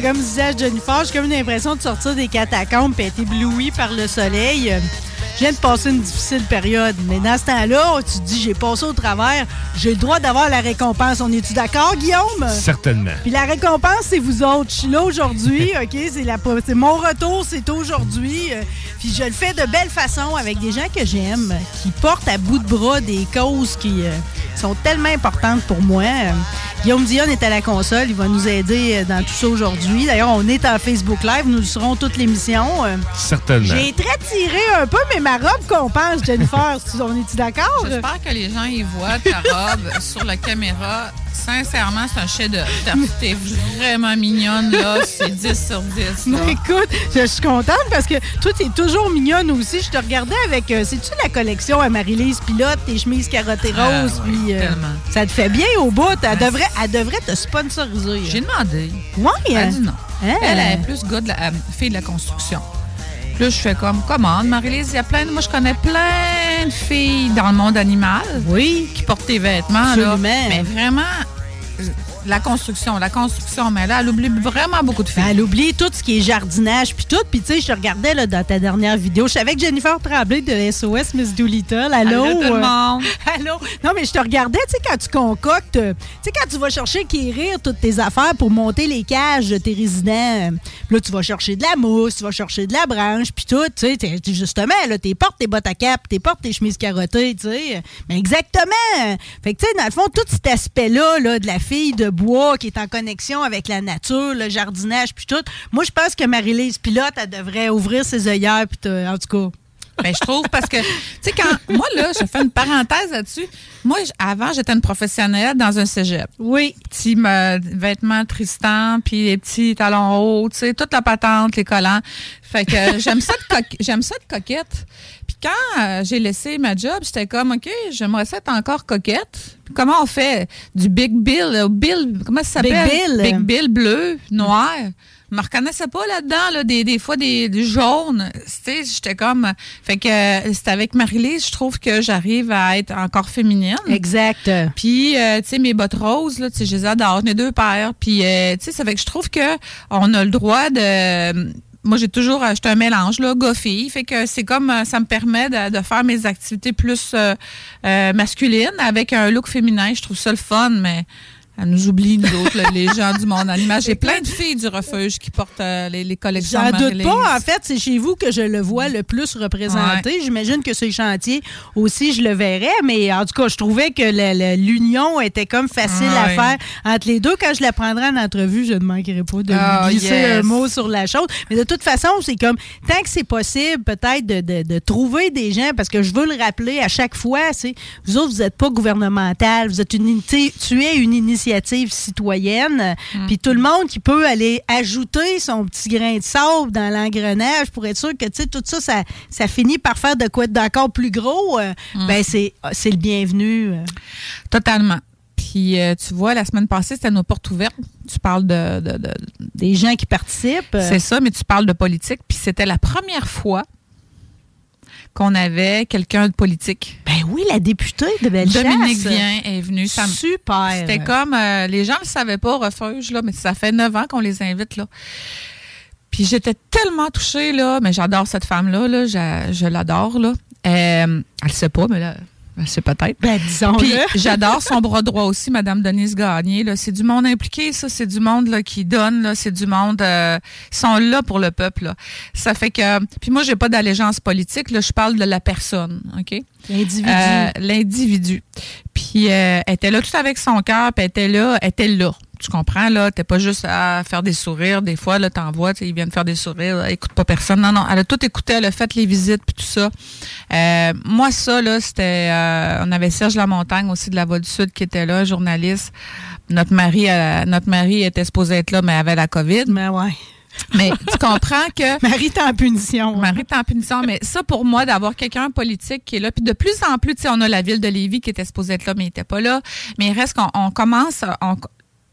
j'ai comme à Jennifer, j'ai comme l'impression de sortir des catacombes et être ébloui par le soleil. Je viens de passer une difficile période, mais dans ce temps-là, tu te dis, j'ai passé au travers, j'ai le droit d'avoir la récompense. On est-tu d'accord, Guillaume? Certainement. Puis la récompense, c'est vous autres. Je suis là aujourd'hui, OK? C'est la- c'est mon retour, c'est aujourd'hui. Euh, Puis je le fais de belle façon avec des gens que j'aime, qui portent à bout de bras des causes qui euh, sont tellement importantes pour moi. Guillaume Dion est à la console, il va nous aider dans tout ça aujourd'hui. D'ailleurs, on est en Facebook Live, nous le serons toute l'émission. Certainement. J'ai très tiré un peu, mais ma robe compense, Jennifer. on est-tu d'accord? J'espère que les gens y voient ta robe sur la caméra. Sincèrement, c'est un chef-d'œuvre. T'es vraiment mignonne, là. C'est 10 sur 10. là. Mais écoute, je suis contente parce que toi, t'es toujours mignonne aussi. Je te regardais avec. euh, C'est-tu la collection à Marie-Lise Pilote, tes chemises carottées Ah, roses? oui, puis, euh, tellement. ça te fait bien au bout. Elle, devrait, elle devrait te sponsoriser. J'ai demandé. Ouais, Elle a dit non. Hein? Elle est plus gars de la, euh, fille de la construction. Puis Là, je fais comme, commande, Marie-Lise, il y a plein de... Moi, je connais plein de filles dans le monde animal Oui. qui portent tes vêtements. Là. Absolument. Mais vraiment, la construction, la construction. Mais là, elle oublie vraiment beaucoup de filles. Ben, Elle oublie tout ce qui est jardinage puis tout. Puis tu sais, je te regardais là, dans ta dernière vidéo. Je suis avec Jennifer Tremblay de SOS Miss Doolittle. Allô? Allô, tout le euh, monde. Allô? Non, mais je te regardais, tu sais, quand tu concoctes, euh, tu sais, quand tu vas chercher quérir toutes tes affaires pour monter les cages de tes résidents, euh, là, tu vas chercher de la mousse, tu vas chercher de la branche, puis tout, tu sais, justement, là, tes portes, tes bottes à cap, tes portes, tes chemises carottées, tu sais. Mais exactement! Fait que, tu sais, dans le fond, tout cet aspect-là, là, de la fille de bois qui est en connexion avec la nature, le jardinage, puis tout, moi, je pense que Marie-Lise Pilote, elle devrait ouvrir ses œillères, puis en tout cas... Ben, je trouve parce que, tu sais, quand. Moi, là, je fais une parenthèse là-dessus. Moi, avant, j'étais une professionnelle dans un cégep. Oui. Petits me- vêtements Tristan, puis les petits talons hauts, tu sais, toute la patente, les collants. Fait que euh, j'aime ça de j'aime ça de coquette. Puis quand euh, j'ai laissé ma job, j'étais comme, OK, j'aimerais ça être encore coquette. Comment on fait du Big Bill, euh, Bill, comment ça Big s'appelle? Bill. Big Bill bleu, noir. Je me reconnaissais pas là-dedans, là, des, des fois des, des jaunes. Tu sais, j'étais comme. Fait que euh, c'est avec Marie-Lise, je trouve que j'arrive à être encore féminine. Exact. Puis, euh, tu sais, mes bottes roses, là, tu sais, je les adore, mes deux paires. Puis, euh, tu sais, ça fait que je trouve que on a le droit de... Moi, j'ai toujours acheté un mélange, là, gars-fille. Fait que c'est comme, euh, ça me permet de, de faire mes activités plus euh, euh, masculines avec un look féminin. Je trouve ça le fun, mais elle nous oublie, nous autres, les gens du monde animal. J'ai plein de filles du refuge qui portent euh, les, les collections J'en doute pas. En fait, c'est chez vous que je le vois le plus représenté. J'imagine que ces chantiers aussi, je le verrais. Mais en tout cas, je trouvais que l'union était comme facile à faire entre les deux. Quand je la prendrai en entrevue, je ne manquerai pas de Ah, glisser yes. un mot sur la chose. Mais de toute façon, c'est comme, tant que c'est possible, peut-être de, de- de trouver des gens, parce que je veux le rappeler à chaque fois, c'est vous autres, vous n'êtes pas gouvernemental, vous êtes une unité, tu es une initiative citoyenne. Puis tout le monde qui peut aller ajouter son petit grain de sable dans l'engrenage pour être sûr que tout ça, ça, ça finit par faire de quoi être d'encore plus gros, euh, ben c'est c'est le bienvenu. euh. Totalement. Puis, euh, tu vois, la semaine passée, c'était nos portes ouvertes. Tu parles de- de- de, Des gens qui participent. C'est ça, mais tu parles de politique. Puis c'était la première fois qu'on avait quelqu'un de politique. Ben oui, la députée de Bellechasse. Dominique Vien est venu. Ça me- Super. C'était comme, euh, les gens ne le savaient pas au refuge, là, mais ça fait neuf ans qu'on les invite. là. Puis j'étais tellement touchée, là, mais j'adore cette femme-là, là, je, je l'adore. là. Euh, elle ne sait pas, mais là, elle sait peut-être. Ben, disons Puis j'adore son bras droit aussi, Madame Denise Gagné. Là. C'est du monde impliqué, ça. C'est du monde là, qui donne. Là. C'est du monde. euh, ils sont là pour le peuple. Là. Ça fait que. Puis moi, j'ai pas d'allégeance politique. Là. Je parle de la personne. OK? L'individu. Euh, L'individu. Puis euh, elle était là tout avec son cœur. Puis elle était là. Elle était là. Tu comprends, là? T'es pas juste à faire des sourires. Des fois, là, t'envoies, tu sais, ils viennent faire des sourires. Elle écoute pas personne. Non, non. Elle a tout écouté. Elle a fait les visites puis tout ça. Euh, moi, ça, là, c'était... euh, on avait Serge Lamontagne aussi de la Voix du Sud qui était là, journaliste. Notre mari, euh, notre mari était supposé être là, mais avait la COVID. Ben ouais. Mais tu comprends que... Marie t'es en punition. Marie est en punition, mais ça pour moi, d'avoir quelqu'un politique qui est là, puis de plus en plus, tu sais, on a la ville de Lévis qui était supposée être là, mais il n'était pas là. Mais il reste qu'on on commence, on-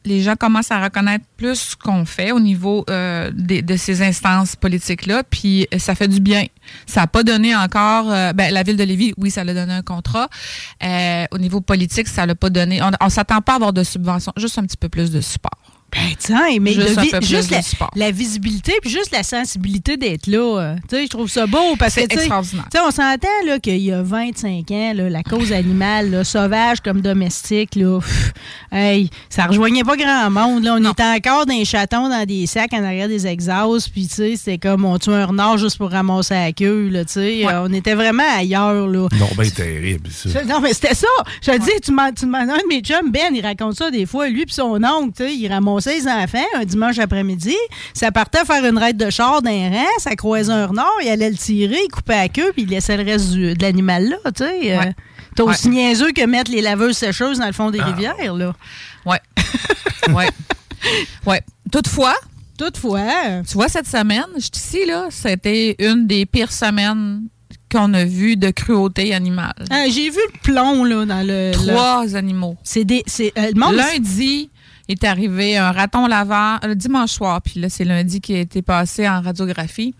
les gens commencent à reconnaître plus ce qu'on fait au niveau euh, de ces instances politiques-là, puis ça fait du bien. Ça n'a pas donné encore, euh, ben, la ville de Lévis, oui, ça l'a donné un contrat. Euh, au niveau politique, ça l'a pas donné. On, on s'attend pas à avoir de subventions, juste un petit peu plus de support. Ben, tiens, mais Juste la, visibilité puis juste la sensibilité d'être là. euh, tu sais, je trouve ça beau parce que, C'est tu sais, extraordinaire. tu sais, on s'entend là, qu'il y a 25 ans, là, la cause animale, là, sauvage comme domestique, là, pff, hey, ça rejoignait pas grand monde. Là. On Non. était encore dans les chatons, dans des sacs en arrière des exhausts, puis tu sais, c'était comme on tue un renard juste pour ramasser la queue. Là, tu sais. Ouais. Euh, on était vraiment ailleurs. Là. Non, ben terrible, ça. Non, mais c'était ça. Je te dis, tu demandes un de mes chums, Ben, il raconte ça des fois. Lui puis son oncle, tu sais, il ramassait les enfants un dimanche après-midi. Ça partait faire une raide de char d'un rang, ça croisait un renard, il allait le tirer, il coupait la queue, puis il laissait le reste du- de l'animal là, tu sais. euh, Ouais. Aussi Ouais. niaiseux que mettre les laveuses sécheuses dans le fond des Ah. rivières, là. Ouais. ouais. Ouais. Toutefois, Toutefois, tu vois, cette semaine, je suis ici, là, c'était une des pires semaines qu'on a vues de cruauté animale. hein, j'ai vu le plomb, là, dans le... Trois animaux. C'est des... euh, le monde... Lundi est arrivé un raton laveur, le dimanche soir, puis là, c'est lundi qui a été passé en radiographie.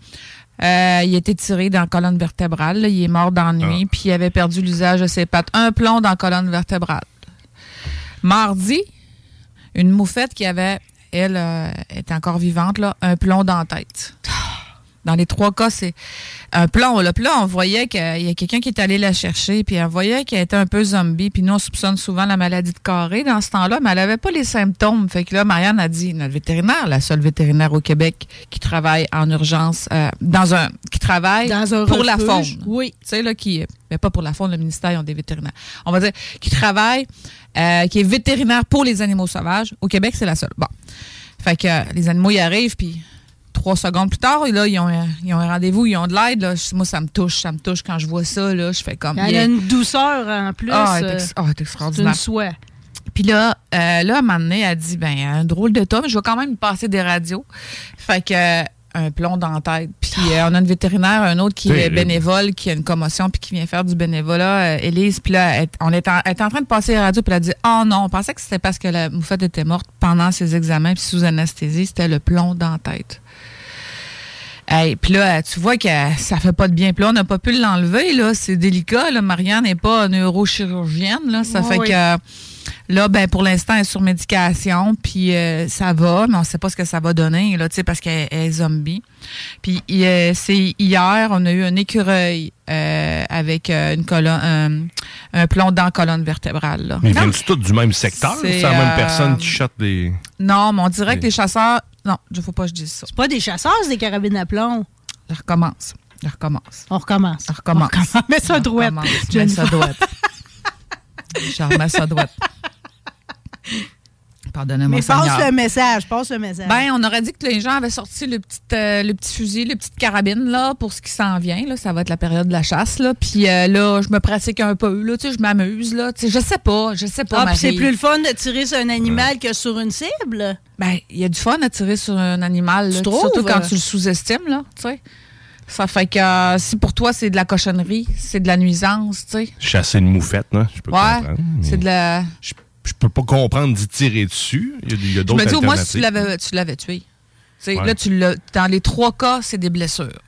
Euh, il a été tiré dans la colonne vertébrale. là. Il est mort d'ennui, puis il avait perdu l'usage de ses pattes. Un plomb dans la colonne vertébrale. Mardi, une moufette qui avait, elle, euh, était encore vivante, là, un plomb dans la tête. Dans les trois cas, c'est un. Là, Puis là, on voyait qu'il y a quelqu'un qui est allé la chercher, puis on voyait qu'elle était un peu zombie. Puis nous, on soupçonne souvent la maladie de carré dans ce temps-là, mais elle n'avait pas les symptômes. Fait que là, Marianne a dit, notre vétérinaire, la seule vétérinaire au Québec qui travaille en urgence, euh, dans un, qui travaille dans un pour la faune. Oui. tu sais, là, qui, mais pas pour la faune, le ministère, ils ont des vétérinaires. On va dire, qui travaille, euh, qui est vétérinaire pour les animaux sauvages. Au Québec, c'est la seule. Bon. Fait que euh, les animaux y arrivent, puis trois secondes plus tard, et là, ils ont, un- ils ont un rendez-vous, ils ont de l'aide. Moi, ça me touche, ça me touche quand je vois ça. Là, je fais comme. Elle yeah. a une douceur en plus. Ah, elle est euh, ex- ah, elle est c'est une extraordinaire. soie. Puis là, euh, là, à un moment donné, elle dit, ben, un drôle de mais je vais quand même me passer des radios. Fait que, euh, un plomb dans la tête. Puis euh, on a une vétérinaire, un autre qui est bénévole, qui a une commotion, puis qui vient faire du bénévolat, euh, Élise. Puis là, elle, on est en, elle est en train de passer les radios, puis elle a dit, oh non, on pensait que c'était parce que la moufette était morte pendant ses examens, puis sous anesthésie, c'était le plomb dans la tête. Hey, puis là, tu vois que ça fait pas de bien. Puis là, on n'a pas pu l'enlever, là. C'est délicat, là. Marianne n'est pas neurochirurgienne, là. Ça Oui, fait oui. que là, ben, pour l'instant, elle est sur médication, puis euh, ça va, mais on sait pas ce que ça va donner, là, tu sais, parce qu'elle elle est zombie. Puis euh, c'est hier, on a eu un écureuil euh, avec euh, une colonne, un, un plomb dans la colonne vertébrale, là. Mais viennent tous du même secteur? C'est, C'est la même euh, personne qui chatte des. non, mais on dirait que les chasseurs... Non, il faut pas que je dise ça. C'est pas des chasseurs, c'est des carabines à plomb. Je recommence. Je recommence. On recommence. On recommence. On recommence. Mets ça. Je mets ça. Je remets ça droite. Pardonnez-moi, Mais passe Seigneur. le message, passe le message. Ben, on aurait dit que les gens avaient sorti le petit, euh, le petit fusil, le petite carabine là pour ce qui s'en vient. Là, ça va être la période de la chasse là. Puis euh, là, je me pratique un peu là, tu sais, je m'amuse là. Tu sais, je sais pas, je sais pas. ah, puis c'est plus le fun de tirer sur un animal que sur une cible? Ben, il y a du fun à tirer sur un animal, là, Tu surtout quand tu le sous-estimes là. Tu sais, ça fait que euh, si pour toi c'est de la cochonnerie, c'est de la nuisance, tu sais. Chasser une moufette, là. Je peux Ouais, comprendre. mais c'est de la. Je, je peux pas comprendre d'y tirer dessus. Il y a, a Je d'autres me dis, au moins, si tu l'avais, tu l'avais tué. Tu sais, Ouais. Là, tu l'as, dans les trois cas, c'est des blessures.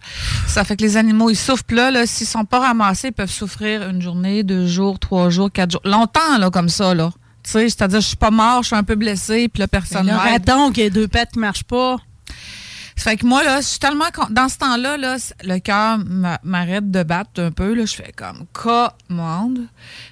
Ça fait que les animaux, ils souffrent. Puis Là, là, s'ils sont pas ramassés, ils peuvent souffrir une journée, deux jours, trois jours, quatre jours. Longtemps, là, comme ça, là. Tu sais, c'est-à-dire, je suis pas mort, je suis un peu blessé, puis là, personne le raton qui a deux pattes qui marchent pas. Fait que moi, là, je suis tellement... con- Dans ce temps-là, là, le cœur m'a- m'arrête de battre un peu. Là, je fais comme commande.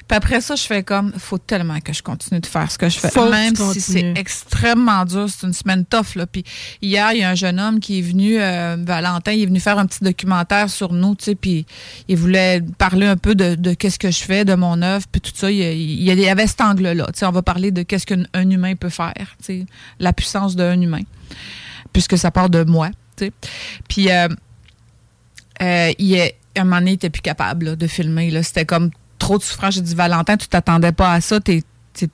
Puis après ça, je fais comme, faut tellement que je continue de faire ce que je fais. Faut Même si c'est extrêmement dur, c'est une semaine tough. Là. Puis hier, il y a un jeune homme qui est venu, euh, Valentin, il est venu faire un petit documentaire sur nous, tu sais, puis il voulait parler un peu de, de qu'est-ce que je fais, de mon œuvre, puis tout ça. Il, il y avait cet angle-là. Tu sais, on va parler de qu'est-ce qu'un un humain peut faire, tu sais, la puissance d'un humain puisque ça part de moi. tu sais. Puis, euh, euh, à un moment donné, il n'était plus capable de filmer. C'était comme trop de souffrance. J'ai dit, Valentin, tu t'attendais pas à ça.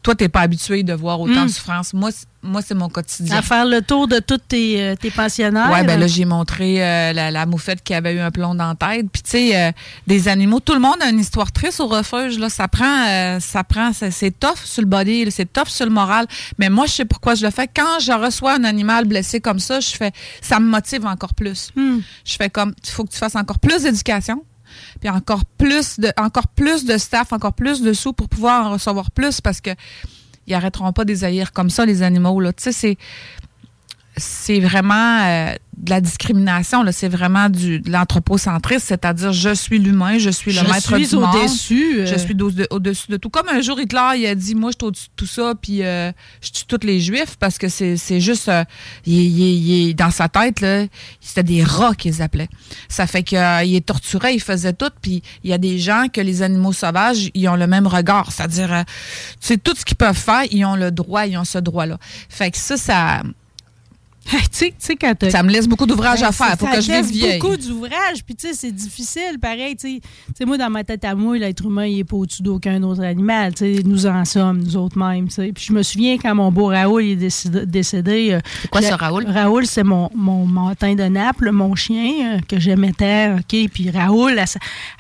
Toi, tu n'es pas habitué de voir autant Mm. de souffrance. Moi, c'est- moi, c'est mon quotidien. À faire le tour de tous tes, euh, tes pensionnaires. Ouais, ben là, j'ai montré euh, la, la moufette qui avait eu un plomb dans la tête. Puis, tu sais, euh, des animaux, tout le monde a une histoire triste au refuge. Là. Ça prend, euh, ça prend, c'est, tough sur le body, c'est tough sur le moral. Mais moi, je sais pourquoi je le fais. Quand je reçois un animal blessé comme ça, je fais, ça me motive encore plus. Hmm. Je fais comme, il faut que tu fasses encore plus d'éducation. Puis encore plus de, encore plus de staff, encore plus de sous pour pouvoir en recevoir plus parce que ils arrêteront pas des haïr comme ça, les animaux. Là. Tu sais, c'est vraiment euh, de la discrimination, là. c'est vraiment du, de l'anthropocentrisme, c'est-à-dire je suis l'humain, je suis le Je maître suis du monde. au-dessus. euh, Je suis au- de- au-dessus de tout. Comme un jour, Hitler, il a dit, moi, je suis au-dessus de tout ça, puis euh, je tue tous les Juifs, parce que c'est, c'est juste, euh, il, il- il- dans sa tête, là, c'était des rats qu'ils appelaient. Ça fait qu'il est torturé, il faisait tout, puis il y a des gens que les animaux sauvages, ils ont le même regard, c'est-à-dire, euh, tu sais, tout ce qu'ils peuvent faire, ils ont le droit, ils ont ce droit-là. Fait que ça, ça, tu sais, quand ça me laisse beaucoup d'ouvrages Ben, à faire pour que je vive vieille. beaucoup d'ouvrages, puis tu sais, c'est difficile, pareil, tu sais. Moi, dans ma tête à moi, l'être humain, il est pas au-dessus d'aucun autre animal, tu sais, nous en sommes, nous autres mêmes, tu sais. Puis je me souviens quand mon beau Raoul est décédé, décédé, euh, C'est quoi ça, Raoul? Raoul, c'est mon, mon matin de Naples, mon chien, euh, que j'aimais tant, OK? Puis Raoul, à,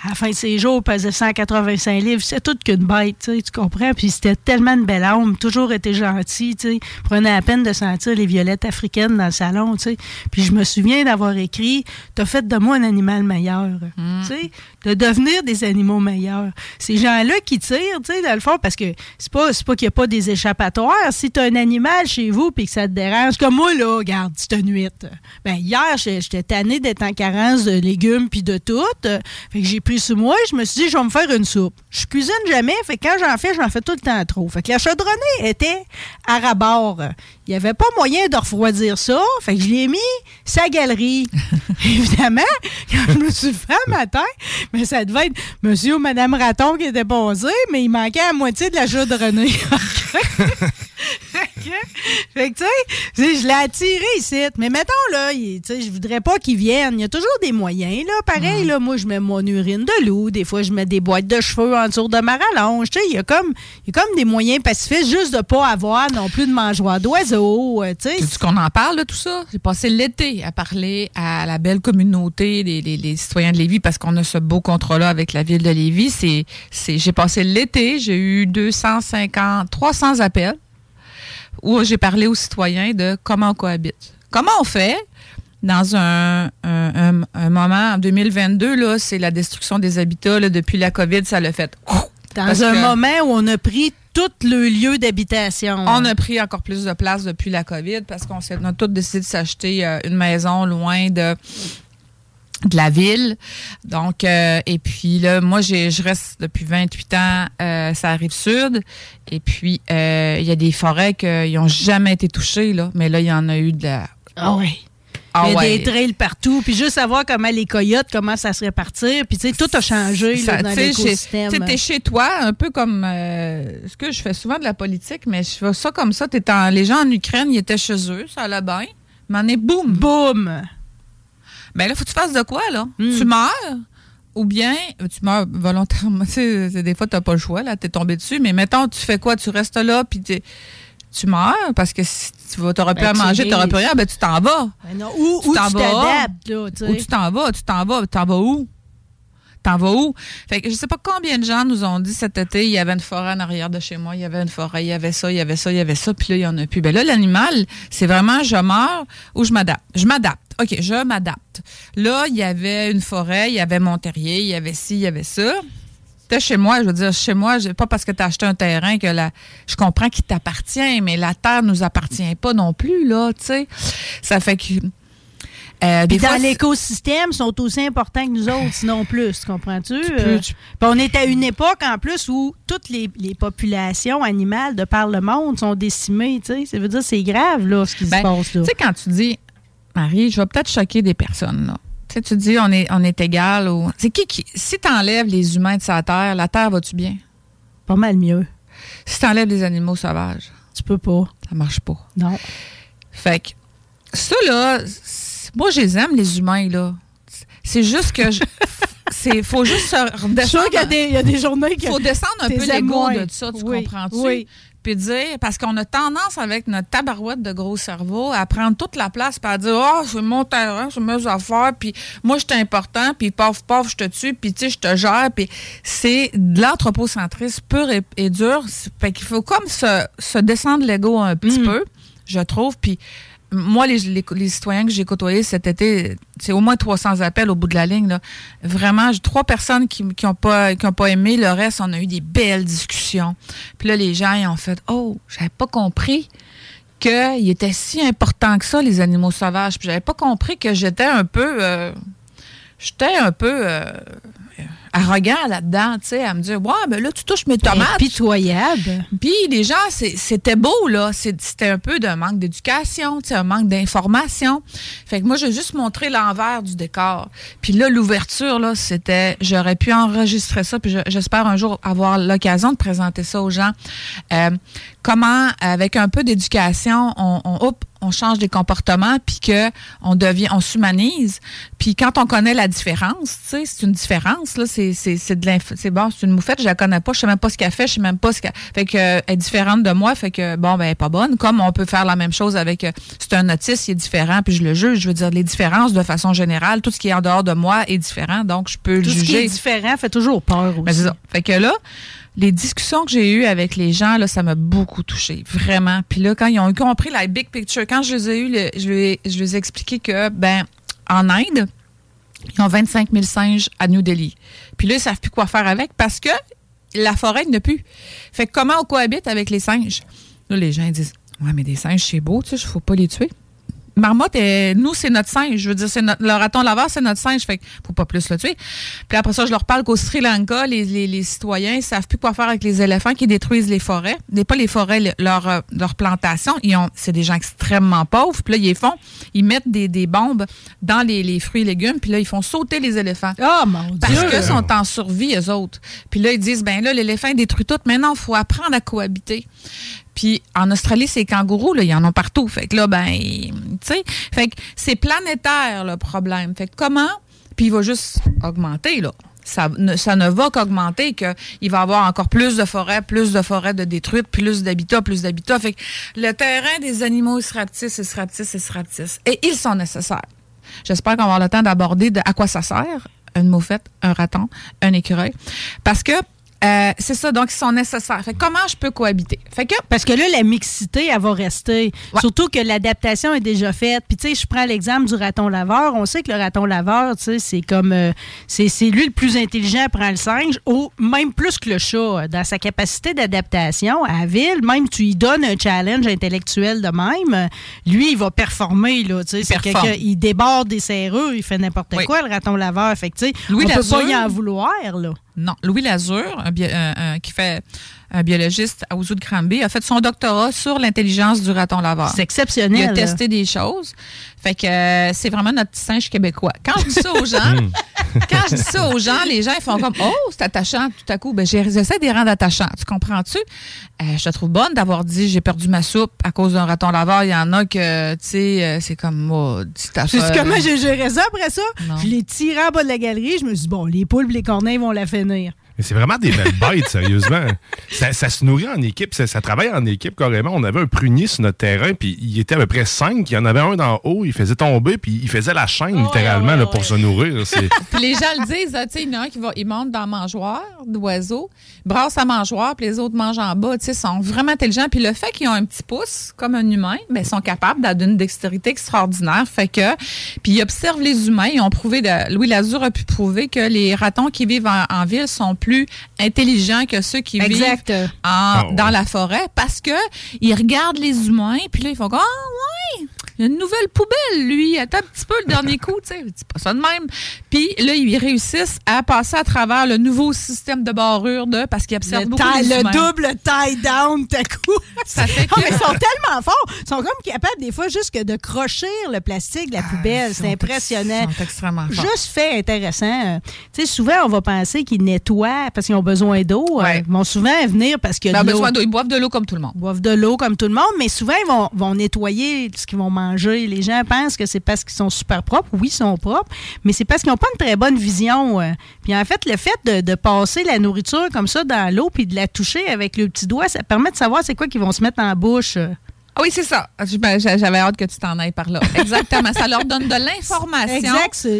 la fin de ses jours, pesait 185 livres. C'est tout qu'une bête, tu sais, tu comprends? Puis c'était tellement une belle âme, toujours été gentil, tu sais. Prenait la peine de sentir les violettes africaines dans le salon, tu sais. Puis je me souviens d'avoir écrit « T'as fait de moi un animal meilleur. Tu sais, de devenir des animaux meilleurs. Ces gens-là qui tirent, tu sais, dans le fond, parce que c'est pas, c'est pas qu'il n'y a pas des échappatoires. Si tu as un animal chez vous puis que ça te dérange, comme moi, là, regarde, cette nuit. Ben, hier, j'étais tannée d'être en carence de légumes puis de tout. Fait que j'ai pris sur moi, je me suis dit, je vais me faire une soupe. Je cuisine jamais, fait que quand j'en fais, j'en fais tout le temps trop. Fait que la chaudronnée était à rabord. Il n'y avait pas moyen de refroidir ça, fait que je l'ai mis sa galerie. Évidemment, quand je me suis fait un matin, mais ça devait être monsieur ou madame Raton qui était posé, mais il manquait la moitié de la chaudronnée. fait que, tu sais, tu sais, je l'ai attiré ici. Mais mettons, là, tu sais, je voudrais pas qu'il vienne. Il y a toujours des moyens, là. Pareil, là, moi, je mets mon urine de loup. Des fois, je mets des boîtes de cheveux en dessous de ma rallonge. Tu sais, il y a comme, y a comme des moyens pacifistes juste de pas avoir non plus de mangeoire d'oiseaux. euh, Tu sais, Sais-tu qu'on en parle de tout ça? J'ai passé l'été à parler à la belle communauté des, citoyens de Lévis parce qu'on a ce beau contrat-là avec la ville de Lévis. C'est, j'ai passé l'été, j'ai eu 250, 300 appels où j'ai parlé aux citoyens de comment on cohabite. Comment on fait dans un, un- un- un moment, en 2022, là, c'est la destruction des habitats. là, depuis la COVID, ça l'a fait. dans parce un moment où on a pris tout le lieu d'habitation. On a pris encore plus de place depuis la COVID parce qu'on a tous décidé de s'acheter euh, une maison loin de de la ville. Donc, euh, et puis là, moi, j'ai, je reste depuis 28 ans, euh, ça arrive sud. Et puis, euh, il y a des forêts qui n'ont jamais été touchées, là. Mais là, il y en a eu de la... Ah oui. Ah Il y a ouais. des trails partout, puis juste savoir comment les coyotes commencent à se répartir, puis tu sais, tout a changé là, Ça, dans tu sais, chez- l'écosystème. Tu t'es chez toi, un peu comme euh, ce que je fais souvent de la politique, mais je fais ça comme ça. T'es en, les gens en Ukraine, ils étaient chez eux, ça allait bien. Mais on est boum. Boum! Ben là, faut que tu fasses de quoi, là? Mm. Tu meurs? Ou bien tu meurs volontairement. Tu sais, c'est- des fois, tu n'as pas le choix, là, tu es tombé dessus. Mais mettons, tu fais quoi? Tu restes là, puis tu meurs parce que si tu n'auras plus Ben, à manger, tu n'auras plus rien, ben tu t'en vas. Ben non, Ou Tu t'adaptes, là, tu tu t'en vas, tu t'en vas, tu t'en vas où? T'en vas où? Fait que je sais pas combien de gens nous ont dit cet été, il y avait une forêt en arrière de chez moi, il y avait une forêt, il y avait ça, il y avait ça, il y avait ça, puis là, il y en a plus. Ben là, l'animal, c'est vraiment je meurs ou je m'adapte? Je m'adapte. OK, je m'adapte. Là, il y avait une forêt, il y avait mon terrier, il y avait ci, il y avait ça. T'es chez moi, je veux dire, chez moi, pas parce que tu as acheté un terrain que la, je comprends qu'il t'appartient, mais la terre nous appartient pas non plus, là, tu sais. Ça fait que. euh, des dans fois, l'écosystème, sont aussi importants que nous autres, sinon plus, comprends-tu? Euh, tu- on est à une époque, en plus, où toutes les, les populations animales de par le monde sont décimées, tu sais. Ça veut dire c'est grave, là, ce qui Ben, se passe, là. Tu sais, quand tu dis, Marie, je vais peut-être choquer des personnes, là. Tu sais, tu dis, on est, on est égal. Ou... C'est qui qui. Si tu enlèves les humains de sa terre, la terre va-tu bien? Pas mal mieux. Si tu enlèves les animaux sauvages, Tu peux pas. ça marche pas. Non. Fait que, ça, là, moi, je les aime, les humains, là. C'est juste que. je- c'est faut juste se Je suis redescendre. qu'il y a des, il y a des journées que faut descendre un peu l'ego de ça, tu Oui, comprends-tu? oui. Puis dire, parce qu'on a tendance avec notre tabarouette de gros cerveau à prendre toute la place puis à dire, oh, c'est mon terrain, c'est mes affaires, puis moi, je suis important, puis pauvre, pauvre, je te tue, puis tu sais, je te gère, puis c'est de l'anthropocentrisme pur et, et dur. Fait qu'il faut comme se, se descendre l'ego un petit Mm. peu, je trouve, puis moi, les, les, citoyens que j'ai côtoyés cet été, c'est au moins 300 appels au bout de la ligne. Là. Vraiment, j'ai trois personnes qui n'ont pas, ont pas aimé. Le reste, on a eu des belles discussions. Puis là, les gens, ils ont fait Oh, j'avais pas compris qu'il était si important que ça, les animaux sauvages. Puis j'avais pas compris que j'étais un peu. euh, j'étais un peu. euh, arrogant là-dedans, tu sais, à me dire, ouais, mais là, tu touches mes tomates. Pitoyable. Puis les gens, c'était beau, là. C'était un peu d'un manque d'éducation, tu sais, un manque d'information. Fait que moi, j'ai juste montré l'envers du décor. Puis là, l'ouverture, là, c'était... J'aurais pu enregistrer ça, puis je- j'espère un jour avoir l'occasion de présenter ça aux gens. Euh, comment, avec un peu d'éducation, on, on, on change des comportements, puis que on devient, on s'humanise. Puis quand on connaît la différence, tu sais, c'est une différence, là, c'est c'est c'est de c'est bon, c'est une moufette, je la connais pas, je sais même pas ce qu'elle fait, je sais même pas ce qu'elle fait que euh, elle est différente de moi, fait que bon ben elle est pas bonne. Comme on peut faire la même chose avec euh, c'est un autiste, il est différent, puis je le juge, je veux dire les différences de façon générale, tout ce qui est en dehors de moi est différent, donc je peux le Tout ce qui juger. est différent fait toujours peur aussi. Ben, c'est ça. Fait que là, les discussions que j'ai eues avec les gens, là, ça m'a beaucoup touché, vraiment. Puis là, quand ils ont compris la big picture, quand je les ai eu, le- je, les, ai expliqué que, ben, en Inde, ils ont 25 000 singes à New Delhi. Puis là, ils savent plus quoi faire avec parce que la forêt n'a plus. Fait que comment on cohabite avec les singes? Là, les gens disent, ouais, mais des singes, c'est beau, tu sais, il faut pas les tuer. Marmotte, est- nous, c'est notre singe. Je veux dire, c'est notre, le raton laveur, c'est notre singe. Fait qu'il faut pas plus le tuer. Puis après ça, je leur parle qu'au Sri Lanka, les, les, les citoyens ils savent plus quoi faire avec les éléphants qui détruisent les forêts. Pas les forêts, le- leur, euh, leur plantation. Ils ont, c'est des gens extrêmement pauvres. Puis là, ils les font, ils mettent des, des bombes dans les, les fruits et légumes. Puis là, ils font sauter les éléphants. Oh mon Parce Dieu! qu'ils sont en survie, eux autres. Puis là, ils disent, ben là, l'éléphant détruit tout. Maintenant, il faut apprendre à cohabiter. Puis en Australie, c'est kangourous, là, ils en ont partout. Fait que là, ben, tu sais, fait que c'est planétaire le problème. Fait que comment, puis il va juste augmenter, là. Ça ne, ça ne va qu'augmenter, qu'il va y avoir encore plus de forêts, plus de forêts de détruites, plus d'habitats, plus d'habitats. Fait que le terrain des animaux, il se rapetisse, il se rapetisse, il se rapetisse. Et ils sont nécessaires. J'espère qu'on va avoir le temps d'aborder de à quoi ça sert, une moufette, un raton, un écureuil. Parce que euh, c'est ça, donc ils sont nécessaires. Fait que comment je peux cohabiter? Fait que Parce que là, la mixité, elle va rester. Ouais. Surtout que l'adaptation est déjà faite. Puis, tu sais, je prends l'exemple du raton laveur. On sait que le raton laveur, tu sais, c'est comme. euh, c'est lui le plus intelligent, prend le singe, au, même plus que le chat, euh, dans sa capacité d'adaptation à la ville. Même tu lui donnes un challenge intellectuel de même, lui, il va performer, là. Tu sais, c'est quelqu'un- il déborde des serrures, il fait n'importe Oui. quoi, le raton laveur. Fait que, tu sais, on peut pas y en vouloir, là. Non, Louis Lazur, un un- un- qui fait un biologiste à Ouzou de Granby, a fait son doctorat sur l'intelligence du raton laveur. C'est Il exceptionnel. a là. testé des choses. Fait que euh, c'est vraiment notre petit singe québécois. Quand je dis ça aux gens, quand je dis ça aux gens, les gens ils font comme Oh, c'est attachant tout à coup. Ben, j'ai- j'essaie de les rendre attachants. Tu comprends-tu? Euh, je te trouve bonne d'avoir dit j'ai perdu ma soupe à cause d'un raton laveur. Il y en a que, tu sais, euh, c'est comme oh, Tu sais folle. comment j'ai géré ça après ça? Non. Je l'ai tiré en bas de la galerie. Je me suis dit, bon, les poules et les corneilles vont la finir. Mais c'est vraiment des belles bêtes, sérieusement. Ça, ça se nourrit en équipe, ça, ça travaille en équipe carrément. On avait un prunier sur notre terrain, puis il était à peu près cinq. Il y en avait un d'en haut, il faisait tomber, puis il faisait la chaîne littéralement ouais, là, ouais. pour se nourrir. Puis les gens le disent, ah, tu sais, il y en a un qui va, il monte dans la mangeoire d'oiseau, brasse sa mangeoire, puis les autres mangent en bas. Tu sais, sont vraiment intelligents. Puis le fait qu'ils ont un petit pouce, comme un humain, ben, ils sont capables d'une dextérité extraordinaire. Fait que, puis ils observent les humains. Ils ont prouvé, de- Louis Lazur a pu prouver que les ratons qui vivent en, en ville sont plus intelligents que ceux qui vivent en- Ah ouais. dans la forêt parce que ils regardent les humains puis là ils font comme, ah ouais il y a une nouvelle poubelle lui attends un petit peu le dernier coup tu sais c'est pas ça de même puis là ils réussissent à passer à travers le nouveau système de barrure de parce qu'ils observent Le, beaucoup tie- les le double tie down, t'as coup. Ça fait Oh, mais ils sont tellement forts. Ils sont comme capables, des fois, juste que de crocher le plastique de la poubelle. Ils C'est impressionnant. ils sont extrêmement forts. Juste fait intéressant. Tu sais, souvent, on va penser qu'ils nettoient parce qu'ils ont besoin d'eau. euh, Ouais. Ils vont souvent venir parce que Ben, de l'eau. besoin d'eau ils boivent de l'eau comme tout le monde Ils boivent de l'eau comme tout le monde, mais souvent, ils vont, vont nettoyer ce qu'ils vont manger. Les gens pensent que c'est parce qu'ils sont super propres. Oui, ils sont propres, mais c'est parce qu'ils n'ont pas une très bonne vision. euh. Puis en fait, le fait de, de passer la nourriture comme ça dans l'eau puis de la toucher avec le petit doigt, ça permet de savoir c'est quoi qu'ils vont se mettre en bouche. Ah oui, c'est ça. Je- ben, j'a- J'avais hâte que tu t'en ailles par là. Exactement. ça leur donne de l'information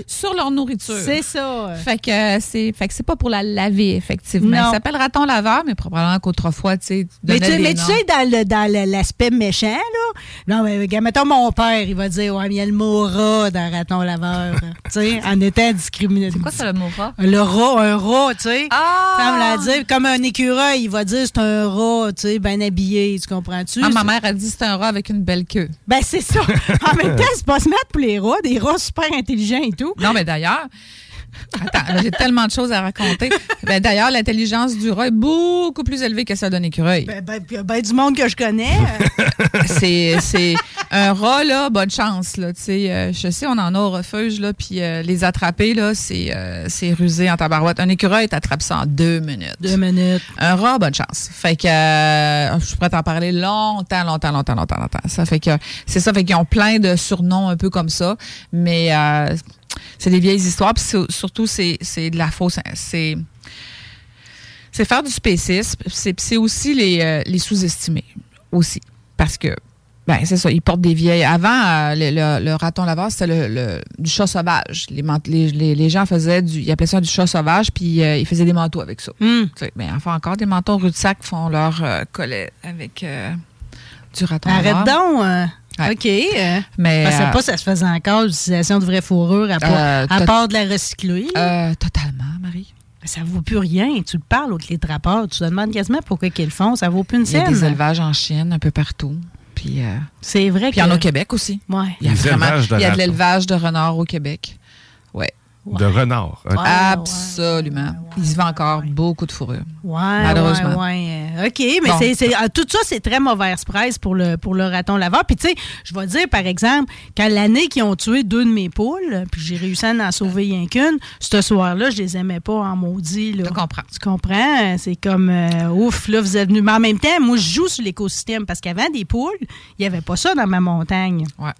sur leur nourriture. c'est ça. Fait que euh, c'est fait que c'est pas pour la laver effectivement. Non. Il s'appelle raton laveur mais probablement qu'autrefois tu sais Mais tu, mais sais, dans le- dans l'aspect méchant, là, non, mais regarde, mettons mon père, il va dire, ouais, mais il y a le mot rat dans raton laveur. tu sais, en étant discriminé. C'est quoi ça le mot rat? Le rat, un rat, tu sais. Ah Ça me l'a dit. Comme un écureuil, il va dire c'est un rat, tu sais, bien habillé, tu comprends-tu? Ah, ma mère a dit c'est un rat avec une belle queue. Ben, c'est ça. En même temps, c'est pas se mettre pour les rats, des rats super intelligents et tout. Non mais d'ailleurs Attends, j'ai tellement de choses à raconter. Ben, d'ailleurs, l'intelligence du rat est beaucoup plus élevée que celle d'un écureuil. Ben, ben, puis il y a ben du monde que je connais. c'est c'est un rat là bonne chance là euh, je sais on en a au refuge là puis euh, les attraper là c'est euh, rusé en tabarouette un écureuil t'attrapes ça en deux minutes Deux minutes. un rat bonne chance fait que euh, je suis prête à en parler longtemps longtemps longtemps longtemps longtemps ça fait que c'est ça fait qu'ils ont plein de surnoms un peu comme ça mais euh, c'est des vieilles histoires puis surtout c'est de la fausse c'est c'est faire du spécisme c'est c'est aussi les euh, les sous-estimer aussi parce que ben c'est ça, ils portent des vieilles. Avant, euh, le, le- le raton laveur, c'était le, le- du chat sauvage. Les, les, les- gens faisaient du, ils appelaient ça du chat sauvage, puis euh, ils faisaient des manteaux avec ça. Sais, ben, enfin, encore des manteaux rue de sac font leur collet avec du raton Arrête laveur. donc. Ouais. OK. euh, Mais, je pensais euh, pas que ça se faisait encore, l'utilisation de vraie fourrure, à, part, Euh, à tot- part de la recycler. euh, totalement, Marie. Ça vaut plus rien. Tu le parles aux les trappeurs. Tu te demandes quasiment pourquoi qu'ils le font. Ça vaut plus une Il y a scène. des élevages en Chine un peu partout. Puis, euh, C'est vrai puis il y en a que... au Québec aussi. Ouais. Il y a vraiment, de il y a de ratons. l'élevage de renards au Québec. Ouais, De renard. Ouais, absolument. ouais, ouais, Il se vend encore ouais. beaucoup de fourrure. Ouais, Malheureusement. ouais, ouais. OK, mais Bon. c'est, c'est- ah, tout ça, c'est très mauvaise presse pour le, pour le raton laveur. Puis, tu sais, je vais dire, par exemple, quand l'année qu'ils ont tué deux de mes poules, puis j'ai réussi à en sauver rien qu'une, ce soir-là, je les aimais pas en maudit. Là. Je comprends. Tu comprends? C'est comme, euh, ouf, là, vous êtes venus. Mais en même temps, moi, je joue sur l'écosystème parce qu'avant des poules, il n'y avait pas ça dans ma montagne. Ouais.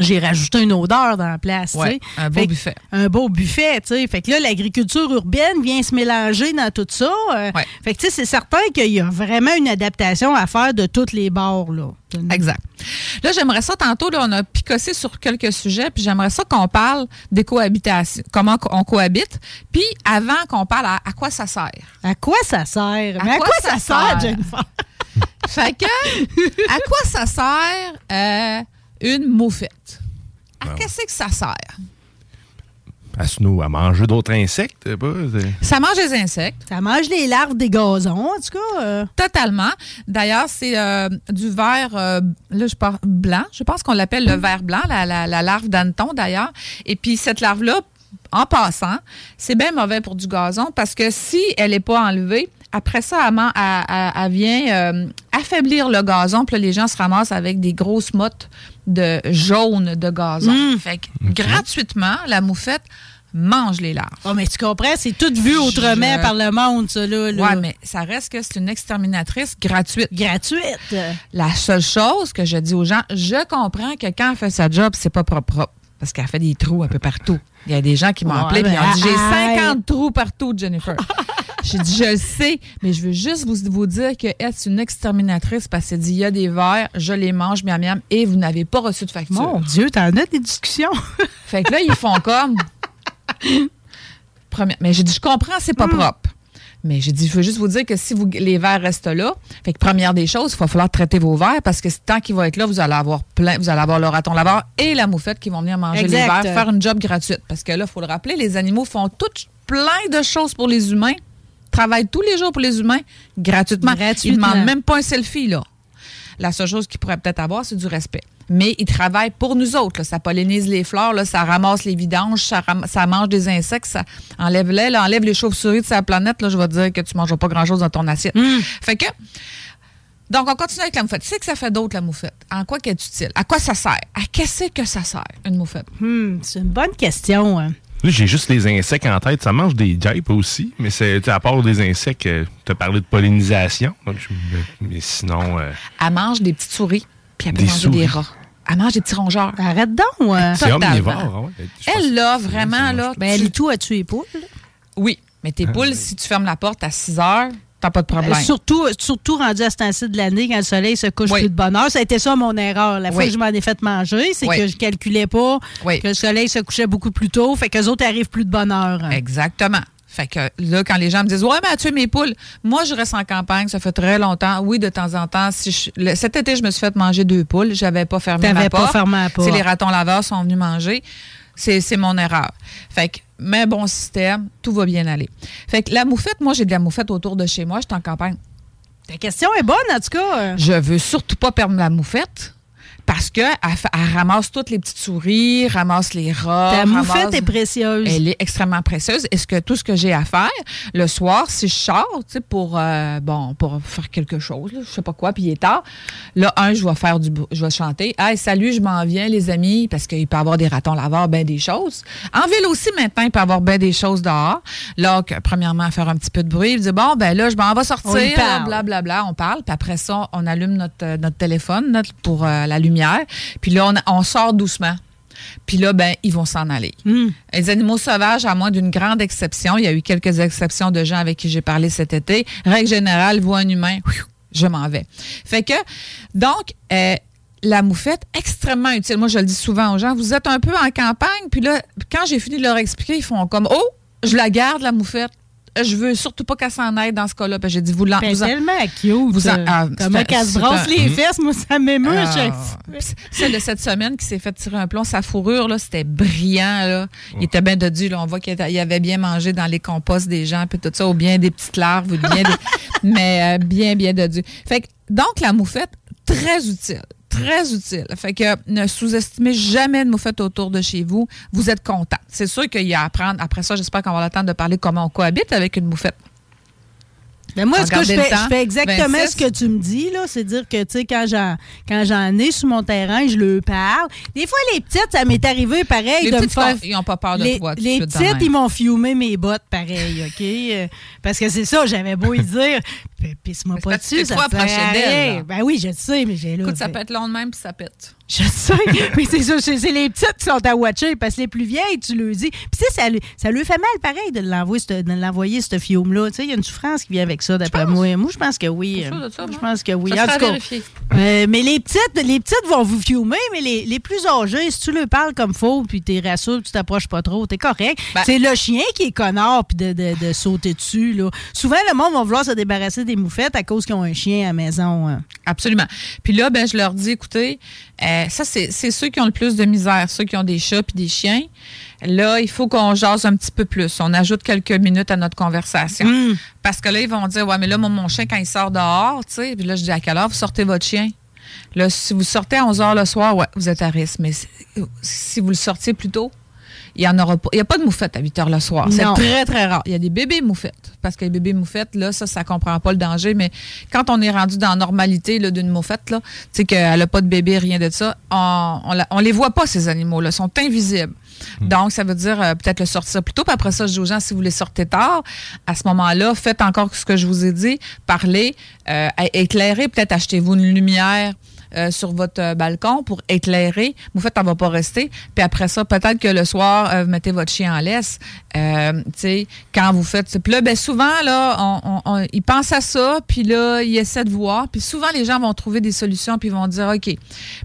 J'ai rajouté une odeur dans la place, Ouais, un beau Fait buffet. un beau buffet, tu sais. Fait que là, l'agriculture urbaine vient se mélanger dans tout ça. Euh, Ouais. Fait que, tu sais, c'est certain qu'il y a vraiment une adaptation à faire de toutes les bords, là. Exact. Là, j'aimerais ça, tantôt, là, on a picossé sur quelques sujets, puis j'aimerais ça qu'on parle des cohabitations, comment on cohabite, puis avant qu'on parle à, à quoi ça sert. À quoi ça sert? À Mais à quoi quoi, ça ça, sert, sert? Jennifer? Fait que, à quoi ça sert euh, une moufette? À Ben, qu'est-ce que ça sert? À, se nous- à manger d'autres insectes, pas? Ça mange des insectes. Ça mange les larves des gazons, en tout cas. euh. Totalement. D'ailleurs, c'est euh, du verre, euh, là, je parle blanc. Je pense qu'on l'appelle le verre blanc, la, la- la larve d'hanneton, d'ailleurs. Et puis, cette larve-là, en passant, c'est bien mauvais pour du gazon parce que si elle n'est pas enlevée, après ça, elle, man- elle- elle- elle vient euh, affaiblir le gazon. Puis là, les gens se ramassent avec des grosses mottes de jaune de gazon. Mm. Fait que, gratuitement, la moufette mange les larves. Oh, mais tu comprends, c'est tout vu autrement Je- par le monde, ça, là. là. Ouais, mais ça reste que c'est une exterminatrice gratuite. Gratuite. La seule chose que je dis aux gens, je comprends que quand elle fait sa job, c'est pas propre, propre, parce qu'elle fait des trous un peu partout. Il y a des gens qui m'ont Ouais, appelé et ils ont dit J'ai arrête. 50 trous partout, Jennifer. J'ai dit Je le sais, mais je veux juste vous, vous dire que c'est une exterminatrice parce qu'elle dit Il y a des vers, je les mange, miam miam, et vous n'avez pas reçu de facture. Mon Dieu, t'en as des discussions. Fait que là, ils font comme. Première- Mais j'ai dit, je comprends, c'est pas propre. Mais j'ai dit, je veux juste vous dire que si vous, les verres restent là, fait que première des choses, il va falloir traiter vos verres parce que tant qu'ils vont être là, vous allez avoir plein, vous allez avoir le raton laveur et la moufette qui vont venir manger Exact. les verres, faire une job gratuite. Parce que là, il faut le rappeler, les animaux font toutes plein de choses pour les humains, travaillent tous les jours pour les humains gratuitement. Ils Gratuitement. demandent même pas un selfie, là. La seule chose qu'ils pourraient peut-être avoir, c'est du respect. Mais ils travaillent pour nous autres. là. Ça pollinise les fleurs, là, ça ramasse les vidanges, ça, ram- ça mange des insectes, ça enlève là, enlève les chauves-souris de sa planète. Là, je vais te dire que tu ne mangeras pas grand-chose dans ton assiette. Fait que, donc, on continue avec la moufette. Tu sais que ça fait d'autre, la moufette. En quoi qu'elle est utile? À quoi ça sert? À qu'est-ce que ça sert, une moufette? Hmm, c'est une bonne question. hein. Là, j'ai juste les insectes en tête. Ça mange des guêpes aussi, mais c'est à part des insectes, tu as parlé de pollinisation. Donc, je- mais sinon, euh, Elle mange des petites souris, puis elle peut Des manger des souris? rats. Elle mange des petits rongeurs. Arrête donc. hein. c'est omnivore. ah ouais. Je pense- Elle, là, vraiment, vrai, là, Ben, tu- Litou a tué les poules? Oui, mais tes poules, si tu fermes la porte à 6 heures, t'as pas de problème. Ben, surtout, surtout rendu à ce temps-ci de l'année, quand le soleil se couche Oui. plus de bonne heure. Ça a été ça mon erreur. La fois que je m'en ai fait manger, c'est Oui. que je calculais pas que le soleil se couchait beaucoup plus tôt. Fait que les autres arrivent plus de bonne heure. Exactement. Fait que là, quand les gens me disent Ouais, mais as-tu mes poules? Moi, je reste en campagne, ça fait très longtemps. Oui, de temps en temps. Si je- le- cet été, je me suis fait manger deux poules. J'avais pas fermé ma pas porte. fermé la porte. Si les ratons laveurs sont venus manger, c'est c'est mon erreur. Fait que, mais bon système, tout va bien aller. Fait que la moufette, moi, j'ai de la moufette autour de chez moi. Je suis en campagne. Ta question est bonne, en tout cas. Je veux surtout pas perdre la moufette. Parce qu'elle elle ramasse toutes les petites souris, ramasse les rats. Ta ramasse- moufette est précieuse. elle est extrêmement précieuse. Est-ce que tout ce que j'ai à faire le soir, si je sors, tu sais, pour euh, bon, pour faire quelque chose, là, je sais pas quoi, puis il est tard. Là, un, je vais faire du, je vais chanter. Hey, salut, je m'en viens, les amis, parce qu'il peut y avoir des ratons laveurs, ben des choses. En ville aussi, maintenant, il peut y avoir ben des choses dehors. Là, que, premièrement, faire un petit peu de bruit, il dit bon, ben là, je m'en vais sortir, On blablabla, on parle, puis après ça, on allume notre, euh, notre téléphone notre- pour euh, la lumière, puis là, on, on sort doucement. Puis là, ben, ils vont s'en aller. Hum. Les animaux sauvages, à moins d'une grande exception, il y a eu quelques exceptions de gens avec qui j'ai parlé cet été. Règle générale, voit un humain, je m'en vais. Fait que, donc, euh, la moufette, extrêmement utile. Moi, je le dis souvent aux gens, vous êtes un peu en campagne, puis là, quand j'ai fini de leur expliquer, ils font comme, oh, je la garde, la moufette. Je veux surtout pas qu'elle s'en aille dans ce cas-là. Puis j'ai dit, vous l'en... Elle est vous en- tellement cute. vous en- ah, Comment c'est- qu'elle se un- les fesses, moi, ça m'émeut à Ah. chaque fois. Puis Celle de cette semaine qui s'est fait tirer un plomb, sa fourrure, là, c'était brillant. Là. Il était bien dodu. Là. On voit qu'il avait bien mangé dans les composts des gens, puis tout ça, ou bien des petites larves, ou bien des- mais euh, bien, bien dodu. Fait que, donc, la moufette, très utile. Très utile. Fait que ne sous-estimez jamais de moufette autour de chez vous. Vous êtes content. C'est sûr qu'il y a à apprendre. Après ça, j'espère qu'on va le temps de parler comment on cohabite avec une moufette. Ben moi, ce que je le fais, temps. je fais exactement 26. ce que tu me dis, là. C'est dire que, tu sais, quand j'en, quand j'en ai sur mon terrain, je leur parle. Des fois, les petites, ça m'est arrivé pareil Les de me petites, faire. ils n'ont pas peur de les, toi. tout les suite petites, ils m'ont fiumé mes bottes pareil, OK? Euh, Parce que c'est ça, j'avais beau y dire, pisse-moi pas c'est dessus, d'elle, rien. là. Ben oui, je le sais, mais j'ai là. Écoute, ça fait- être long de même, puis ça pète. Je sais, mais c'est ça, c'est c'est les petites qui sont à watcher parce que les plus vieilles, tu le dis. Puis tu sais, ça, lui- ça lui fait mal pareil de l'envoyer, ce- fiume-là. Tu sais, il y a une souffrance qui vient avec ça, d'après moi. Moi, je pense que oui. Ça, Je pense que oui. Ça En tout cas, euh, mais les petites, les petites vont vous fiumer, mais les, les plus âgées, si tu leur parles comme faut, puis t'es rassures, tu t'approches pas trop, t'es correct. Ben- c'est le chien qui est connard, puis de, de- de sauter dessus. Là. Souvent, le monde va vouloir se débarrasser des moufettes à cause qu'ils ont un chien à la maison. hein. Absolument. Puis là, ben, je leur dis, écoutez, euh, ça, c'est c'est ceux qui ont le plus de misère, ceux qui ont des chats puis des chiens. Là, il faut qu'on jase un petit peu plus. On ajoute quelques minutes à notre conversation. Hum. Parce que là, ils vont dire, ouais, mais là, moi, mon chien, quand il sort dehors, tu sais, puis là, je dis, à quelle heure vous sortez votre chien? Là, si vous sortez à 11 heures le soir, ouais, vous êtes à risque. Mais si- si vous le sortiez plus tôt, il y en aura pas. Il n'y a pas de moufette à 8 heures le soir. C'est très, très rare. Il y a des bébés moufettes. Parce que les bébés moufettes, là, ça, ça comprend pas le danger. Mais quand on est rendu dans la normalité là, d'une moufette, là, tu sais, qu'elle n'a pas de bébé, rien de ça, on, on, la- on les voit pas, ces animaux-là. Ils sont invisibles. Donc, ça veut dire euh, peut-être le sortir plus tôt. Puis après ça, je dis aux gens, si vous les sortez tard, à ce moment-là, faites encore ce que je vous ai dit. Parlez, euh, éclairez, peut-être achetez-vous une lumière. Euh, sur votre euh, balcon pour éclairer. Vous faites, on va pas rester. Puis après ça, peut-être que le soir, euh, vous mettez votre chien en laisse. Euh, tu sais, quand vous faites. Puis là, ben souvent là, on, on- on- ils pensent à ça, puis là, ils essaient de voir. Puis souvent, les gens vont trouver des solutions, puis ils vont dire, ok,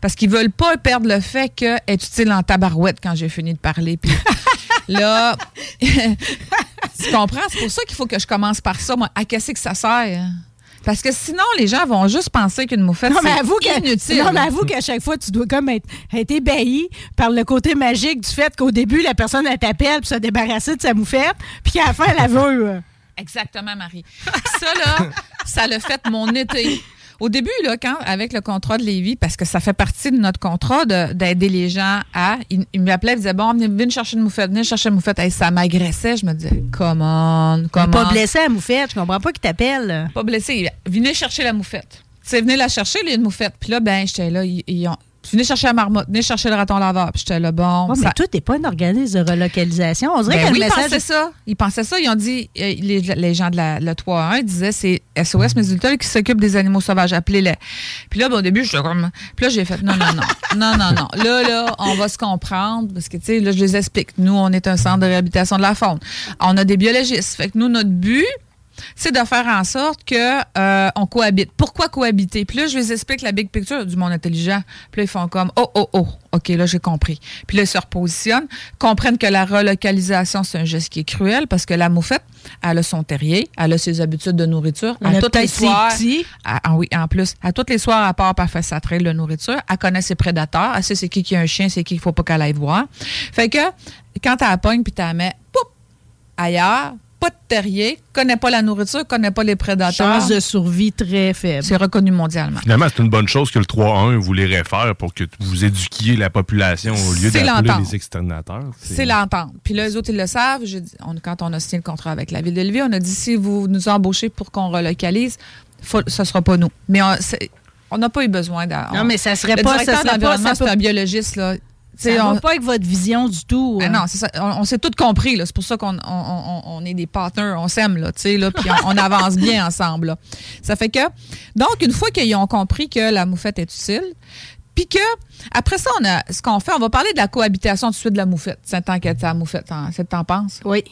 parce qu'ils veulent pas perdre le fait que est utile en tabarouette quand j'ai fini de parler. Puis là, tu comprends? C'est pour ça qu'il faut que je commence par ça. Moi, à qu'est-ce que ça sert? Parce que sinon, les gens vont juste penser qu'une moufette, c'est avoue que- inutile. Non, mais avoue qu'à chaque fois, tu dois comme être, être ébahi par le côté magique du fait qu'au début, la personne, elle t'appelle pour se débarrasser de sa moufette, puis qu'à la fin, elle la veut. Exactement, Marie. Ça, là, ça l'a fait mon été. Au début, là, quand, avec le contrat de Lévis, parce que ça fait partie de notre contrat de- d'aider les gens à. Ils il m'appelaient, ils disaient Bon, venez, venez chercher une moufette, venez chercher une moufette. Hey, ça m'agressait. Je me disais Comment, comment. Pas blessé à la moufette, je comprends pas qu'il t'appelle. Pas blessé. Venez chercher la moufette. C'est venez la chercher, les moufette. Puis là, ben, j'étais là. Ils, ils ont. Venez chercher la marmotte, venez chercher le raton laveur. Puis j'étais là, bon. Ouais, ça- mais toi, t'es pas un organisme de relocalisation. On dirait Ben que oui, le ils pensaient ça. Ils pensaient ça. Ils ont dit, euh, les, les gens de la, le 3-1 disaient, c'est SOS Mésultol qui s'occupe des animaux sauvages. Appelez-les. Puis là, ben, au début, je suis comme. Puis là, j'ai fait, non, non, non. non, non, non. Là, là, on va se comprendre. Parce que, tu sais, là, je les explique. Nous, on est un centre de réhabilitation de la faune. On a des biologistes. Fait que nous, notre but, c'est de faire en sorte que euh, on cohabite. Pourquoi cohabiter? Puis là, je les explique la big picture du monde intelligent. Puis là, ils font comme Oh, oh, oh, OK, là, j'ai compris. Puis là, ils se repositionnent, comprennent que la relocalisation, c'est un geste qui est cruel parce que la moufette, elle a son terrier, elle a ses habitudes de nourriture. Elle à a toutes les soirs. Ah, oui, en plus, à tous les soirs, à part par faire sa trail de nourriture, elle connaît ses prédateurs, elle sait c'est qui qui a un chien, c'est qui qu'il faut pas qu'elle aille voir. Fait que quand tu la pognes puis tu la mets poup, ailleurs, pas de terrier, connaît pas la nourriture, connaît pas les prédateurs, Chance de survie très faible. c'est reconnu mondialement. Finalement, c'est une bonne chose que le 3-1 voulait refaire pour que vous éduquiez la population au lieu d'appeler les exterminateurs. C'est l'entente. Puis là, les autres, ils le savent. J'ai dit- on- quand on a signé le contrat avec la ville de Lévis, on a dit si vous nous embauchez pour qu'on relocalise, faut, ce sera pas nous. Mais on n'a pas eu besoin d'un. Non, mais ça serait le pas, ça directeur serait pas, d'environnement, ça c'est peut- un biologiste, là. Ça on- va pas avec votre vision du tout. Ah hein. non, c'est ça. On, on s'est tous compris. C'est pour ça qu'on on, on- on est des partners. On s'aime, là, tu sais, là, puis on, avance bien ensemble. là. Ça fait que, donc, une fois qu'ils ont compris que la moufette est utile, puis que, après ça, on a, ce qu'on fait, on va parler de la cohabitation tout de suite de la moufette. C'est tant qu'elle est la moufette. C'est t'en penses? Oui.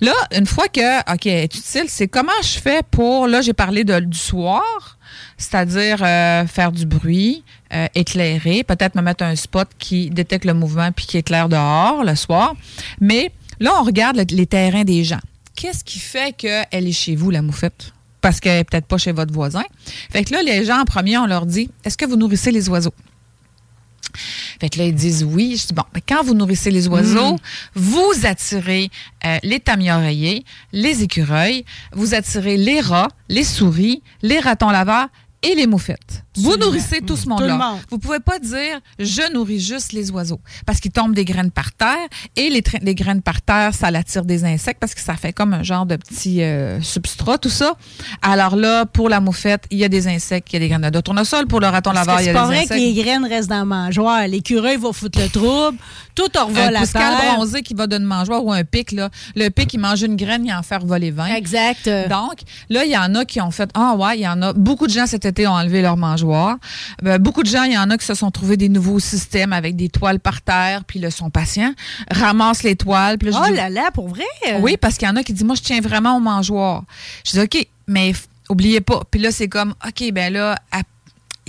Là, une fois que, OK, elle est utile, c'est comment je fais pour, là, j'ai parlé de, du soir, c'est-à-dire euh, faire du bruit, euh, éclairer, peut-être me mettre un spot qui détecte le mouvement puis qui éclaire dehors le soir. Mais là, on regarde le- les terrains des gens. Qu'est-ce qui fait qu'elle est chez vous, la moufette? Parce qu'elle n'est peut-être pas chez votre voisin. Fait que là, les gens, en premier, on leur dit, est-ce que vous nourrissez les oiseaux? Fait que là, ils disent oui. Je dis, bon, ben, quand vous nourrissez les oiseaux, vous attirez euh, les tamis oreillers, les écureuils, vous attirez les rats, les souris, les ratons laveurs et les moufettes. Vous nourrissez tout ce monde-là. monde. Vous pouvez pas dire je nourris juste les oiseaux parce qu'ils tombent des graines par terre et les, graines par terre, ça l'attire des insectes parce que ça fait comme un genre de petit euh, substrat, tout ça. Alors là, pour la moufette, il y a des insectes, il y a des graines de tournesol. Pour le raton laveur, il y c'est a pas des vrai insectes. que les graines restent dans le mangeoire. L'écureuil va foutre le trouble. Tout en un revole pouscal terre. bronzé qui va d'une mangeoire ou un pic, là. Le pic, il mange une graine, il en fait voler 20. Exact. Donc, là, il y en a qui ont fait Ah, ouais, il y en a. Beaucoup de gens cet ont enlevé leur mangeoire. Euh, beaucoup de gens, il y en a qui se sont trouvés des nouveaux systèmes avec des toiles par terre, puis là, sont patients, ramassent les toiles. Puis là, je Oh dis- là là, pour vrai? oui, parce qu'il y en a qui disent Moi, je tiens vraiment au mangeoire. Je dis OK, mais oubliez pas. Puis là, c'est comme OK, ben là, à-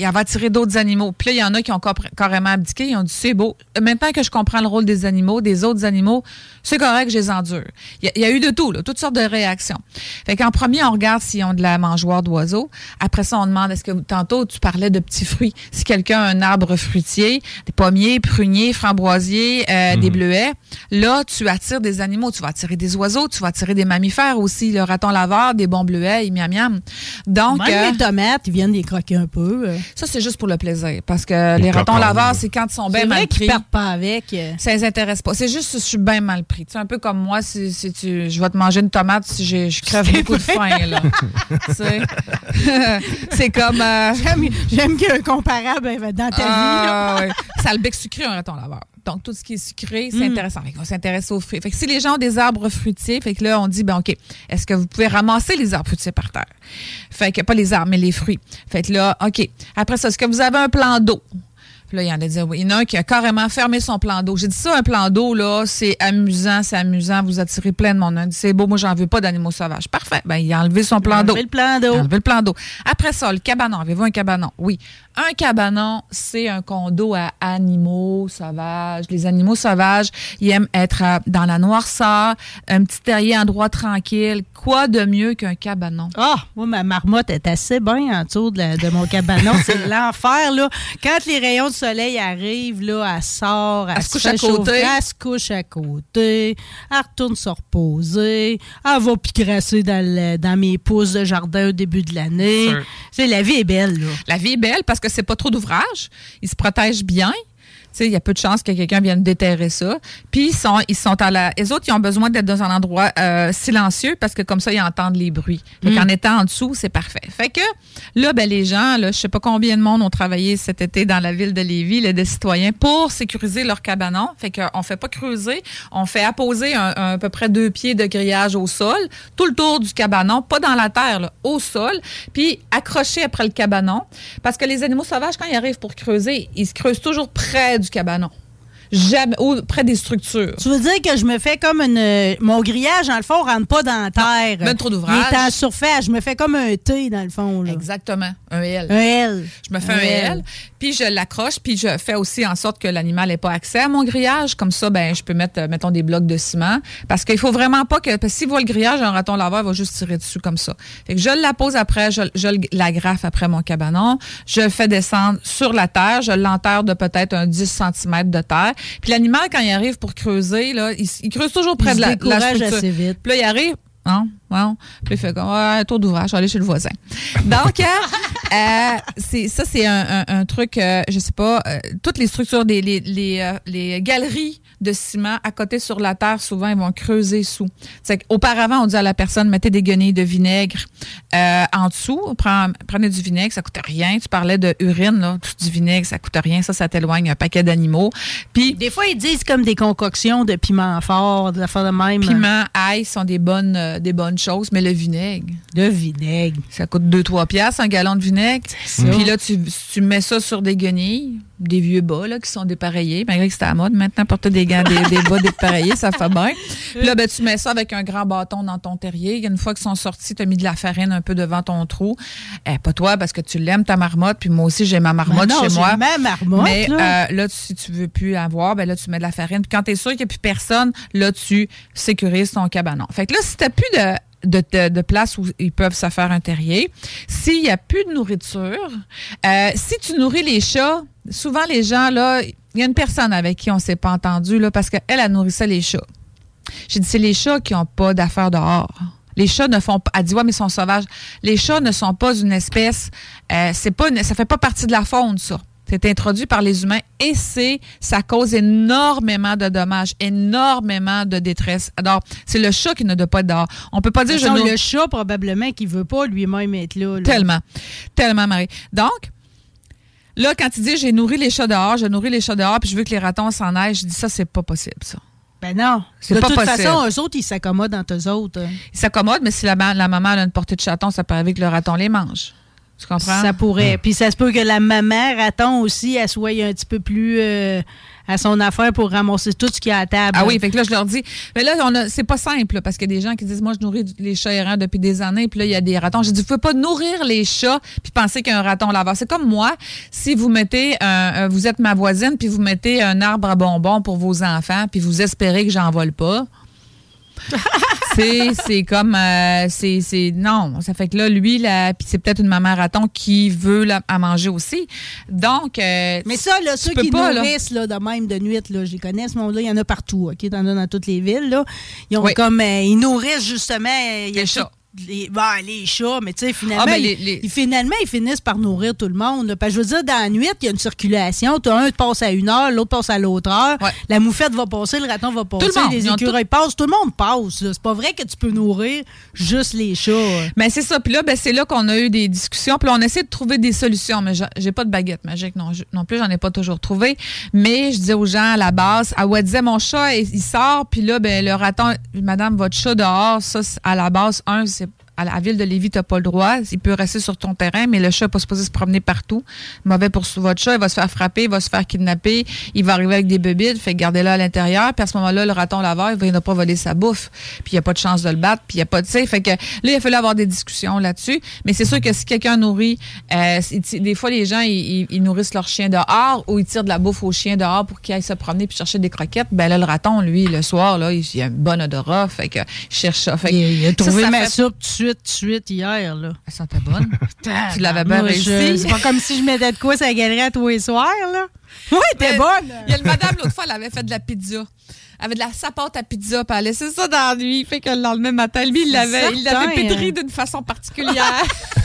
elle va attirer d'autres animaux. Puis là, il y en a qui ont carrément abdiqué. Ils ont dit c'est beau. Maintenant que je comprends le rôle des animaux, des autres animaux, c'est correct, je les endure. Il y, a- il y a eu de tout, là, toutes sortes de réactions. Fait qu'en premier, on regarde s'ils ont de la mangeoire d'oiseaux. Après ça, on demande est-ce que tantôt tu parlais de petits fruits? Si quelqu'un a un arbre fruitier, des pommiers, pruniers, framboisiers, euh, des bleuets, là, tu attires des animaux. Tu vas attirer des oiseaux, tu vas attirer des mammifères aussi, le raton laveur, des bons bleuets, miam miam. Donc, Même euh, les tomates, ils viennent les croquer un peu. euh. Ça, c'est juste pour le plaisir. Parce que les, Les ratons laveurs, c'est quand ils sont C'est bien mal qu'ils pris. partent pas avec. Ça les intéresse pas. C'est juste que je suis bien mal pris. Tu sais, un peu comme moi, si, si tu, je vais te manger une tomate si je crève C'est beaucoup de faim. Là. Tu sais. c'est comme... euh, J'aime, j'aime qu'il y ait un comparable euh, dans ta vie. là. ah, ouais. Ça a le bec sucré, un raton laveur. Donc, tout ce qui est sucré, c'est Mm. intéressant. Fait qu'on s'intéresse aux fruits. Fait que si les gens ont des arbres fruitiers, fait que là, on dit, ben OK, est-ce que vous pouvez ramasser les arbres fruitiers par terre? Fait que, pas les arbres, mais les fruits. Fait que là, OK. Après ça, est-ce que vous avez un plan d'eau? Puis là, il y en a disent, oui. Il y en a un qui a carrément fermé son plan d'eau. J'ai dit ça, un plan d'eau, là, c'est amusant, c'est amusant, vous attirez plein de monde. On dit, c'est beau, moi, j'en veux pas d'animaux sauvages. Parfait. Ben, il a enlevé son plan d'eau. Enlever le plan Il a d'eau. enlevé le plan d'eau. Après ça, le cabanon. Avez-vous un cabanon? Oui. Un cabanon, c'est un condo à animaux sauvages. Les animaux sauvages, ils aiment être euh, dans la noirceur, un petit terrier endroit tranquille. Quoi de mieux qu'un cabanon? Ah, moi, ma marmotte est assez bien en dessous de, la- de mon cabanon. C'est l'enfer, là. Quand les rayons de soleil arrivent, là, elle sort, elle, Elle se couche à côté. Elle se couche à côté. Elle retourne se reposer. Elle va picrasser dans, le- dans mes pousses de jardin au début de l'année. La vie est belle, là. La vie est belle parce que c'est pas trop d'ouvrage. Ils se protègent bien. Sais, il y a peu de chances que quelqu'un vienne déterrer ça. Puis ils sont, ils sont à la. Les autres, ils ont besoin d'être dans un endroit euh, silencieux parce que comme ça, ils entendent les bruits. Fait qu'en étant en dessous, c'est parfait. Fait que là, ben les gens, là, je sais pas combien de monde ont travaillé cet été dans la ville de Lévis, les des citoyens, pour sécuriser leur cabanon. Fait qu'on fait pas creuser, on fait apposer un, un- à peu près deux pieds de grillage au sol, tout le tour du cabanon, pas dans la terre, là, au sol, puis accroché après le cabanon. Parce que les animaux sauvages, quand ils arrivent pour creuser, ils se creusent toujours près du cabanon. Jamais, ou près des structures. Tu veux dire que je me fais comme une. Mon grillage, dans le fond, rentre pas dans la terre. ben trop d'ouvrage. Il est en surface. Je me fais comme un T, dans le fond. Là. Exactement, un L. Un L. Je me fais un L, puis je l'accroche, puis je fais aussi en sorte que l'animal n'ait pas accès à mon grillage. Comme ça, ben, je peux mettre, euh, mettons, des blocs de ciment. Parce qu'il faut vraiment pas que, parce que s'il voit le grillage, un raton laveur va juste tirer dessus comme ça. Fait que je la pose après, je, je l'agrafe après mon cabanon, je le fais descendre sur la terre, je l'enterre de peut-être un 10 cm de terre. Puis l'animal, quand il arrive pour creuser, là, il, il creuse toujours près Il de la, la structure. assez vite. Puis là, il arrive. Non, non. Puis il fait comme, ouais, tour d'ouvrage, je vais aller chez le voisin. Donc, euh, euh, c'est, ça, c'est un, un- un truc, euh, je sais pas, euh, toutes les structures, des, les, les, euh, les galeries de ciment à côté sur la terre, souvent, ils vont creuser sous. C'est qu'auparavant, on disait à la personne, mettez des guenilles de vinaigre euh, en dessous. Prends- prenez du vinaigre, ça coûte rien. Tu parlais de urine, là, du vinaigre, ça coûte rien. Ça, ça t'éloigne un paquet d'animaux. Puis, Des fois, ils disent comme des concoctions de piment fort, des affaires de même. piment, ail sont des bonnes, euh, des bonnes choses, mais le vinaigre, De vinaigre. Ça coûte 2-3 piastres, un gallon de vinaigre. Puis là, tu, tu mets ça sur des guenilles, des vieux bas là, qui sont dépareillés, malgré que c'était à la mode. Maintenant, porter des des, des bas dépareillés, ça fait bien. Puis là, ben, tu mets ça avec un grand bâton dans ton terrier. Une fois qu'ils sont sortis, tu as mis de la farine un peu devant ton trou. Eh, pas toi, parce que tu l'aimes, ta marmotte. Puis moi aussi, j'ai ma marmotte Ben non, chez moi. ma marmotte, Mais là. euh, là, tu- si tu veux plus avoir, ben là, tu mets de la farine. Puis quand tu es sûr qu'il n'y a plus personne, là, tu sécurises ton cabanon. Fait que là, si tu plus de, de, de- de place où ils peuvent se faire un terrier, s'il n'y a plus de nourriture, euh, si tu nourris les chats, souvent les gens, là, il y a une personne avec qui on s'est pas entendu, là, parce qu'elle, elle nourrissait les chats. J'ai dit, c'est les chats qui n'ont pas d'affaires dehors. Les chats ne font pas. Elle dit, ouais, mais ils sont sauvages. Les chats ne sont pas une espèce. Euh, c'est pas ça fait pas partie de la faune, ça. C'est introduit par les humains et c'est, ça cause énormément de dommages, énormément de détresse. Alors, c'est le chat qui ne doit pas être dehors. On peut pas dire, je façon, nourris- le chat, probablement, qui veut pas lui-même être là. là. Tellement. Tellement, Marie. Donc, là, quand tu dis j'ai nourri les chats dehors, je nourris les chats dehors, puis je veux que les ratons s'en aillent, je dis ça, c'est pas possible, ça. Ben non. C'est de pas toute possible. façon, eux autres, ils s'accommodent entre eux autres. Ils s'accommodent, mais si la maman a une portée de chaton, ça peut arriver que le raton les mange. Tu comprends? Ça pourrait. Puis ça se peut que la maman raton aussi, elle soit un petit peu plus euh, à son affaire pour ramasser tout ce qu'il y a à table. Ah oui, fait que là, je leur dis, mais là, on a, c'est pas simple, là, parce qu'il y a des gens qui disent, moi, je nourris les chats errants depuis des années, puis là, il y a des ratons. J'ai dit, vous pouvez pas nourrir les chats, puis penser qu'il y a un raton laveur. C'est comme moi, si vous mettez, vous êtes ma voisine, puis vous mettez un arbre à bonbons pour vos enfants, puis vous espérez que j'en vole pas. c'est c'est comme euh, c'est c'est non ça fait que là lui là puis c'est peut-être une maman raton qui veut la, à manger aussi donc euh, Mais ça, là, ceux qui pas, là. nourrissent là, de même de nuit, là, je les connais, ce monde-là, il y en a partout, OK? T'en as dans toutes les villes, là. Ils ont Oui. comme. euh, ils nourrissent justement. euh, il y a chats. Les, ben, les chats, mais tu sais, finalement, Ah, ben, ils, les- les- ils- finalement, ils finissent par nourrir tout le monde. Parce que je veux dire, dans la nuit, il y a une circulation. T'as un qui passe à une heure, l'autre passe à l'autre heure. Ouais. La moufette va passer, le raton va passer, le monde. les passent. Tout le monde passe. C'est pas vrai que tu peux nourrir juste les chats. Ben c'est ça. Puis là, ben, c'est là qu'on a eu des discussions. Puis là, on essaie de trouver des solutions. Mais j'ai- pas de baguette magique non, je- non plus. J'en ai pas toujours trouvé. Mais je disais aux gens à la base, ah ouais, disait mon chat, il, il sort. Puis là, ben le raton, madame, votre chat dehors, ça, à la base, un, c'est à la ville de Lévis, tu n'as pas le droit. Il peut rester sur ton terrain, mais le chat n'est pas supposé se promener partout. Mauvais pour votre chat, il va se faire frapper, il va se faire kidnapper, il va arriver avec des bébites, fait garder-le à l'intérieur. Puis à ce moment-là, le raton laveur, il va il va pas voler sa bouffe. Puis il n'y a pas de chance de le battre, puis il n'y a pas de. tu sais, Fait que là, il a fallu avoir des discussions là-dessus. Mais c'est sûr que si quelqu'un nourrit, euh, des fois, les gens, ils, nourrissent leur chien dehors ou ils tirent de la bouffe au chien dehors pour qu'il aille se promener puis chercher des croquettes. Ben là, le raton, lui, le soir, là, il, il a un bon odorat, fait que il cherche ça. Fait que Il, il a ça, trouvé ça ma fait- soupe tout de suite, de suite hier. Là. Elle sentait bonne. Tu l'avais bien réussi. C'est pas comme si je mettais de quoi la galerie à tous les soirs. Là. Oui, t'es bonne. Il y a une madame, l'autre fois, elle avait fait de la pizza. Elle avait de la sapate à pizza, puis elle laissait ça dans la nuit. Fait que le lendemain matin, lui, il l'avait, il l'avait certain, pétri hein. d'une façon particulière.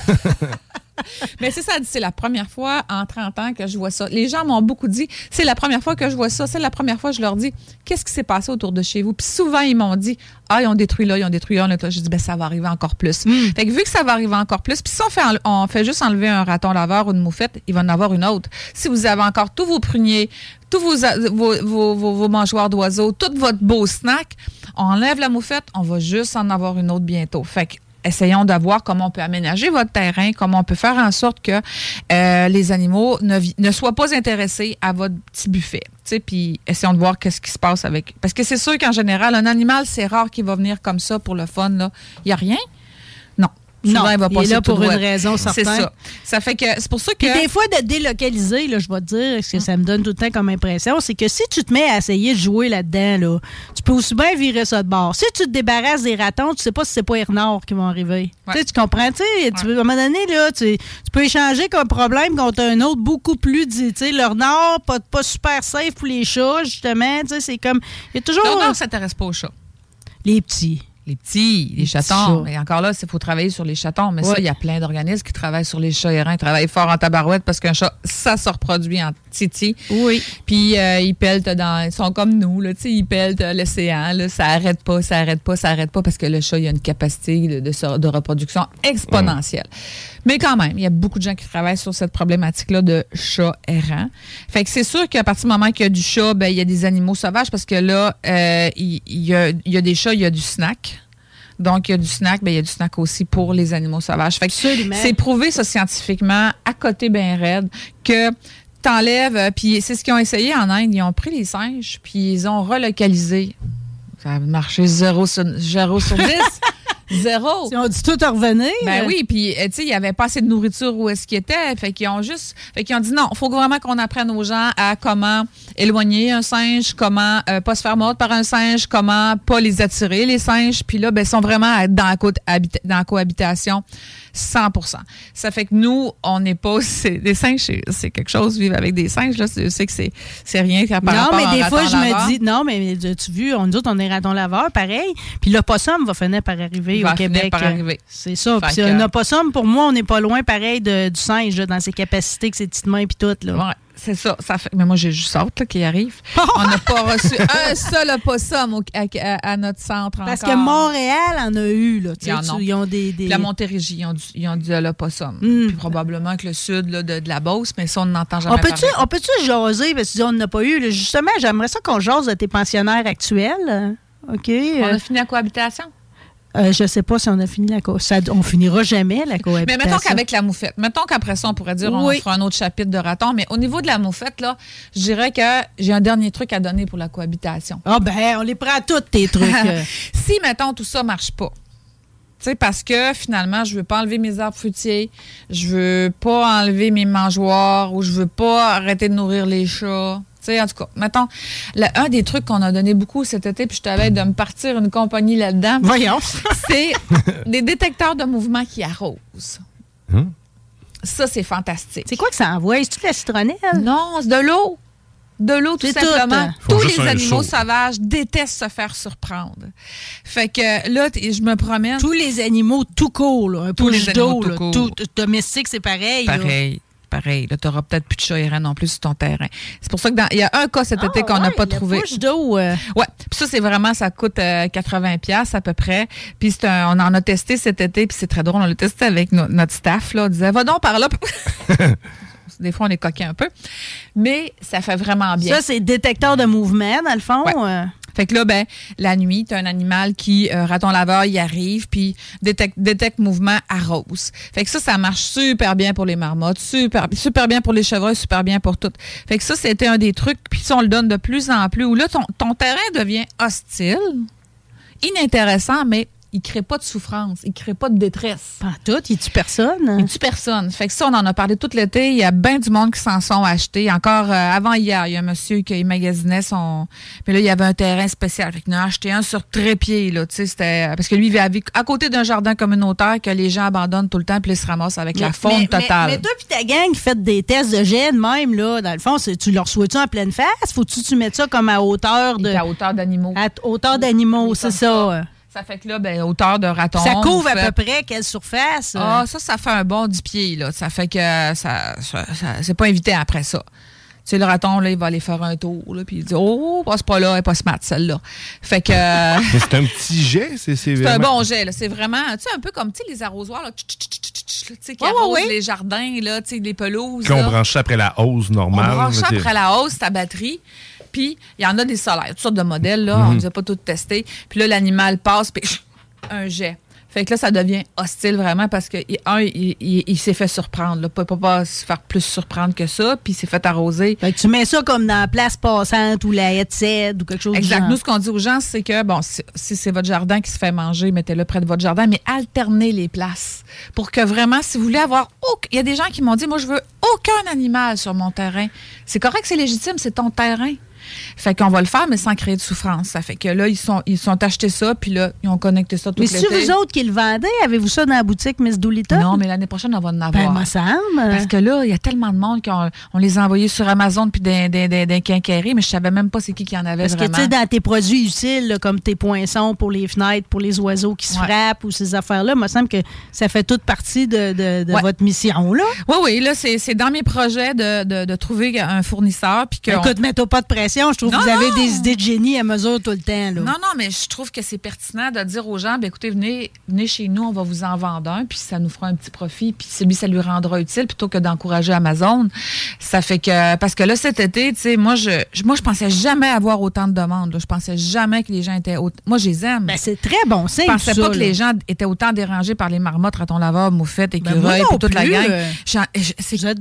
Mais c'est ça, c'est la première fois en 30 ans que je vois ça. Les gens m'ont beaucoup dit, c'est la première fois que je vois ça. C'est la première fois que je leur dis, qu'est-ce qui s'est passé autour de chez vous? Puis souvent, ils m'ont dit, ah, ils ont détruit là, ils ont détruit là. J'ai dit, ben, ça va arriver encore plus. Fait que vu que ça va arriver encore plus, puis si on fait, on fait juste enlever un raton laveur ou une moufette, il va en avoir une autre. Si vous avez encore tous vos pruniers, tous vos, a- vos, vos, vos- vos mangeoires d'oiseaux, tout votre beau snack, on enlève la moufette, on va juste en avoir une autre bientôt. Fait que essayons de voir comment on peut aménager votre terrain, comment on peut faire en sorte que euh, les animaux ne, soient pas intéressés à votre petit buffet. Puis essayons de voir qu'est-ce qui se passe avec. Parce que c'est sûr qu'en général, un animal, c'est rare qu'il va venir comme ça pour le fun. Il n'y a rien? Non. Souvent, Non, il va il est là pour une droit. raison C'est certaine. ça. Ça fait que c'est pour ça que. Puis des fois, de délocaliser, là, je vais te dire, ce que ça me donne tout le temps comme impression, c'est que si tu te mets à essayer de jouer là-dedans, là, tu peux aussi bien virer ça de bord. Si tu te débarrasses des ratons, tu sais pas si c'est pas les renards qui vont arriver. Ouais. Tu sais, tu comprends? Tu sais, tu peux- à un moment donné, là, tu, tu peux échanger comme problème contre un autre beaucoup plus, dit, tu sais, le renard, pas, pas super safe pour les chats, justement. Tu sais, c'est comme. Il y a toujours Non, non, on s'intéresse pas aux chats. les petits. Les petits, les, chatons. Et encore là, il faut travailler sur les chatons. Mais ça, il y a plein d'organismes qui travaillent sur les chats errants. Ils travaillent fort en tabarouette parce qu'un chat, ça se reproduit en titi. Oui. Puis euh, ils pèlent dans. Ils sont comme nous, là, tu sais, ils pèlent l'océan. là. Ça arrête pas, ça arrête pas, ça arrête pas parce que le chat, il a une capacité de, de, se- de reproduction exponentielle. Mais quand même, il y a beaucoup de gens qui travaillent sur cette problématique-là de chat errant. Fait que c'est sûr qu'à partir du moment qu'il y a du chat, ben, il y a des animaux sauvages parce que là, euh, il, il y a, il y a des chats, il y a du snack. Donc, il y a du snack, ben, il y a du snack aussi pour les animaux sauvages. Fait que c'est prouvé ça scientifiquement, à côté bien raide, que t'enlèves, euh, puis c'est ce qu'ils ont essayé en Inde, ils ont pris les singes, puis ils ont relocalisé. Ça a marché zéro sur, zéro sur 10. zéro. Si on dit tout à revenir. Ben oui, puis euh, tu sais, il n'y avait pas assez de nourriture où est-ce qu'ils étaient. Fait qu'ils ont juste. Fait qu'ils ont dit non, il faut vraiment qu'on apprenne aux gens à comment éloigner un singe, comment euh, pas se faire mordre par un singe, comment pas les attirer, les singes. Puis là, ben, ils sont vraiment dans la, dans la cohabitation 100% Ça fait que nous, on n'est pas. Des singes, c'est- quelque chose, vivre avec des singes, là. Je sais que c'est c'est rien qu'à non, mais des fois, je laveur. me dis, non, mais tu vu, on nous autres, on est raton laveur, pareil. Puis l'opossum va finir par arriver Au va Québec. arriver. C'est ça. Puis un opossum, pour moi, on n'est pas loin, pareil, de- du singe, là, dans ses capacités, que ses petites mains, puis tout. Là. Ouais, c'est ça, ça fait. Mais moi, j'ai juste hâte là, qui arrive. On n'a pas reçu un seul opossum au- à, à- à notre centre Parce encore. que Montréal en a eu. Là, tu Ils en ont. tu- ils ont des. la Montérégie, ils ont, du, ils ont du l'opossum. Mm. Puis probablement que le sud là, de, de la Beauce, mais ça, on n'entend jamais on peut-tu, parler. on peut-tu jaser, parce que tu dis, on n'a pas eu. là. justement, j'aimerais ça qu'on jase de tes pensionnaires actuels. OK. On euh, a fini la cohabitation? Euh, je sais pas si on a fini la co ça, On finira jamais la Mais cohabitation. mettons qu'avec la moufette, mettons qu'après ça, on pourrait dire on Oui. fera un autre chapitre de raton, mais au niveau de la moufette, là, je dirais que j'ai un dernier truc à donner pour la cohabitation. Ah ben, on les prend tous tes trucs. si, mettons, tout ça marche pas, parce que finalement, je veux pas enlever mes arbres fruitiers, je veux pas enlever mes mangeoires ou je veux pas arrêter de nourrir les chats. Sais, en tout cas, mettons, un des trucs qu'on a donné beaucoup cet été, puis je t'avais de me partir une compagnie là-dedans, Voyons. c'est des détecteurs de mouvement qui arrosent. Hum. Ça, c'est fantastique. C'est quoi que ça envoie? C'est-tu de la citronnelle? Non, c'est de l'eau. De l'eau, tout simplement. tout. Tous les animaux sauvages détestent se faire surprendre. Fait que là, je me promène. Tous les animaux tout court, là, un Tous les animaux d'eau, tout court. domestique, c'est pareil. là. Pareil. Là, t'auras peut-être plus de chat non plus sur ton terrain. C'est pour ça que dans- il y a un cas cet été Ah, qu'on n'a ouais, pas trouvé. push d'eau. euh, Ouais. Puis ça, c'est vraiment, ça coûte euh, 80 pièces à peu près. Puis un- on en a testé cet été, puis c'est très drôle. On l'a testé avec no- notre staff. Là. On disait, va donc par là. Des fois, on est coquin un peu. Mais ça fait vraiment bien. Ça, c'est détecteur de mouvement, dans le fond. Ouais. Fait que là, ben, la nuit, tu as un animal qui, euh, raton laveur, il arrive, puis détecte, détecte mouvement, arrose. Fait que ça, ça marche super bien pour les marmottes, super, bien pour les chevreuils, super bien pour tout. Fait que ça, c'était un des trucs, puis ça, on le donne de plus en plus, où là, ton, ton terrain devient hostile, inintéressant, mais il crée pas de souffrance, il crée pas de détresse. Pas tout, il tue personne. Il tue personne. Fait que ça, on en a parlé tout l'été. Il y a bien du monde qui s'en sont achetés. Encore euh, avant hier, il y a un monsieur qui magasinait son. Puis là, il y avait un terrain spécial. Fait qu'il en a acheté un sur trépied, là. Tu sais, c'était. Parce que lui, il vit à côté d'un jardin communautaire que les gens abandonnent tout le temps, puis ils se ramassent avec la faune mais, totale. Mais, mais toi puis ta gang qui fait des tests de gènes même, là, dans le fond, tu leur souhaites-tu en pleine face? Faut-tu tu mettes ça comme à hauteur de. à hauteur d'animaux. à hauteur d'animaux, c'est ça. Ça fait que là, ben, hauteur de raton. Ça couvre à peu près quelle surface? euh? Ah, ça, ça fait un bon 10 pieds, là. Ça fait que ça, ça- ça- c'est pas invité après ça. Tu sais, le raton, là, il va aller faire un tour, là, puis il dit Oh, passe pas là, elle pas smart, celle-là. Fait que euh, Mais c'est un petit jet, c'est c'est c'est un vraiment- bon jet, là. C'est vraiment, tu sais, un peu comme, tu sais, les arrosoirs, là, tu sais, qui arrosent les jardins, là, tu sais, les pelouses. On branche ça après la hausse On normale. là, t'sais. après la hausse, ta batterie. Puis, il y en a des solaires, toutes sortes de modèles, là. On ne les a pas tous testés. Puis là, l'animal passe, puis un jet. Fait que là, ça devient hostile vraiment parce que, un, il, il- il s'est fait surprendre. Là. Pas, pas, pas se faire plus surprendre que ça, puis il s'est fait arroser. Fait que tu mets ça comme dans la place passante ou la headset ou quelque chose du Exact. genre. Nous, ce qu'on dit aux gens, c'est que, bon, si, si c'est votre jardin qui se fait manger, mettez-le près de votre jardin, mais alternez les places. Pour que vraiment, si vous voulez avoir. aucun- Il y a des gens qui m'ont dit, moi, je veux aucun animal sur mon terrain. C'est correct, c'est légitime, c'est ton terrain. Fait qu'on va le faire, mais sans créer de souffrance. Ça fait que là, ils sont, ils sont achetés ça, puis là, ils ont connecté ça tout Mais si vous autres qui le vendez, avez-vous ça dans la boutique Miss Doolittle? Non, mais l'année prochaine, on va en Ben, avoir. me semble. Parce que là, il y a tellement de monde qu'on on les a envoyés sur Amazon puis d'un quincaillerie, mais je savais même pas c'est qui qui en avait Parce que, tu sais, dans tes produits utiles, là, comme tes poinçons pour les fenêtres, pour les oiseaux qui se Ouais. frappent ou ces affaires-là, il me semble que ça fait toute partie de, de- de Ouais. votre mission, là. Oui, oui, là, c'est c'est dans mes projets de, de- trouver un fournisseur. Puis que Écoute, mets-toi pas de pression. Je trouve Non, que vous avez non. des idées de génie à mesure tout le temps, là. Non, non, mais je trouve que c'est pertinent de dire aux gens, ben, écoutez, venez, venez chez nous, on va vous en vendre un, puis ça nous fera un petit profit, puis celui, ça lui rendra utile plutôt que d'encourager Amazon. Ça fait que, parce que là, cet été, tu sais, moi, je, je- moi, je pensais jamais avoir autant de demandes. là. Je pensais jamais que les gens étaient autant. Moi, je les aime. Ben, c'est très bon signe, je pensais ça, pas que les gens étaient autant dérangés par les marmottes, ratons laveurs, moufettes, Ben, écureuils, puis toute la gang. euh. J'en- je- C'est bien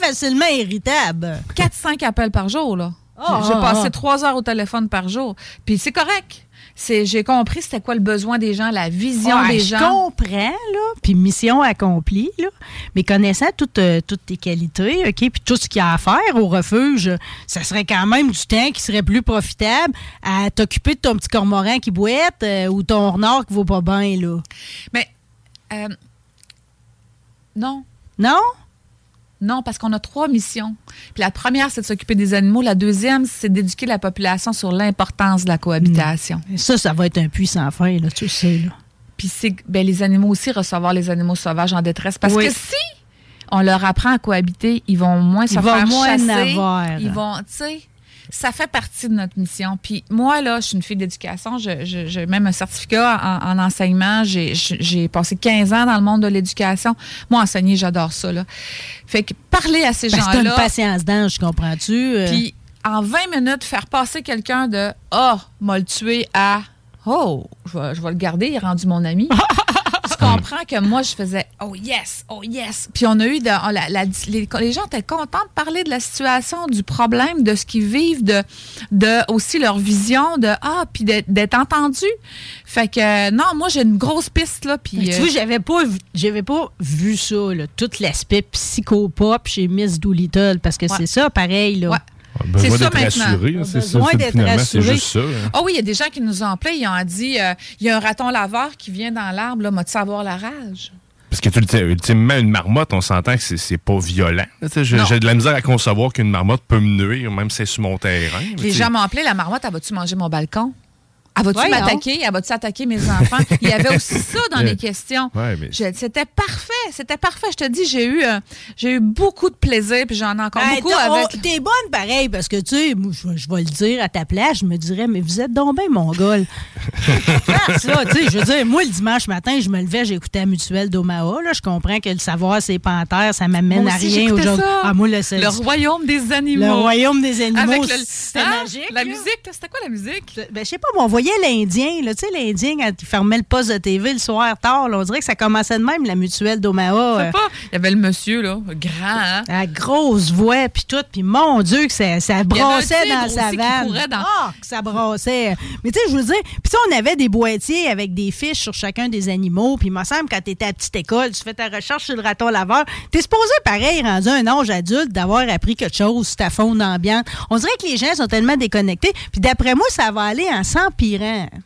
facilement irritable. 4-5 appels par jour, là. Ah, J'ai j'ai ah, passé trois heures au téléphone par jour. Puis c'est correct. C'est, j'ai compris c'était quoi le besoin des gens, la vision Ouais, des je gens. comprends, là. Puis mission accomplie, là. Mais connaissant toutes, euh, toutes tes qualités, OK, puis tout ce qu'il y a à faire au refuge, ça serait quand même du temps qui serait plus profitable à t'occuper de ton petit cormoran qui boite euh, ou ton renard qui vaut pas bien, là. Mais euh, non. Non? Non, parce qu'on a trois missions. Puis la première, c'est de s'occuper des animaux. La deuxième, c'est d'éduquer la population sur l'importance de la cohabitation. Ça, ça va être un puits sans fin, là, tu sais, là. Puis c'est ben, les animaux aussi recevoir les animaux sauvages en détresse. Parce Oui. que si on leur apprend à cohabiter, ils vont moins se Ils vont faire moins chasser. avoir. Ils vont, tu sais, ça fait partie de notre mission. Puis moi, là, je suis une fille d'éducation. Je- je- J'ai même un certificat en, en enseignement. J'ai- passé 15 ans dans le monde de l'éducation. Moi, enseigner, j'adore ça. Là. Fait que parler à ces Parce que t'as une gens-là. patience d'ange, comprends-tu? Euh, Puis en 20 minutes, faire passer quelqu'un de Ah, m'a le tué à Oh, je vais, je vais le garder, il est rendu mon ami. Comprends que moi, je faisais Oh yes, oh yes. Puis on a eu de, oh, la- la- les, les gens étaient contents de parler de la situation, du problème, de ce qu'ils vivent, de, de aussi leur vision, de Ah, puis d'être entendus. Fait que non, moi, j'ai une grosse piste, là. Puis. Tu euh, vois, j'avais pas, j'avais pas vu ça, là, tout l'aspect psychopop chez Miss Doolittle, parce que Ouais. c'est ça, pareil, là. Ouais. Besoin C'est ça d'être maintenant. c'est ça. d'être rassuré. juste ça. hein. Ah oui, il y a des gens qui nous ont appelés, ils ont dit euh, il y a un raton laveur qui vient dans l'arbre, là, m'a-tu avoir la rage? Parce que tu le sais, ultimement, une marmotte, on s'entend que c'est- c'est pas violent. J'ai Non. j'ai de la misère à concevoir qu'une marmotte peut me nuire, même si c'est sur mon terrain. mais Les gens m'ont appelé, la marmotte, elle va-tu manger mon balcon? Elle va-tu m'attaquer? Elle va-tu attaquer mes enfants? Il y avait aussi ça dans les questions. Ouais, mais Je- C'était parfait, c'était parfait. Je te dis, j'ai eu, euh, j'ai eu beaucoup de plaisir, puis j'en ai encore Hey, beaucoup avec. oh, T'es bonne pareil, parce que, tu sais, moi, je vais- je vais le dire à ta place, je me dirais, mais vous êtes donc bien mongol. Faire ça, tu sais, je veux dire, moi, le dimanche matin, je me levais, j'écoutais la mutuelle d'Omaha, là, je comprends que le savoir, c'est panthères, ça m'amène à rien aujourd'hui. ça. Ah, moi, le, Le royaume des animaux. le royaume des animaux, Avec le, c'était Hein? magique. La là. musique, c'était quoi la musique? Ben, je sais pas, moi, on voyait l'Indien, là, tu sais, l'Indien, quand il fermait le poste de TV le soir tard, là, on dirait que ça commençait de même, la mutuelle d'Omaha. Euh. Il y avait le monsieur, là, grand, hein? La grosse voix, puis tout, puis mon Dieu, que ça, ça brassait dans sa vanne. dans- Ah, que ça brassait. Mais tu sais, je veux dire, puis ça, on avait des boîtiers avec des fiches sur chacun des animaux, puis il me semble, quand tu étais à la petite école, tu fais ta recherche sur le raton laveur, t'es supposé, pareil, rendu un âge adulte, d'avoir appris quelque chose ta faune ambiante. On dirait que les gens sont tellement déconnectés, puis d'après moi, ça va aller en s'empirant.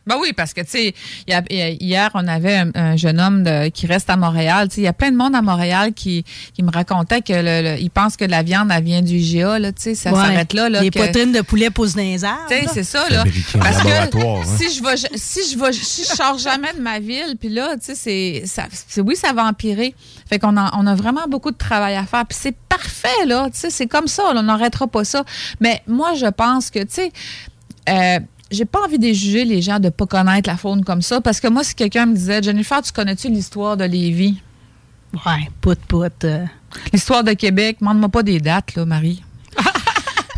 Ben oui, parce que, tu sais, a- hier, on avait un, un jeune homme de- qui reste à Montréal. Tu sais, il y a plein de monde à Montréal qui, qui me racontait que le, le- il pense que la viande, elle vient du IGA, là, tu sais, ça Ouais. s'arrête là. là Les que- poitrines de poulet poussent dans les arbres, Tu sais, c'est ça, là. Parce que hein. si je vais, si je vais, si je sors jamais de ma ville, puis là, tu sais, c'est, ça- c'est- oui, ça va empirer. Fait qu'on a, on a vraiment beaucoup de travail à faire. Puis c'est parfait, là. Tu sais, c'est comme ça. là, on n'arrêtera pas ça. Mais moi, je pense que, tu sais, euh, j'ai pas envie de juger les gens de pas connaître la faune comme ça. Parce que moi, si quelqu'un me disait, Jennifer, tu connais-tu l'histoire de Lévis? Ouais, pout, pout. euh. L'histoire de Québec, demande-moi pas des dates, là, Marie.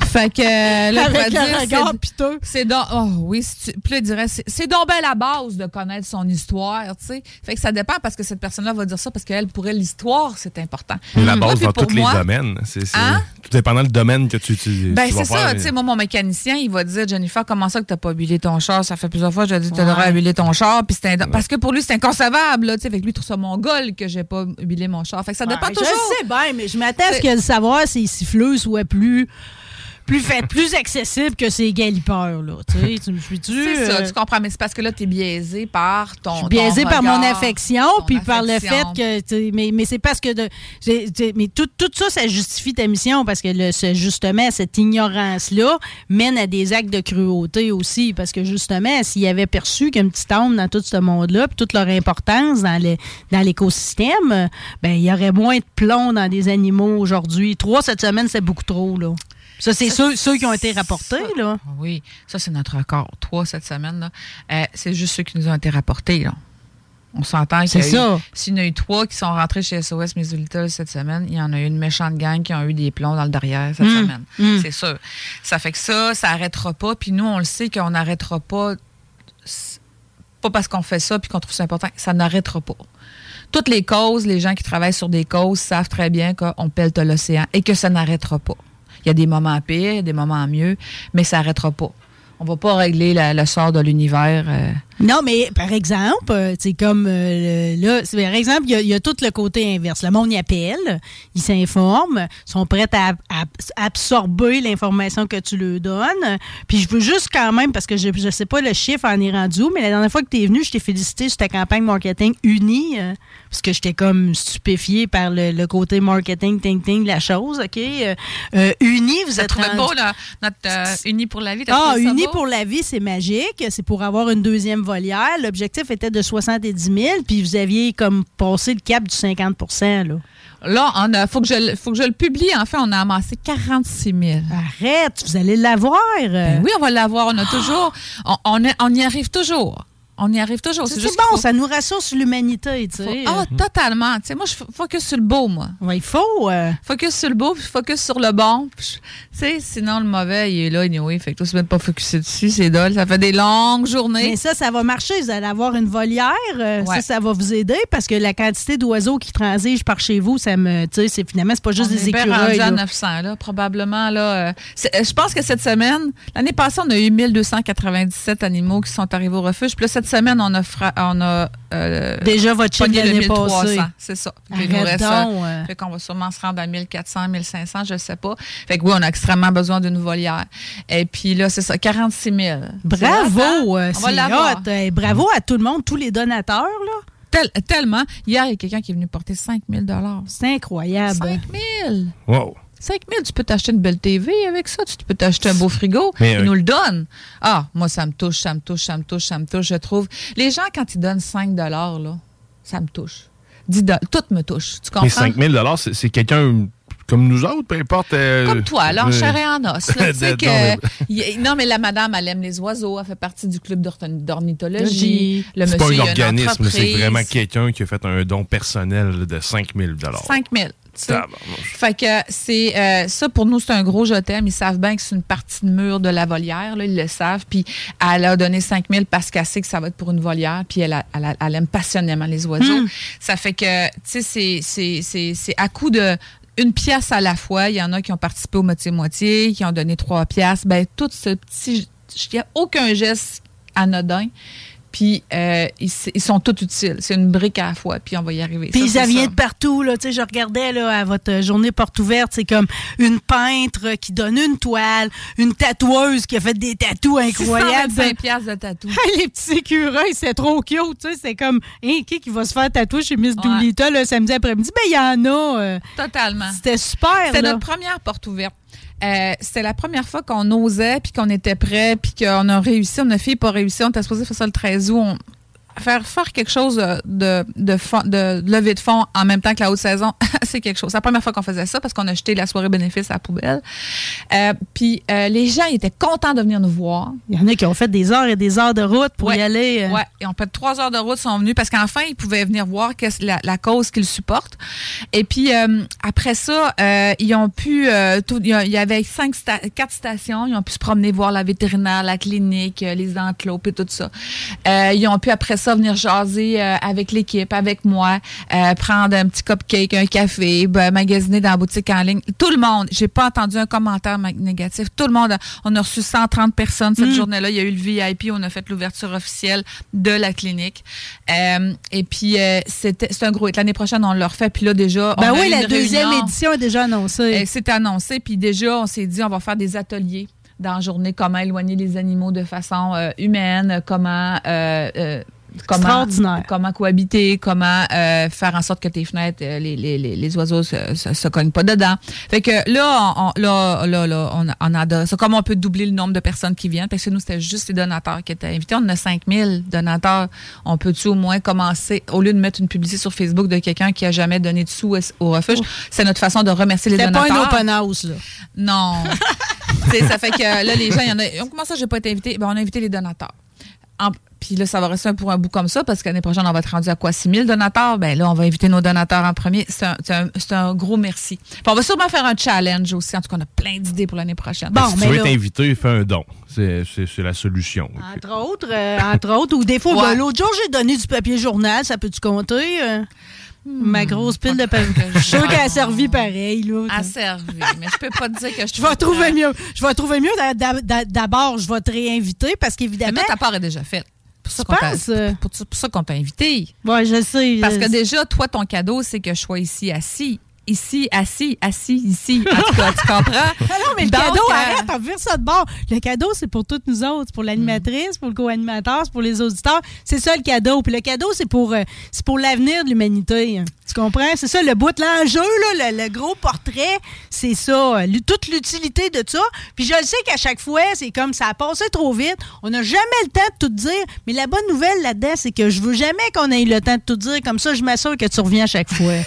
Fait que euh, là, Avec dire, regard c'est- piteux. c'est donc, oh oui, si tu- puis là, il dirait, c'est c'est donc bien la base de connaître son histoire, tu sais. Fait que ça dépend parce que cette personne-là va dire ça parce qu'elle, pour elle, l'histoire, c'est important. La base dans tous moi, les domaines. C'est c'est- Hein? tout dépendant du domaine que tu, tu, Ben, c'est ça. Tu sais, moi, mon mécanicien, il va dire, Jennifer, comment ça que t'as pas huilé ton char? Ça fait plusieurs fois que je lui ai dit, tu Ouais. devrais huiler ton char. Puis c'est Parce que pour lui, c'est inconcevable, là. Tu sais, fait que lui, il trouve ça mongol que j'ai pas huilé mon char. Fait que ça dépend Ouais, toujours. Je sais bien, mais je m'attends à ce C'est- que le savoir, ces siffleuses soit plus. Plus fait, plus accessible que ces galipeurs, là. Tu sais, tu me suis-tu? C'est ça, euh, tu comprends. Mais c'est parce que là, t'es biaisé par ton. Je suis biaisée ton par mon affection, puis par le fait que. tu Mais, mais c'est parce que. De, tu mais tout, tout ça, ça justifie ta mission, parce que le, ce- justement, cette ignorance-là mène à des actes de cruauté aussi. Parce que justement, s'ils avaient perçu qu'une petite âme dans tout ce monde-là, puis toute leur importance dans dans l'écosystème, ben il y aurait moins de plomb dans des animaux aujourd'hui. Trois cette semaine, c'est beaucoup trop, là. Ça, c'est ceux, ceux qui ont été rapportés, là. Ah Oui, ça, c'est notre record. Trois cette semaine. là. Euh, c'est juste ceux qui nous ont été rapportés. Là. On s'entend qu'il y a. S'il y en a eu trois qui sont rentrés chez SOS Mésulita cette semaine, il y en a eu une méchante gang qui ont eu des plombs dans le derrière cette Mm, semaine. mm. C'est sûr. Ça fait que ça, ça n'arrêtera pas. Puis nous, on le sait qu'on n'arrêtera pas. Pas parce qu'on fait ça puis qu'on trouve ça important. Ça n'arrêtera pas. Toutes les causes, les gens qui travaillent sur des causes savent très bien qu'on pèle l'océan et que ça n'arrêtera pas. Il y a des moments pires, des moments mieux, mais ça n'arrêtera pas. On va pas régler la- le sort de l'univers. euh, Non, mais par exemple, euh, c'est comme euh, là, par exemple, il y, a- il y a tout le côté inverse. Le monde y appelle, ils s'informent, sont prêts à, à absorber l'information que tu leur donnes. Puis je veux juste quand même, parce que je ne sais pas le chiffre en est rendu mais la dernière fois que tu es venu, je t'ai félicité sur ta campagne marketing unie, euh, parce que j'étais comme stupéfié par le, le côté marketing, ting, ting, de la chose, OK? Euh, euh, uni, vous êtes trouvé rendu- beau, là, notre euh, Unis pour la vie? ah, trouvé ça Uni beau? pour la vie, c'est magique. C'est pour avoir une deuxième volière. L'objectif était de 70 000, puis vous aviez comme passé le cap du 50 là. Là, on a, faut, que je, le- faut que je le publie. En fait, on a amassé 46 000. Arrête, vous allez l'avoir. Ben oui, on va l'avoir. On a toujours. On, on y arrive toujours. On y arrive toujours. C'est bon, faut- ça nous rassure sur l'humanité, tu sais. Ah, totalement. Tu sais, moi, je focus sur le beau, moi. Ouais, il faut. euh, Focus sur le beau, puis focus sur le bon. Je- Tu sais, sinon, le mauvais, il est là, anyway. Fait que toi, tu ne pas focuser dessus, c'est dole. Ça fait des longues journées. Mais ça, ça va marcher. Vous allez avoir une volière. euh, Ouais. Ça, ça va vous aider parce que la quantité d'oiseaux qui transigent par chez vous, ça me. Tu sais, c'est- finalement, c'est pas juste on des écureuils. rendu à là. 900, là, probablement. Là, euh, je pense que cette semaine, l'année passée, on a eu 1297 animaux qui sont arrivés au refuge. Puis là, cette semaine, on a, fra- on a euh, Déjà, votre chiffre passée. 1300. C'est ça. Puis il nous Arrête reste, euh, donc, fait qu'on va sûrement se rendre à 1400, 1500, je sais pas. Fait que oui, on a extrêmement besoin d'une volière. Et puis là, c'est ça, 46 000. Bravo, hein? euh, On va. Euh, bravo à tout le monde, tous les donateurs. là. Tel- tellement. Hier, il y a quelqu'un qui est venu porter 5 000 C'est incroyable. 5 000 Wow. 5 000, tu peux t'acheter une belle TV avec ça, tu peux t'acheter un beau frigo. Mais, ils euh, nous le donnent. Ah, moi, ça me touche, ça me touche, ça me touche, ça me touche, je trouve. Les gens, quand ils donnent 5 là, ça me touche. 10 tout me touche. Tu comprends? Mais 5 000 c'est c'est quelqu'un comme nous autres, peu importe. euh, Comme toi, là, en euh, chair et en os. là, tu sais Non, que- mais- non, mais la madame, elle aime les oiseaux. Elle fait partie du club d'ornithologie. Le C'est monsieur, pas il un organisme, c'est vraiment quelqu'un qui a fait un don personnel de 5 000 5 000. Fait que c'est euh, ça pour nous c'est un gros je t'aime. Ils savent bien que c'est une partie de mur de la volière, là, ils le savent. Puis elle a donné 5 000 parce qu'elle sait que ça va être pour une volière. Puis elle, a- elle, a- elle aime passionnément les oiseaux. Ça fait que tu sais c'est c'est c'est c'est à coup de une pièce à la fois. Il y en a qui ont participé au moitié moitié, qui ont donné trois pièces. Ben tout ce petit, il n'y a aucun geste anodin. Puis euh, ils, sont tous utiles. C'est une brique à la fois. Puis on va y arriver. Puis Ça, vient de partout. Là. Tu sais, Je regardais là, à votre journée porte ouverte, c'est comme une peintre qui donne une toile, une tatoueuse qui a fait des tatous incroyables. 625 piastres de tatou. Hey, les petits écureuils, c'est trop cute. tu sais, C'est comme, hein, qui qui va se faire tatouer chez Miss Ouais. Le samedi après-midi? Ben, il y en a. euh, Totalement. C'était super. C'était notre première porte ouverte. Euh, c'était la première fois qu'on osait, puis qu'on était prêt, puis qu'on a réussi. On a fait pas réussi. On était supposé faire ça le 13 août. Faire faire quelque chose de, de, fond- de levée de fonds en même temps que la haute saison, c'est quelque chose. C'est la première fois qu'on faisait ça parce qu'on a jeté la soirée bénéfice à la poubelle. Euh, puis euh, les gens ils étaient contents de venir nous voir. Il y en a qui ont fait des heures et des heures de route pour Ouais. y aller. euh. Ouais, et on peut trois heures de route sont venus parce qu'enfin ils pouvaient venir voir la, la cause qu'ils supportent. Et puis euh, après ça, ils ont pu, tout- il y avait cinq, sta- quatre stations, ils ont pu se promener voir la vétérinaire, la clinique, les enclos et tout ça. Ils ont pu après ça venir jaser euh, avec l'équipe, avec moi, euh, prendre un petit cupcake, un café, ben, magasiner dans la boutique en ligne. Tout le monde, j'ai pas entendu un commentaire négatif. Tout le monde, on a reçu 130 personnes cette journée-là. Il y a eu le VIP, on a fait l'ouverture officielle de la clinique. Euh, et puis c'était c'est un gros hit. L'année prochaine, on le refait. Puis là déjà, Ben on oui, la une deuxième réunion. édition est déjà annoncée. C'est annoncé, puis déjà, on s'est dit, on va faire des ateliers dans la journée, comment éloigner les animaux de façon euh, humaine, comment... euh, euh, Comment, Extraordinaire. comment cohabiter, comment euh, faire en sorte que tes fenêtres, euh, les, les, les, les oiseaux se, se, se cognent pas dedans. Fait que là, on, là, là, là, on, on a, c'est comme on peut doubler le nombre de personnes qui viennent, parce que nous, c'était juste les donateurs qui étaient invités. On a 5000 donateurs. On peut-tu au moins commencer, au lieu de mettre une publicité sur Facebook de quelqu'un qui a jamais donné de sous au- refuge, c'est notre façon de remercier les C'était pas donateurs. un open house, là. Non. Ça fait que là, les gens, il y en a. Comment ça, j'ai pas été invité? Ben, on a invité les donateurs. En- puis là, ça va rester pour un bout comme ça, parce qu'année prochaine, on va être rendu à quoi? 6 000 donateurs? Ben là, on va inviter nos donateurs en premier. C'est un, gros merci. Puis on va sûrement faire un challenge aussi. En tout cas, on a plein d'idées pour l'année prochaine. Bon, si mais tu veux là- être invité, fais un don. C'est la solution. Entre autres, euh, entre autres, ou des fois, Ouais. ben, l'autre jour, j'ai donné du papier journal, ça peut-tu compter? euh? Ma grosse pile de papier. Je suis sûre qu'elle a servi pareil, là. À servir. Mais je peux pas te dire que je Je vais trouver mieux. Je vais trouver mieux. D'a- d'a- D'abord, je vais te réinviter parce Mais qu'évidemment. toi, ta part est déjà faite. Pour ça qu'on t'a- penses, pour- pour ça qu'on t'a invité. Ouais, je sais. Parce je- que déjà, toi, ton cadeau, c'est que je sois ici assis. Ici, assis, assis, ici. En tout cas, tu comprends? Ah non, mais le Donc, cadeau, euh, arrête, on vire ça de bord. Le cadeau, c'est pour toutes nous autres. C'est pour l'animatrice, pour le co-animateur, c'est pour les auditeurs. C'est ça le cadeau. Puis le cadeau, c'est pour, euh, c'est pour l'avenir de l'humanité. Tu comprends? C'est ça le bout de l'enjeu, là, le, le gros portrait. C'est ça. euh, toute l'utilité de ça. Puis je le sais qu'à chaque fois, c'est comme ça a passé trop vite. On n'a jamais le temps de tout dire. Mais la bonne nouvelle là-dedans, c'est que je veux jamais qu'on ait eu le temps de tout dire. Comme ça, je m'assure que tu reviens à chaque fois.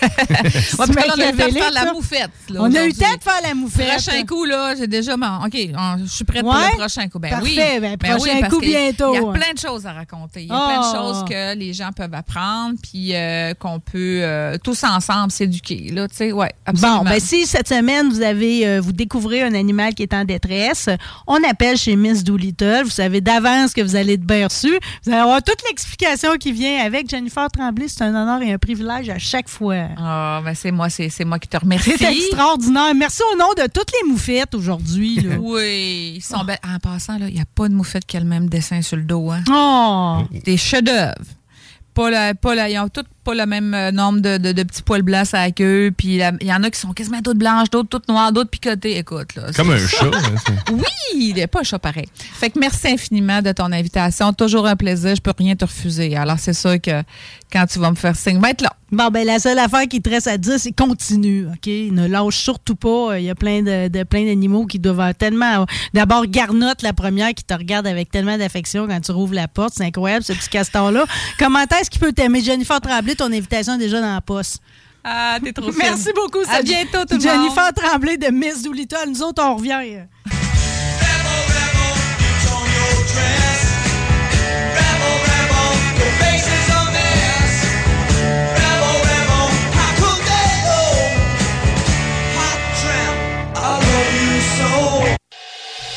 Ouais, on a le temps de Machiavélique, faire la moufette. là, On a eu le temps de faire la moufette. Prochain coup, là, j'ai déjà. mon- OK, je suis prête pour le prochain coup. Ben Parfait, oui. ben, Ben prochain parce coup bientôt, Il y hein. a plein de choses à raconter. Il y a plein de Oh. choses que les gens peuvent apprendre, puis euh, qu'on peut euh, tous ensemble s'éduquer. Là, tu sais, ouais, absolument. Bon, ben si cette semaine vous avez euh, vous découvrez un animal qui est en détresse, on appelle chez Miss Doolittle. Vous savez d'avance que vous allez être bien reçu. Vous allez avoir toute l'explication qui vient avec Jennifer Tremblay. C'est un honneur et un privilège à chaque fois. Ah, ben c'est moi, c'est c'est moi qui te remercie. C'est extraordinaire. Merci au nom de toutes les moufettes aujourd'hui. Oui, ils sont belles. En passant, il n'y a pas de moufette qui a le même dessin sur le dos. Hein. Oh! Des chefs-d'œuvre. Pas la, pas la, ils ont tous pas le même euh, nombre de, de- de petits poils blancs à la queue. Puis il y en a qui sont quasiment toutes blanches, d'autres toutes noires, d'autres picotées. Écoute, là. Comme un chat. hein, Oui, il n'est pas un chat pareil. Fait que merci infiniment de ton invitation. Toujours un plaisir. Je peux rien te refuser. Alors, c'est sûr que quand tu vas me faire signe, va être là. Bon, ben la seule affaire qui te reste à dire, c'est continue, OK? Ne lâche surtout pas. Il y a plein de, de- plein d'animaux qui doivent avoir tellement... D'abord, Garnotte, la première, qui te regarde avec tellement d'affection quand tu rouvres la porte. C'est incroyable, ce petit castor-là. Comment est-ce qu'il peut t'aimer? Jennifer Tremblay, ton invitation est déjà dans la poste. Ah, t'es trop Merci beaucoup. À bientôt, tout le monde. Jennifer Tremblay de Miss Doolittle. Nous autres, on revient.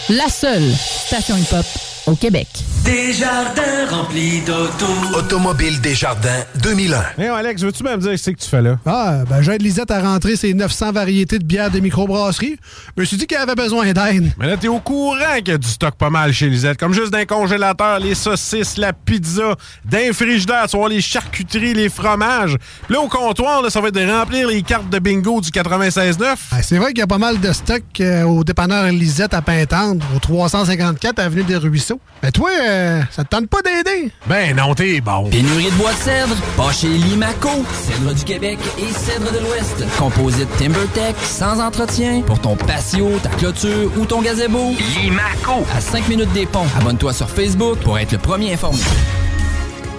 La seule station hip-hop au Québec. Des jardins remplis d'auto. Automobile Desjardins 2001. Hey, Alex, veux-tu même dire ce que tu fais là? Ah, ben j'aide Lisette à rentrer ses 900 variétés de bières de microbrasserie. Je me suis dit qu'elle avait besoin d'aide. Mais là, t'es au courant qu'il y a du stock pas mal chez Lisette. Comme juste d'un congélateur, les saucisses, la pizza, d'un frigidaire, tu voir les charcuteries, les fromages. Puis là, au comptoir, là, ça va être de remplir les cartes de bingo du 96.9. Ah, c'est vrai qu'il y a pas mal de stock euh, au dépanneur Lisette à Pintendre, au 354 Avenue des Ruisseaux. Mais toi, euh, ça te tente pas d'aider? Ben non, t'es bon. Pénurie de bois de cèdre, pas chez Limaco. Cèdre du Québec et cèdre de l'Ouest. Composite TimberTech, sans entretien, pour ton patio, ta clôture ou ton gazebo. Limaco. À 5 minutes des ponts. Abonne-toi sur Facebook pour être le premier informé.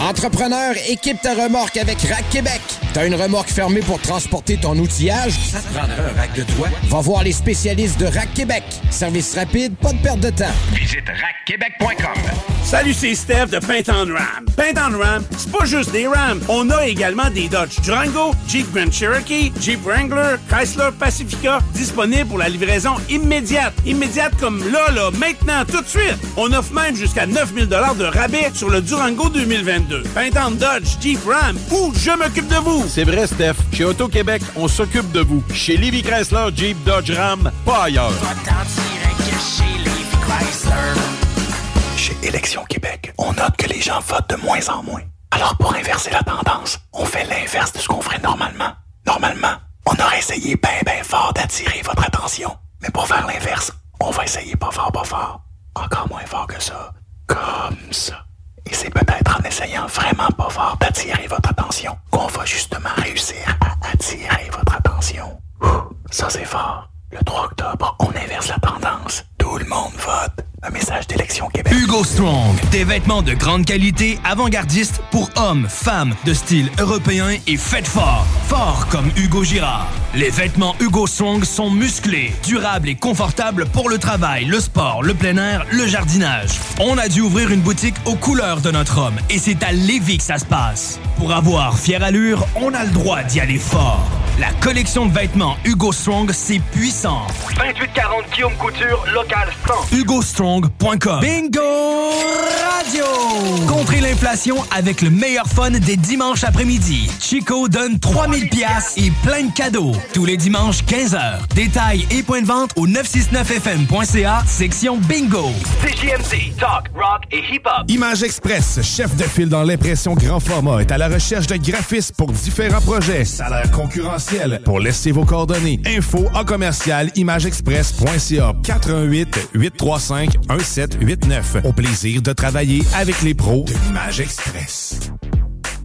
Entrepreneur, équipe ta remorque avec Rack Québec. T'as une remorque fermée pour transporter ton outillage? Ça te prendra un rack de toit? Va voir les spécialistes de Rack Québec. Service rapide, pas de perte de temps. Visite rackquebec.com. Salut, c'est Steph de Paint on Ram. Paint on Ram, c'est pas juste des Rams. On a également des Dodge Durango, Jeep Grand Cherokee, Jeep Wrangler, Chrysler Pacifica, disponibles pour la livraison immédiate. Immédiate comme là, là, maintenant, tout de suite. On offre même jusqu'à 9000 de rabais sur le Durango 2022. Paint on Dodge, Jeep Ram ou je m'occupe de vous. C'est vrai, Steph. Chez Auto-Québec, on s'occupe de vous. Chez Livy Chrysler, Jeep, Dodge, Ram, pas ailleurs. Chez Élections Québec, on note que les gens votent de moins en moins. Alors pour inverser la tendance, on fait l'inverse de ce qu'on ferait normalement. Normalement, on aurait essayé bien bien fort d'attirer votre attention. Mais pour faire l'inverse, on va essayer pas fort pas fort. Encore moins fort que ça. Comme ça. Et c'est peut-être en essayant vraiment pas fort d'attirer votre attention qu'on va justement réussir à attirer votre attention. Ouh, ça c'est fort. Le 3 octobre, on inverse la tendance. Tout le monde vote. Hugo Strong, des vêtements de grande qualité, avant-gardistes pour hommes, femmes, de style européen et faites fort. Fort comme Hugo Girard. Les vêtements Hugo Strong sont musclés, durables et confortables pour le travail, le sport, le plein air, le jardinage. On a dû ouvrir une boutique aux couleurs de notre homme et c'est à Lévis que ça se passe. Pour avoir fière allure, on a le droit d'y aller fort. La collection de vêtements Hugo Strong, c'est puissant. 2840 Guillaume Couture, local 100. HugoStrong.com Bingo Radio! Contrez l'inflation avec le meilleur fun des dimanches après-midi. Chico donne 3000 pièces et plein de cadeaux. Tous les dimanches, 15h. Détails et points de vente au 969fm.ca, section Bingo. CJMD, talk, rock et hip-hop. Image Express, chef de file dans l'impression grand format, est à la recherche de graphistes pour différents projets. Salaire concurrentiel. Pour laisser vos coordonnées. Info en commercial imageexpress.ca 88 835 1789. Au plaisir de travailler avec les pros de l'Image Express.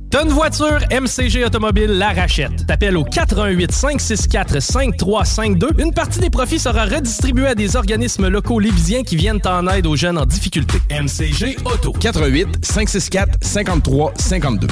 T'as voiture, MCG Automobile la rachète. T'appelles au 418 564 5352. Une partie des profits sera redistribuée à des organismes locaux lévisiens qui viennent en aide aux jeunes en difficulté. MCG Auto. 88 564 53 52.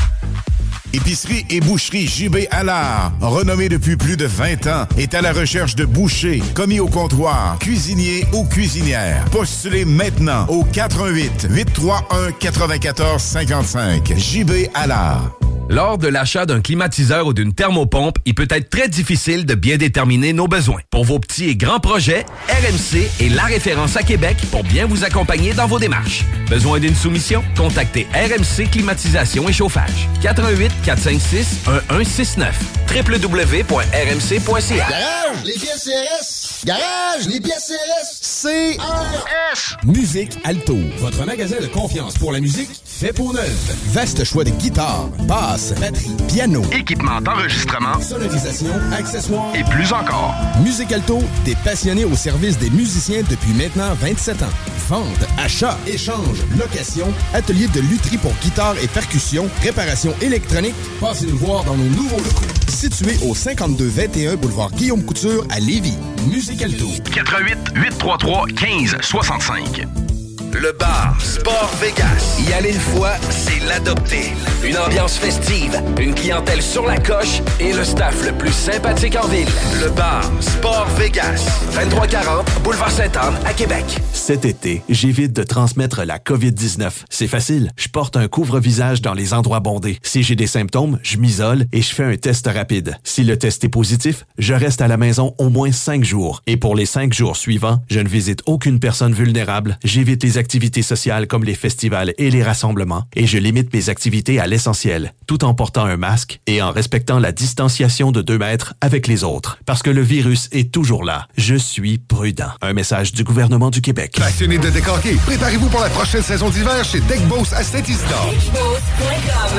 Épicerie et boucherie JB Allard, renommée depuis plus de 20 ans, est à la recherche de bouchers, commis au comptoir, cuisiniers ou cuisinières. Postulez maintenant au 88 831 94 55. JB Allard. Lors de l'achat d'un climatiseur ou d'une thermopompe, il peut être très difficile de bien déterminer nos besoins. Pour vos petits et grands projets, RMC est la référence à Québec pour bien vous accompagner dans vos démarches. Besoin d'une soumission? Contactez RMC Climatisation et Chauffage. 88 456 1169 www.rmc.ca Garage, les pièces CRS. Garage, les pièces CRS. CRS. Musique Alto, votre magasin de confiance pour la musique fait pour neuf. Vaste choix de guitares, basses, batterie, piano, Équipement d'enregistrement sonorisation, accessoires et plus encore. Musique Alto, des passionnés au service des musiciens depuis maintenant 27 ans. Vente, achat, échange, location, atelier de lutherie pour guitare et percussion, réparation électronique. Passez nous voir dans nos nouveaux locaux. Situé au 5221 boulevard Guillaume Couture à Lévis. Musique Alto. 88 833 15 65. Le bar Sport Vegas. Y aller une fois, c'est l'adopter. Une ambiance festive, une clientèle sur la coche et le staff le plus sympathique en ville. Le bar Sport Vegas. 2340 Boulevard Sainte-Anne à Québec. Cet été, j'évite de transmettre la COVID-19. C'est facile. Je porte un couvre-visage dans les endroits bondés. Si j'ai des symptômes, je m'isole et je fais un test rapide. Si le test est positif, je reste à la maison au moins cinq jours. Et pour les cinq jours suivants, je ne visite aucune personne vulnérable. J'évite les activités sociales comme les festivals et les rassemblements. Et je limite mes activités à l'essentiel, tout en portant un masque et en respectant la distanciation de deux mètres avec les autres. Parce que le virus est toujours là. Je suis prudent. Un message du gouvernement du Québec. Passionné de décorquer, préparez-vous pour la prochaine saison d'hiver chez Deck Boss à Saint-Isidore.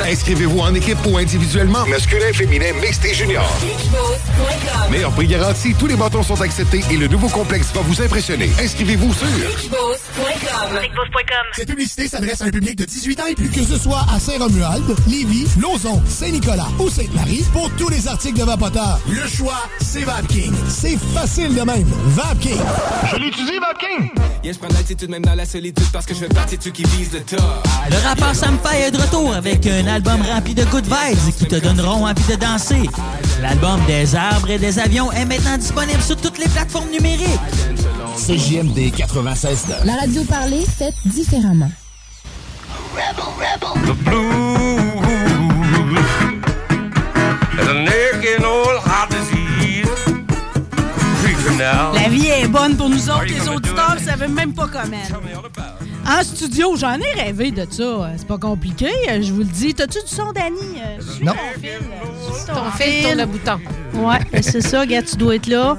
Inscrivez-vous en équipe ou individuellement, masculin, féminin, mixte et junior. Meilleur prix garanti, tous les bâtons sont acceptés et le nouveau complexe va vous impressionner. Inscrivez-vous sur Cette publicité s'adresse à un public de 18 ans et plus. Que ce soit à Saint-Romuald, Lévis, Lauson, Saint-Nicolas ou Sainte-Marie, pour tous les articles de Vapoteur, le choix, c'est VapKing. C'est facile de même. VapKing. Je l'utilise, VapKing. Yeah, je prends l'altitude même dans la solitude parce que je fais partie de ceux qui visent le top. Le rappeur Sam est de retour avec un album rempli de good vibes qui te donneront envie de danser. L'album Des arbres et des avions est maintenant disponible sur toutes les plateformes numériques. CJMD 96 La radio parlée faite différemment. The blues is a naked old heart disease. Creeping now. La vie est bonne pour nous autres, les auditeurs, vous savez même pas comment. En studio, j'en ai rêvé de ça. C'est pas compliqué, je vous le dis. T'as-tu du son, Dani? Euh, suis Non. Ton fil. euh, Ton fil tourne le bouton. Ouais, c'est ça, gars, tu dois être là.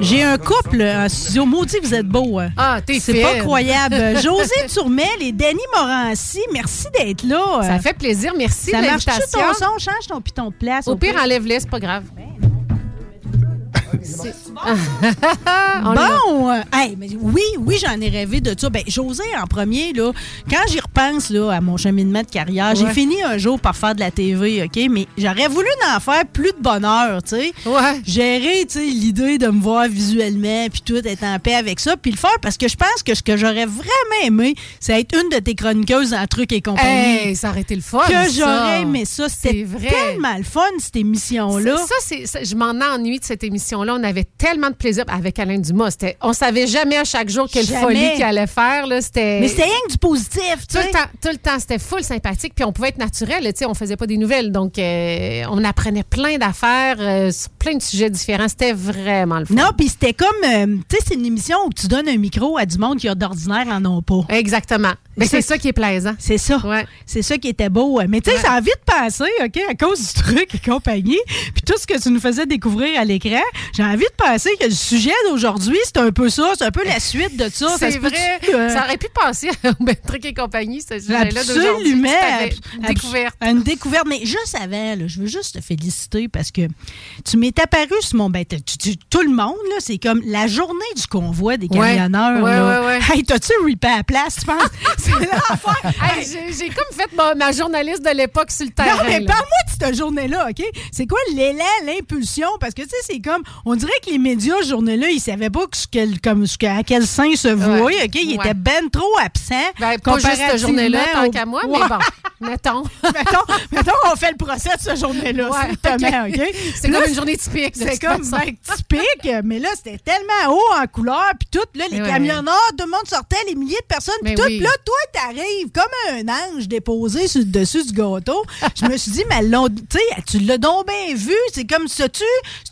J'ai un couple en studio. Maudit, vous êtes beau. Ah, t'es C'est pas croyable. José Turmel et Denis Morancy, merci d'être là. Ça fait plaisir. Merci Ça de l'invitation. ton son? Change ton piton de place. Au pire, enlève-les, c'est pas grave. C'est- l'a. Bon, euh, hey, mais oui, oui, j'en ai rêvé de ça. Ben, José, en premier, là, quand j'y repense là, à mon cheminement de carrière, j'ai fini un jour par faire de la TV, OK? Mais j'aurais voulu en faire plus de bonheur, tu sais. Ouais. Gérer, tu sais, l'idée de me voir visuellement, puis tout, être en paix avec ça, puis le faire parce que je pense que ce que j'aurais vraiment aimé, c'est être une de tes chroniqueuses en trucs et compagnie. Hey, ça aurait été le fun. que j'aurais aimé ça. C'est C'était tellement le fun, cette émission-là. Ça, je m'en ennuie de cette émission-là. On avait tellement de plaisir avec Alain Dumas. On savait jamais à chaque jour quelle Jamais. folie qu'il allait faire. Là. Mais c'était rien que du positif, tout le temps, tout le temps, c'était full sympathique. Puis on pouvait être naturel. On faisait pas des nouvelles. Donc, euh, on apprenait plein d'affaires euh, sur plein de sujets différents. C'était vraiment le fun. Non, puis c'était comme, euh, tu sais, c'est une émission où tu donnes un micro à du monde qui, d'ordinaire, en ont pas. Exactement. Mais c'est ça qui est plaisant. C'est ça. C'est ça qui était beau. Mais tu sais, Ouais. j'ai envie de penser, OK, à cause du truc et compagnie, puis tout ce que tu nous faisais découvrir à l'écran, j'ai envie de penser que le sujet d'aujourd'hui, c'est un peu ça, c'est un peu la suite de ça. Ça C'est vrai. euh, Ça aurait pu passer à ben, Truc et compagnie, ce sujet-là d'aujourd'hui. Absolument. Découverte. Une découverte. Mais juste avant, là, je veux juste te féliciter parce que tu m'es apparu sur mon. Ben, tu- tu- tout le monde, là, c'est comme la journée du convoi des camionneurs. Ouais, là. ouais, ouais. Hey, t'as-tu ripé à la place, tu penses? Hey, j'ai, j'ai comme fait ma, ma journaliste de l'époque sur le terrain. Non, mais là. parle-moi de cette journée-là, OK? C'est quoi l'élan, l'impulsion? Parce que, tu sais, c'est comme. On dirait que les médias, cette journée-là, ils savaient pas que ce comme, ce que- à quel sein se vouer. OK? Ils Ouais. étaient ben trop absents. Ben, pas juste cette journée-là, tant au- qu'à moi, Ouais. mais bon, mettons. mettons, mettons qu'on fait le procès de cette journée-là, Ouais, ok. OK? C'est là, comme une journée typique, de C'est comme ben, typique, mais là, c'était tellement haut en couleur, puis tout, là, les camionneurs, tout le monde sortait, les milliers de personnes, puis tout, là, toi, t'arrives comme un ange déposé sur le dessus du gâteau. Je me suis dit, mais l'on- tu tu l'as donc bien vu, c'est comme ça, tu,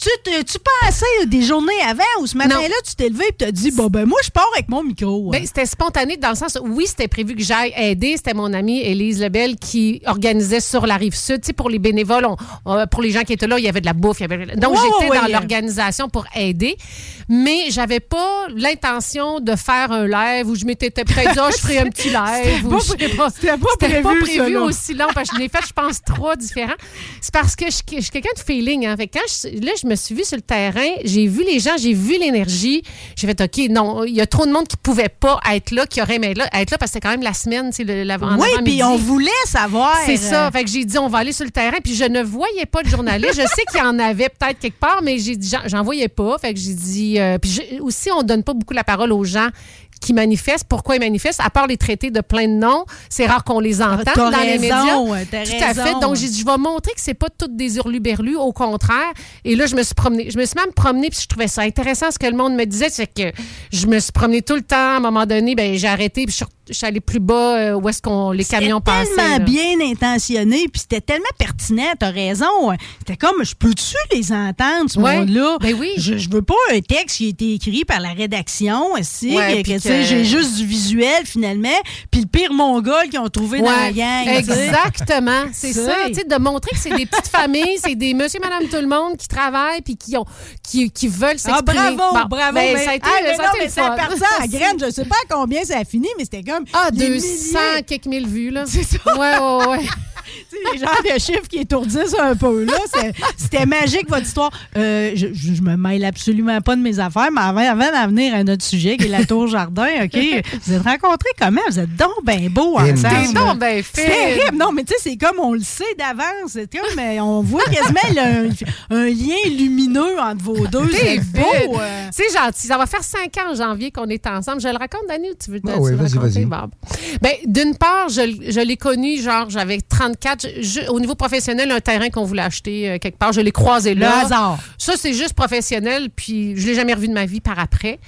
tu, te- tu pensais des journées avant, ou ce matin-là, tu t'es levé, puis t'as dit, bon, ben, moi, je pars avec mon micro. Ben, c'était spontané dans le sens oui, c'était prévu que j'aille aider. C'était mon amie Élise Lebel qui organisait sur la rive sud. Tu sais, pour les bénévoles, on- on- pour les gens qui étaient là, il y avait de la bouffe. il y avait... Donc, j'étais ouais, dans ouais. l'organisation pour aider. Mais j'avais pas l'intention de faire un live où je m'étais peut-être dit, Ah, je ferai un petit live. ou C'était pas- c'était pas prévu, ça, prévu aussi long parce que je l'ai fait, je pense, trois différents. C'est parce que je, je suis quelqu'un de feeling. Hein. Fait que quand je, là, je me suis vue sur le terrain, j'ai vu les gens, j'ai vu l'énergie. J'ai fait, OK, non, il y a trop de monde qui pouvait pas être là, qui aurait aimé là- être là parce que c'était quand même la semaine, le- l'avant Oui, puis on voulait savoir. C'est ça. Fait que j'ai dit, on va aller sur le terrain. Puis je ne voyais pas de journaliste. je sais qu'il y en avait peut-être quelque part, mais j'ai dit, j'en- j'en voyais pas. Fait que j'ai dit. euh, puis je- aussi, on donne pas beaucoup la parole aux gens qui manifestent. Pourquoi ils manifestent? À part les traités de plein de noms, c'est rare qu'on les entende dans les médias. Tout à fait. Donc, j'ai dit, je vais montrer que c'est pas toutes des hurluberlus, au contraire. Et là, je me suis promenée. Je me suis même promenée, puis je trouvais ça intéressant ce que le monde me disait. C'est que je me suis promenée tout le temps. À un moment donné, ben, j'ai arrêté, puis je suis allée plus bas euh, où est-ce qu'on les camions passaient. tellement là. bien intentionné, puis c'était tellement pertinent, t'as raison. C'était comme, je peux-tu les entendre, ce Ouais, monde-là? ben oui. Je, je veux pas un texte qui a été écrit par la rédaction, aussi, Ouais, que, sais, j'ai juste du visuel, finalement, puis le pire mongol qu'ils ont trouvé dans la Ouais, gang. sais. Exactement. C'est ça. tu sais, de montrer que c'est des petites familles, c'est des monsieur, madame, tout le monde qui travaillent puis qui, ont, qui, qui veulent Ah, s'exprimer. bravo, Bon, bravo. ben, mais- ça a été, Ah, mais ça non, été mais ça en graine. Je sais pas à combien ça a fini, mais c'était comme. Ah, des 200 milliers. quelques mille vues, là. C'est ça. Ouais, ouais, ouais. Les genres de chiffres qui étourdissent un peu. là. C'est- C'était magique, votre histoire. Euh, je, je, je me mêle absolument pas de mes affaires, mais avant, avant d'en venir à notre sujet, qui est la Tour Jardin, OK? Vous êtes rencontrés comment? Vous êtes donc bien beaux T'es ensemble. donc ben C'est fine. terrible. Non, mais tu sais, c'est comme on le sait d'avance. C'est comme, euh, on voit quasiment le- un, lien lumineux entre vos deux. T'es C'est beau. euh. C'est gentil. Ça va faire cinq ans en janvier qu'on est ensemble. Je le raconte, Dani, ou tu veux, Ah tu oui, vas-y, raconter? vas-y. Bon. Ben, D'une part, je, je l'ai connu, genre, j'avais 34. Au niveau professionnel, un terrain qu'on voulait acheter euh, quelque part, je l'ai croisé Le là. hasard. Ça, c'est juste professionnel, puis je l'ai jamais revu de ma vie par après.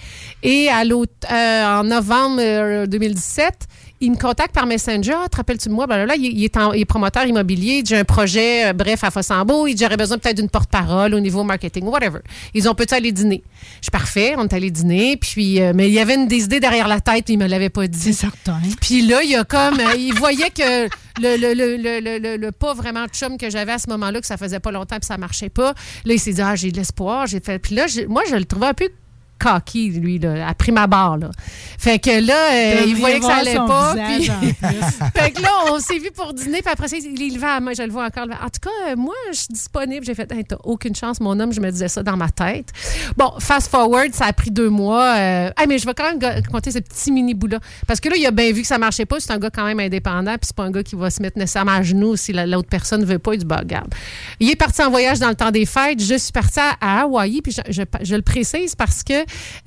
Et à euh, en novembre euh, 2017, il me contacte par Messenger. Ah, te rappelles-tu de moi? Ben là, il, il est en- il est promoteur immobilier. J'ai un projet, euh, bref, à Fossambeau. Il dit, J'aurais besoin peut-être d'une porte-parole au niveau marketing, whatever. Ils ont peut-être aller dîner? Je suis parfait, on est allé dîner. Puis, euh, mais il y avait une des idées derrière la tête, puis il me l'avait pas dit. C'est certain. Puis là, il y a comme. euh, il voyait que le, le, le, le, le, le- le pas vraiment de chum que j'avais à ce moment-là, que ça faisait pas longtemps, puis ça marchait pas. Là, il s'est dit, ah, j'ai de l'espoir. J'ai fait. Puis là, moi, je le trouvais un peu cocky, lui, là, à prime abord. Là. Fait que là, euh, il voyait que ça allait pas. puis- fait que là, on s'est vu pour dîner, puis après ça, il il levait la main, je le vois encore. En tout cas, euh, moi, je suis disponible. J'ai fait, Hey, t'as aucune chance, mon homme, je me disais ça dans ma tête. Bon, fast forward, ça a pris deux mois. Euh, hey, mais je vais quand même compter ce petit mini bout-là. Parce que là, il a bien vu que ça marchait pas. C'est un gars quand même indépendant, puis c'est pas un gars qui va se mettre nécessairement à genoux si la- l'autre personne veut pas. Il dit, bah, regarde. Il est parti en voyage dans le temps des fêtes. Je suis partie à, à Hawaï, puis je, je- je le précise parce que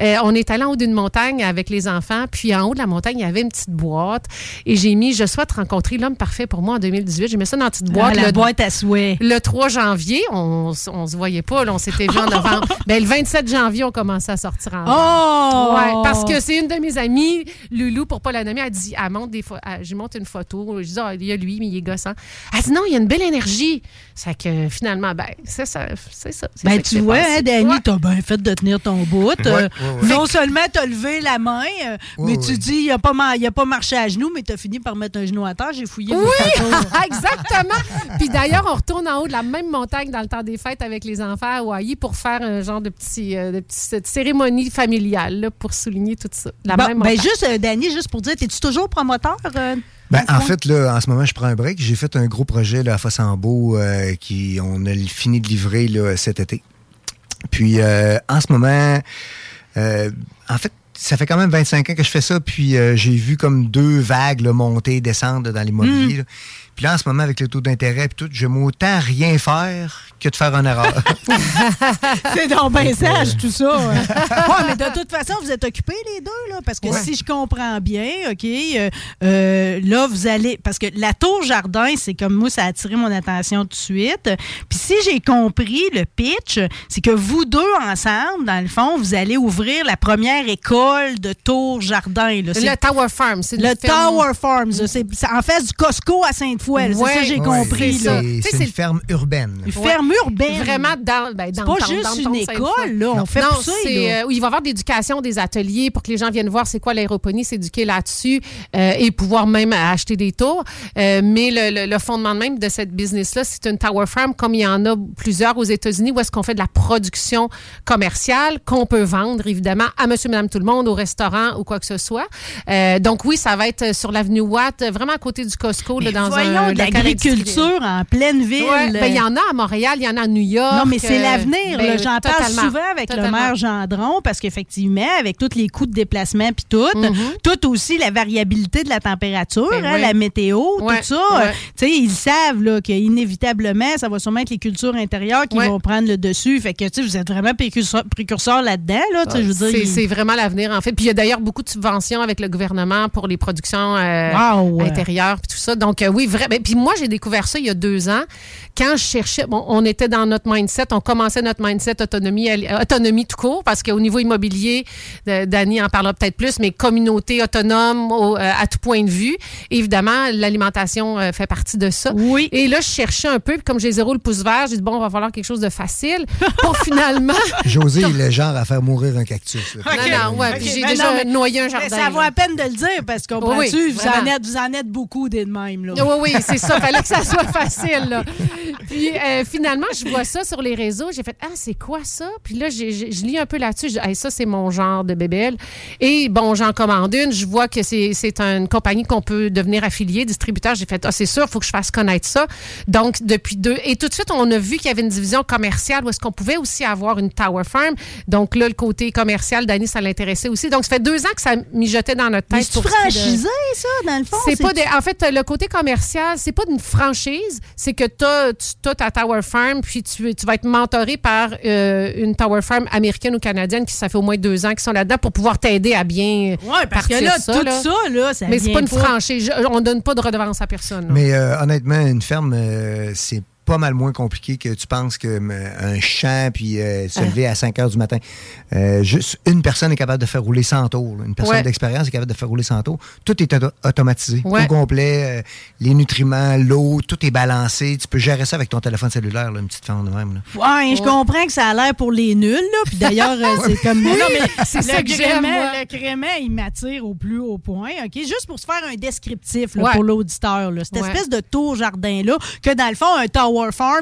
euh, on est allé en haut d'une montagne avec les enfants, puis en haut de la montagne, il y avait une petite boîte, et j'ai mis Je souhaite rencontrer l'homme parfait pour moi en 2018. J'ai mis ça dans une petite boîte. Ah, la le- boîte à souhait. le 3 janvier, on, on se voyait pas, là, on s'était vu en novembre. ben, le 27 janvier, on commençait à sortir en Oh! Ouais, parce que c'est une de mes amies, Loulou, pour pas la nommer, elle dit, elle monte des elle- je monte une photo, je dis, ah, il y a lui, mais il est gossant. Elle dit, non, il y a une belle énergie. C'est que finalement, ben, c'est ça. C'est ça. Ben, tu vois, hein, Danny, Ouais. t'as bien fait de tenir ton bout. Euh, ouais, ouais. Non seulement t'as levé la main, euh, mais tu dis, il a, pas a pas marché à genoux, mais t'as fini par mettre un genou à terre. J'ai fouillé Oui, exactement. Puis d'ailleurs, on retourne en haut de la même montagne dans le temps des fêtes avec les enfants à Hawaï pour faire un genre de petit, euh, de petite cérémonie familiale là, pour souligner tout ça. La Bon, même ben, juste, euh, Danny, juste pour dire, es-tu toujours promoteur? euh, Ben, en fait, là, en ce moment, je prends un break. J'ai fait un gros projet là, à Fossambeau euh, qui on a fini de livrer là, cet été. Puis euh, en ce moment, euh, en fait, ça fait quand même 25 ans que je fais ça, puis euh, j'ai vu comme deux vagues là, monter et descendre dans l'immobilier. Là. Puis là, en ce moment, avec le taux d'intérêt et tout, j'aime autant rien faire que de faire une erreur. C'est donc ben sage, tout ça. ouais. Ouais, mais de toute façon, vous êtes occupés les deux, là, parce que Ouais. si je comprends bien, OK, euh, euh, là, vous allez. Parce que la tour jardin, c'est comme moi, ça a attiré mon attention tout de suite. Puis si j'ai compris le pitch, c'est que vous deux ensemble, dans le fond, vous allez ouvrir la première école de tour jardin. Là. Le Tower Farm, c'est le Tower Farms. C'est c'est en face du Costco à Sainte-Foy. Ouais. c'est ça que j'ai Ouais. compris. C'est ça. Une ferme urbaine. Une ferme urbaine. Vraiment dans, ben, dans pas juste une école, là, on Non. fait non, là. euh, où il va y avoir de l'éducation, des ateliers pour que les gens viennent voir c'est quoi l'aéroponie, s'éduquer là-dessus euh, et pouvoir même acheter des tours. Euh, mais le, le- le fondement même de cette business-là, c'est une tower farm comme il y en a plusieurs aux États-Unis où est-ce qu'on fait de la production commerciale qu'on peut vendre évidemment à monsieur, madame, tout le monde, au restaurant ou quoi que ce soit. Euh, donc oui, ça va être sur l'avenue Watt, vraiment à côté du Costco, là, dans Voyons, un de l'agriculture en pleine ville. Ouais, ben, il y en a à Montréal, il y en a à New York. Non, mais c'est euh, l'avenir. ben. J'en parle souvent avec le maire Gendron parce qu'effectivement, avec tous les coûts de déplacement puis tout, tout aussi la variabilité de la température. Ben hein, oui. la météo, Ouais, tout ça. ouais. euh, tu sais, ils savent qu'inévitablement, ça va sûrement être les cultures intérieures qui vont prendre le dessus. Fait que tu sais, vous êtes vraiment précurseur, précurseur là-dedans. Là, tu sais, je veux dire, C'est il- c'est vraiment l'avenir, en fait. Puis il y a d'ailleurs beaucoup de subventions avec le gouvernement pour les productions euh, Wow. intérieures puis tout ça. Donc, euh, oui, vrai. ben, Puis moi, j'ai découvert ça il y a deux ans. Quand je cherchais, bon, on était dans notre mindset, on commençait notre mindset autonomie, euh, autonomie tout court, parce qu'au niveau immobilier, euh, Dany en parlera peut-être plus, mais communauté autonome au- euh, à tout point de vue. Évidemment, l'alimentation euh, fait partie de ça. Oui. Et là, je cherchais un peu, puis comme j'ai zéro le pouce vert, j'ai dit, bon, on va falloir quelque chose de facile pour finalement José, il est le genre à faire mourir un cactus. là. non, non, ouais, Ouais, j'ai déjà noyé un mais jardin, Ça vaut la peine de le dire parce qu'on oui, vous, en êtes, vous en êtes beaucoup des de même. Là. Oui, oui, c'est ça. Fallait que ça soit facile. Là. Puis euh, finalement, je vois ça sur les réseaux. J'ai fait Ah, c'est quoi ça? Puis là, je lis un peu là-dessus. Hey, ça, c'est mon genre de bébelle. Et bon, j'en commande une. Je vois que c'est c'est une compagnie qu'on peut devenir affilié, distributeur. J'ai fait Ah, c'est sûr, il faut que je fasse connaître ça. Donc, depuis deux. Et tout de suite, on a vu qu'il y avait une division commerciale où est-ce qu'on pouvait aussi avoir une Tower Farm. Donc là, le côté commercial, Dani, ça l'intéressait aussi. Donc, ça fait deux ans que ça mijotait dans notre tête. c'est est de- franchisé, ça, dans le fond? c'est pas des- en fait le côté commercial, c'est pas une franchise, c'est que t'as- tu as ta Tower Farm puis tu, tu vas être mentoré par euh, une Tower Farm américaine ou canadienne qui ça fait au moins deux ans qu'ils sont là-dedans pour pouvoir t'aider à bien Ouais, parce que là, ça, tout là. ça, là, ça Mais c'est pas une pas- franchise, Je- on donne pas de redevance à personne. là. Mais euh, honnêtement, une ferme, euh, c'est pas mal moins compliqué que tu penses que euh, un champ puis euh, se Ah. lever à 5 heures du matin. Euh, juste une personne est capable de faire rouler 100 tours. là. Une personne Ouais. d'expérience est capable de faire rouler 100 tours. Tout est auto- automatisé, Ouais. au complet. euh, les nutriments, l'eau, tout est balancé. Tu peux gérer ça avec ton téléphone cellulaire, là, une petite ferme de même. là. Ouais, je comprends que ça a l'air pour les nuls, là. Puis d'ailleurs, euh, c'est comme. Oui, non, mais c'est le ça que j'aime. Le crément, il m'attire au plus haut point. OK? Juste pour se faire un descriptif là, Ouais. pour l'auditeur. Cette Ouais. espèce de tour jardin-là, que dans le fond, un Tower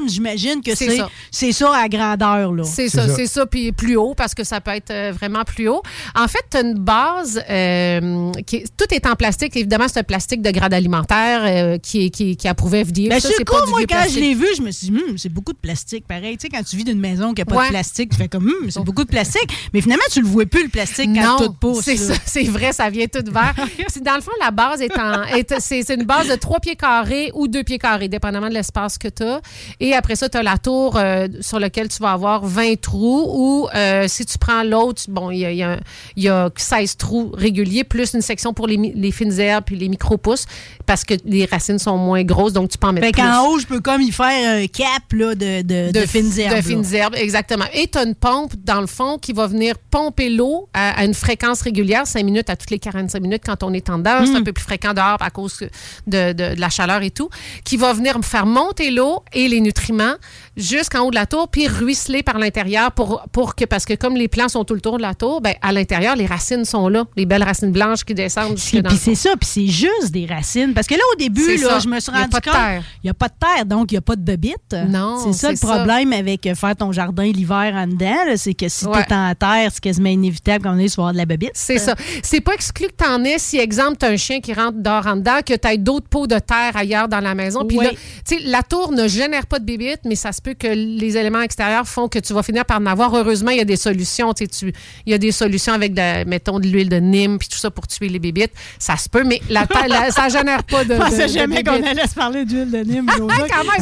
J'imagine que C'est c'est ça. c'est ça à grandeur. là. C'est ça, c'est ça, puis plus haut parce que ça peut être euh, vraiment plus haut. En fait, tu as une base, euh, qui tout est en plastique. Évidemment, c'est un plastique de grade alimentaire euh, qui, est, qui, qui est approuvé FDA. Ben, Ça, c'est le pas coup, du moi, quand je l'ai vu, je me suis dit, Hum, c'est beaucoup de plastique. Pareil, tu sais, quand tu vis d'une maison qui n'a pas Ouais. de plastique, tu fais comme, Hum, c'est beaucoup de plastique. Mais finalement, tu le vois plus, le plastique, quand Non, tout pousse. c'est là. ça, c'est vrai, ça vient tout vert. Dans le fond, la base est en, est- c'est c'est une base de trois pieds carrés ou deux pieds carrés, dépendamment de l'espace que tu as. Et après ça, tu as la tour euh, sur laquelle tu vas avoir 20 trous ou euh, si tu prends l'autre, bon, il y a, y a- il y a 16 trous réguliers plus une section pour les, fines herbes puis les micro-pousses parce que les racines sont moins grosses, donc tu peux en mettre Fait plus. qu'en haut, je peux comme y faire un cap là, de, de, de, fines herbes. De fines herbes, exactement. Et tu as une pompe, dans le fond, qui va venir pomper l'eau à, à une fréquence régulière, 5 minutes à toutes les 45 minutes quand on est en. Hmm. C'est un peu plus fréquent dehors à cause de, de- de la chaleur et tout. Qui va venir faire monter l'eau et les nutriments jusqu'en haut de la tour, puis ruisseler par l'intérieur pour, pour que, parce que comme les plants sont tout le tour de la tour, ben, à l'intérieur, les racines sont là, les belles racines blanches qui descendent Puis c'est ça, puis c'est juste des racines. Parce que là, au début, là, ça. je me suis rendu pas de compte. terre. Il n'y a pas de terre, donc il n'y a pas de bebite. Non, C'est ça le ça. problème avec faire ton jardin l'hiver en dedans. C'est que si Ouais. tu es en terre, c'est quasiment inévitable qu'on ait avoir de la bebite. C'est ça. C'est pas exclu que tu en aies si, exemple, tu as un chien qui rentre dehors en dedans, que tu aies d'autres pots de terre ailleurs dans la maison. Puis là, tu sais, la tour ne génère pas de bébites, mais ça se peut que les éléments extérieurs font que tu vas finir par en avoir. Heureusement, il y a des solutions. Tu sais, il y a des solutions avec, de, mettons, de l'huile de Nîmes puis tout ça pour tuer les bébites. Ça se peut, mais la la- ça génère pas de. Je pensais jamais qu'on allait se parler d'huile de Nîmes.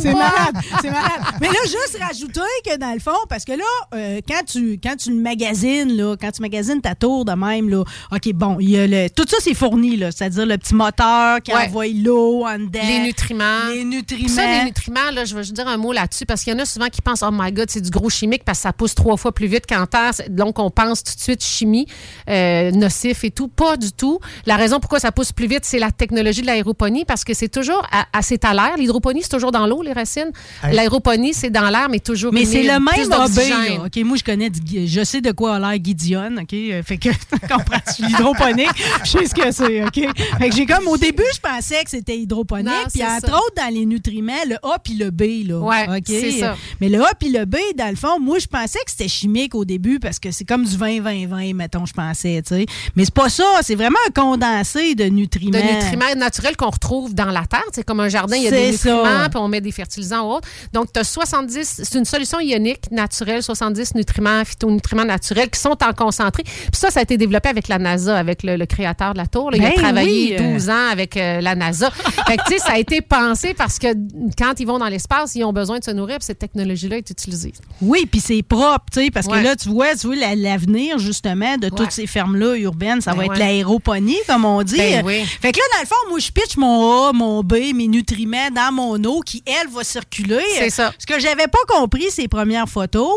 C'est malade, c'est malade. Mais là, juste rajouter que dans le fond, parce que là, euh, quand tu quand tu le magasines, là, quand tu magasines ta tour de même, là, OK, bon, il y a le, tout ça, c'est fourni, là, c'est-à-dire le petit moteur qui Ouais. envoie l'eau en dedans. Les nutriments. Les nutriments. Puis Ça, les nutriments, là, je veux juste dire un mot là-dessus parce qu'il y en a souvent qui pensent, oh my God, c'est du gros chimique parce que ça pousse trois fois plus vite qu'en terre. Donc, on pense tout de suite chimie, euh, nocif et tout. Pas du tout. La raison pourquoi ça pousse plus vite, c'est la technologie de l'aéroponie parce que c'est toujours à, à- c'est à l'air. L'hydroponie, c'est toujours dans l'eau, les racines. L'aéroponie, c'est dans l'air, mais toujours Mais c'est le même là. OK, moi, je connais, je sais de quoi a l'air Gideon, OK? Euh, Fait que, comprends-tu, l'hydroponique, je sais ce que c'est, OK? Fait que j'ai comme, au début, je pensais que c'était hydroponique, puis entre ça. autres, dans les nutriments, le A puis le B, là. Ouais, c'est ça. Mais le A puis le B, dans le fond, moi, je pensais que c'était chimique au début, parce que c'est comme du 20-20-20, mettons, je pensais, tu sais. Mais c'est pas ça, c'est vraiment un condensé de nutriments. de nutriments naturels qu'on retrouve dans la terre. C'est comme un jardin, il y a des nutriments, puis on met des fertilisants ou autres. Donc, tu as 70, c'est une solution ionique naturelle, 70 nutriments, phytonutriments naturels qui sont en concentré. Puis ça, ça a été développé avec la NASA, avec le, le créateur de la tour. là. Il a Ben travaillé oui, euh. 12 ans avec euh, la NASA. fait que, tu sais, ça a été pensé parce que quand ils vont dans l'espace, ils ont besoin de se nourrir, puis cette technologie-là est utilisée. Oui, puis c'est propre, tu sais, parce Ouais. que là, tu vois, tu vois la- l'avenir, justement, de toutes ces fermes-là urbaines, ça Ben va être ouais. l'aéroponie, comme on dit. Ben oui. Fait que là, dans le fond, moi, je pitch mon A, mon B, mes nutriments dans mon eau qui, elle, va circuler. C'est ça. Ce que j'avais pas compris, ces premières photos,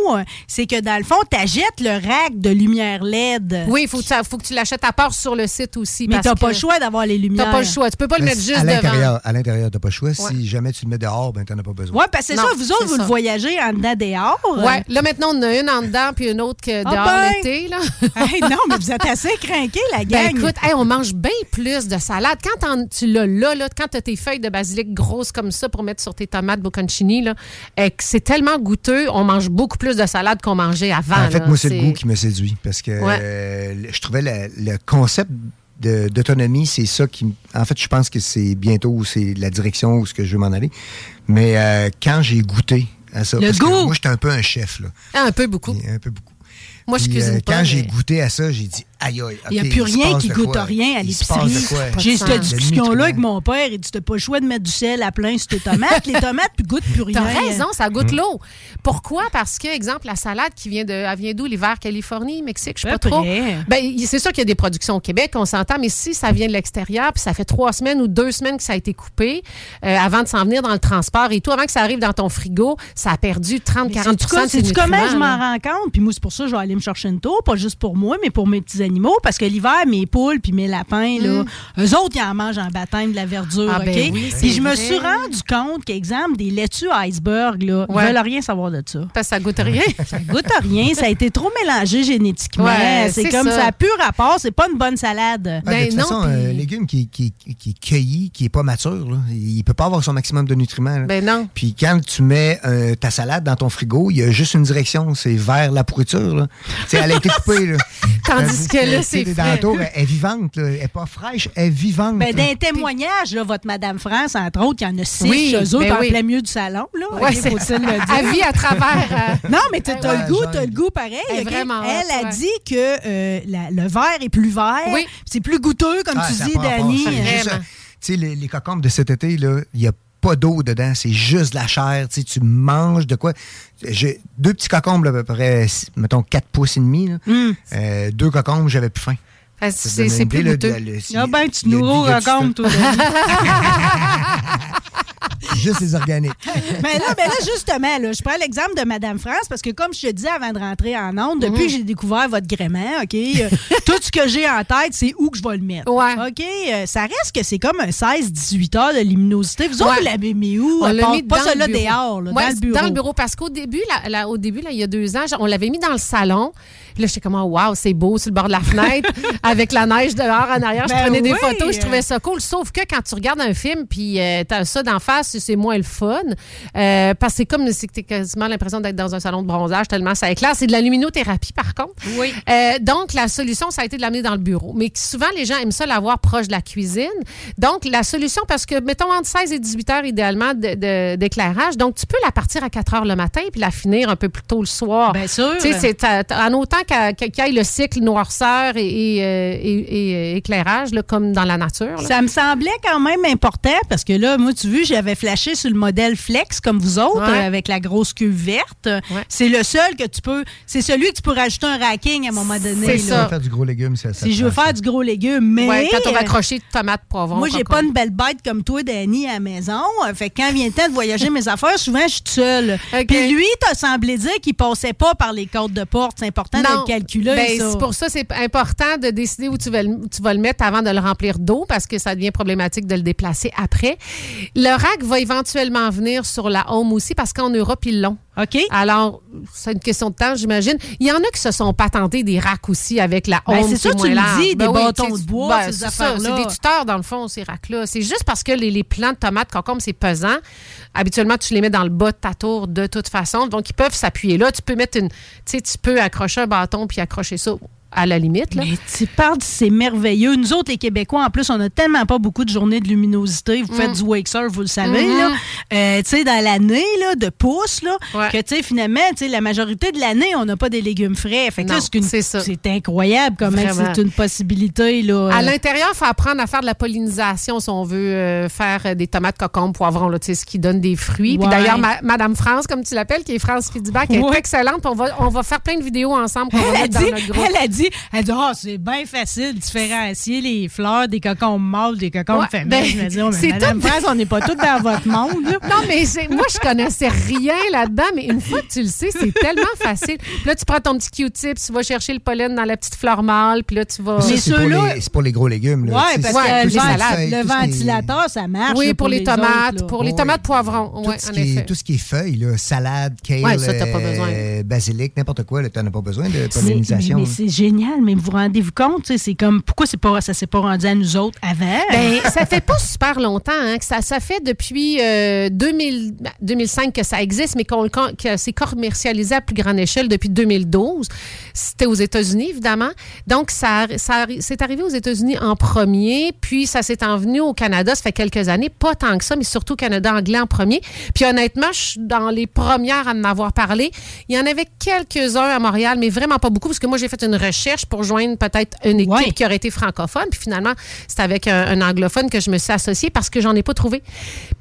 c'est que, dans le fond, tu achètes le rack de lumière LED. Oui, il faut, que tu- faut que tu l'achètes à part sur le site aussi. Mais t'as pas le choix d'avoir les lumières. T'as pas le choix. Tu peux pas le mettre juste à devant. l'intérieur, à l'intérieur, t'as pas le choix. Ouais. Si jamais tu le mets dehors, ben t'en as pas besoin. Oui, parce que c'est ça, vous autres, vous le voyagez en dedans dehors. Ouais, là maintenant, on a une en dedans puis une autre que Ah dehors ben! l'été. Là. Hey, non, mais vous êtes assez craqués, la gang. Ben écoute, hey, on mange bien plus de salade. Quand tu l'as là, là, quand tu as tes feuilles de basilic grosses comme ça pour mettre sur tes tomates bocconcini, là, que c'est tellement goûteux, on mange beaucoup plus de salade qu'on mangeait avant. En fait, là. moi, c'est le goût qui me séduit parce que Ouais. euh, je trouvais le, le concept d'autonomie, c'est ça qui. En fait, je pense que c'est bientôt c'est la direction où ce que je veux m'en aller. Mais euh, quand j'ai goûté à ça, Le parce que goût! moi, j'étais un peu un chef là. Ah, un peu beaucoup. Un peu beaucoup. Moi, je cuisine euh, pas. Quand j'ai goûté à ça, j'ai dit aïe aïe. Il n'y a plus rien qui goûte quoi? rien à l'épicerie. J'ai cette discussion-là avec mon père. Il dit T'as pas le choix de mettre du sel à plein sur tes tomates. Les tomates, puis goûtent plus rien. T'as raison, ça goûte Mm. l'eau. Pourquoi? Parce que, exemple, la salade qui vient de, elle vient d'où? L'hiver, Californie, Mexique, je sais À pas trop. Ben, c'est sûr qu'il y a des productions au Québec, on s'entend, mais si ça vient de l'extérieur, puis ça fait trois semaines ou deux semaines que ça a été coupé, euh, avant de s'en venir dans le transport et tout, avant que ça arrive dans ton frigo, ça a perdu 30-40 C'est comment je m'en rends compte? Puis moi, c'est pour ça que je vais aller me chercher une tour, pas juste pour moi, mais pour mes petits animaux. Parce que l'hiver, mes poules puis mes lapins, là, eux autres, ils en mangent en baptême de la verdure. Mm. Ah, OK? ben oui, puis je me vrai. suis rendu compte qu'exemple, des laitues iceberg, là, Ouais. ils veulent rien savoir de ça. Parce que ça goûte rien. ça goûte rien. Ça a été trop mélangé génétiquement. Ouais, c'est comme ça. ça. a plus rapport. C'est pas une bonne salade. Ah, Ben de toute façon, un légume qui, qui, qui est cueilli, qui n'est pas mature, là, il peut pas avoir son maximum de nutriments. là. Ben non. Puis quand tu mets euh, ta salade dans ton frigo, il y a juste une direction, c'est vers la pourriture. Là. Elle a été coupée. Là. Tandis que là, c'est elle est vivante. Là. Elle n'est pas fraîche, elle est vivante. Ben, d'un témoignage, là, votre Madame France, entre autres, il y en a six Oui, chez eux ben en oui. plein milieu du salon. Là, Ouais, faut-il le dire? Elle vit à travers, euh, non, mais t'as t'as ouais, le goût, genre, t'as le goût pareil. elle vraiment a dit que euh, la- le verre est plus vert. Oui. C'est plus goûteux, comme Ah, tu dis. Dani. Vraiment. Tu sais, les, les cocombes de cet été, là, il n'y a pas d'eau dedans, c'est juste de la chair. Tu sais, tu manges de quoi? J'ai deux petits cocombes, à peu près, mettons, 4 pouces et demi. là. Hmm. Euh, deux cocombes, j'avais plus faim. Ah, C'est plus là, goûteux. le- Ah ben, tu nous racontes, toi. Juste les organiques. Mais là, ben là, justement, là, je prends l'exemple de Madame France parce que, comme je te disais avant de rentrer en onde, depuis que j'ai découvert votre gréement, OK, euh, tout ce que j'ai en tête, c'est où que je vais le mettre. Ouais. OK, euh, ça reste que c'est comme un 16-18 heures de luminosité. Vous autres, Ouais. vous l'avez mis où? On l'a mis pas dans le bureau. dehors, là, Ouais, dans le bureau. parce qu'au début, là, là, au début, là, il y a deux ans, on l'avait mis dans le salon. Puis là, j'étais comme, wow, c'est beau sur le bord de la fenêtre, avec la neige dehors en arrière. Je Ben prenais des photos, je trouvais ça cool. Sauf que quand tu regardes un film, puis euh, t'as ça d'en face, c'est moins le fun. Euh, parce que c'est comme si t'as quasiment l'impression d'être dans un salon de bronzage tellement ça éclaire. C'est de la luminothérapie, par contre. Oui. Euh, donc, la solution, ça a été de l'amener dans le bureau. Mais souvent, les gens aiment ça l'avoir proche de la cuisine. Donc, la solution, parce que, mettons, entre 16 et 18 heures, idéalement, d'éclairage. donc, tu peux la partir à 4 heures le matin puis la finir un peu plus tôt le soir. Bien sûr. Tu sais, c'est en autant qu'il y ait le cycle noirceur et, et, euh, et- et, euh, éclairage, là, comme dans la nature. là. Ça me semblait quand même important parce que là, moi, tu vois, j'avais flashé sur le modèle Flex comme vous autres, Ouais. euh, avec la grosse cuve verte. C'est le seul que tu peux. C'est celui que tu peux rajouter un racking à un moment donné. C'est veux faire du gros légume, ça, ça Si je veux faire du gros légume, mais. Ouais, quand on va accrocher tomates, poivrons. Moi, j'ai pas une belle bête comme toi, Dani, à la maison. Fait que quand vient le temps de voyager mes affaires, souvent, je suis seule. Puis lui, t'as semblé dire qu'il passait pas par les côtes de porte. C'est important de Non. Ben, c'est pour ça c'est important de décider où tu vas, le, tu vas le mettre avant de le remplir d'eau parce que ça devient problématique de le déplacer après. Le rack va éventuellement venir sur la home aussi parce qu'en Europe, ils l'ont. OK? Alors, c'est une question de temps, j'imagine. Il y en a qui se sont patentés des racks aussi avec la home. Ben, c'est ça, tu le dis, des oui, bâtons de bois, ben, ces c'est ça, affaires-là. C'est des tuteurs, dans le fond, ces racks-là. C'est juste parce que les, les plants de tomates, c'est pesant. Habituellement, tu les mets dans le bas de ta tour de toute façon. Donc, ils peuvent s'appuyer là. Tu peux mettre une. Tu sais, tu peux accrocher un bâton puis accrocher ça à la limite. Là. Mais tu parles, c'est merveilleux. Nous autres, les Québécois, en plus, on a tellement pas beaucoup de journées de luminosité. Vous faites Mm. du wake surf, vous le savez, là. Euh, tu sais, dans l'année, là, de pouces, là, Ouais. que, tu sais, finalement, tu sais, la majorité de l'année, on n'a pas des légumes frais. Fait que là, Non, c'est incroyable comment Vraiment. c'est une possibilité, là. À Euh, l'intérieur, il faut apprendre à faire de la pollinisation si on veut euh, faire des tomates cocombes, poivrons, là, tu sais, ce qui donne des fruits. Puis d'ailleurs, ma- Madame France, comme tu l'appelles, qui est France elle Ouais. est excellente. On va, on va faire plein de vidéos ensemble qu'on va mettre dans notre groupe. elle a dit dit, elle dit, ah, c'est bien facile de différencier les fleurs des cocons mâles des cocons Ouais, femelles. ben, je me dis, oh, mais c'est Madame tout- France, on n'est pas tous dans votre monde. là. Non, mais c'est- moi, je connaissais rien là-dedans, mais une fois que tu le sais, c'est tellement facile. Puis là, tu prends ton petit Q-tip, tu vas chercher le pollen dans la petite fleur mâle, puis là, tu vas. Ça, c'est pour, les- c'est pour les gros légumes. Sais, parce que le, ventilateur, ça marche. Oui, là, pour les tomates, autres, pour les Oui. tomates poivrons. Tout, Oui, ce en qui est, effet. tout ce qui est feuilles, là, salade, kale, euh, basilic, n'importe quoi, tu n'en as pas besoin de pollinisation. Mais, mais c'est mais vous vous rendez-vous compte, c'est comme pourquoi c'est pas, ça s'est pas rendu à nous autres avant? Ben, ça fait pas super longtemps. Hein, que ça, ça fait depuis euh, 2000 ben, 2005 que ça existe, mais qu'on, que c'est commercialisé à plus grande échelle depuis 2012. C'était aux États-Unis, évidemment. Donc, ça, ça, c'est arrivé aux États-Unis en premier, puis ça s'est envenu au Canada, ça fait quelques années. Pas tant que ça, mais surtout au Canada anglais en premier. Puis honnêtement, je suis dans les premières à en avoir parlé. Il y en avait quelques-uns à Montréal, mais vraiment pas beaucoup, parce que moi, j'ai fait une recherche pour joindre peut-être une équipe qui aurait été francophone. Puis finalement, c'est avec un, un anglophone que je me suis associée parce que j'en ai pas trouvé.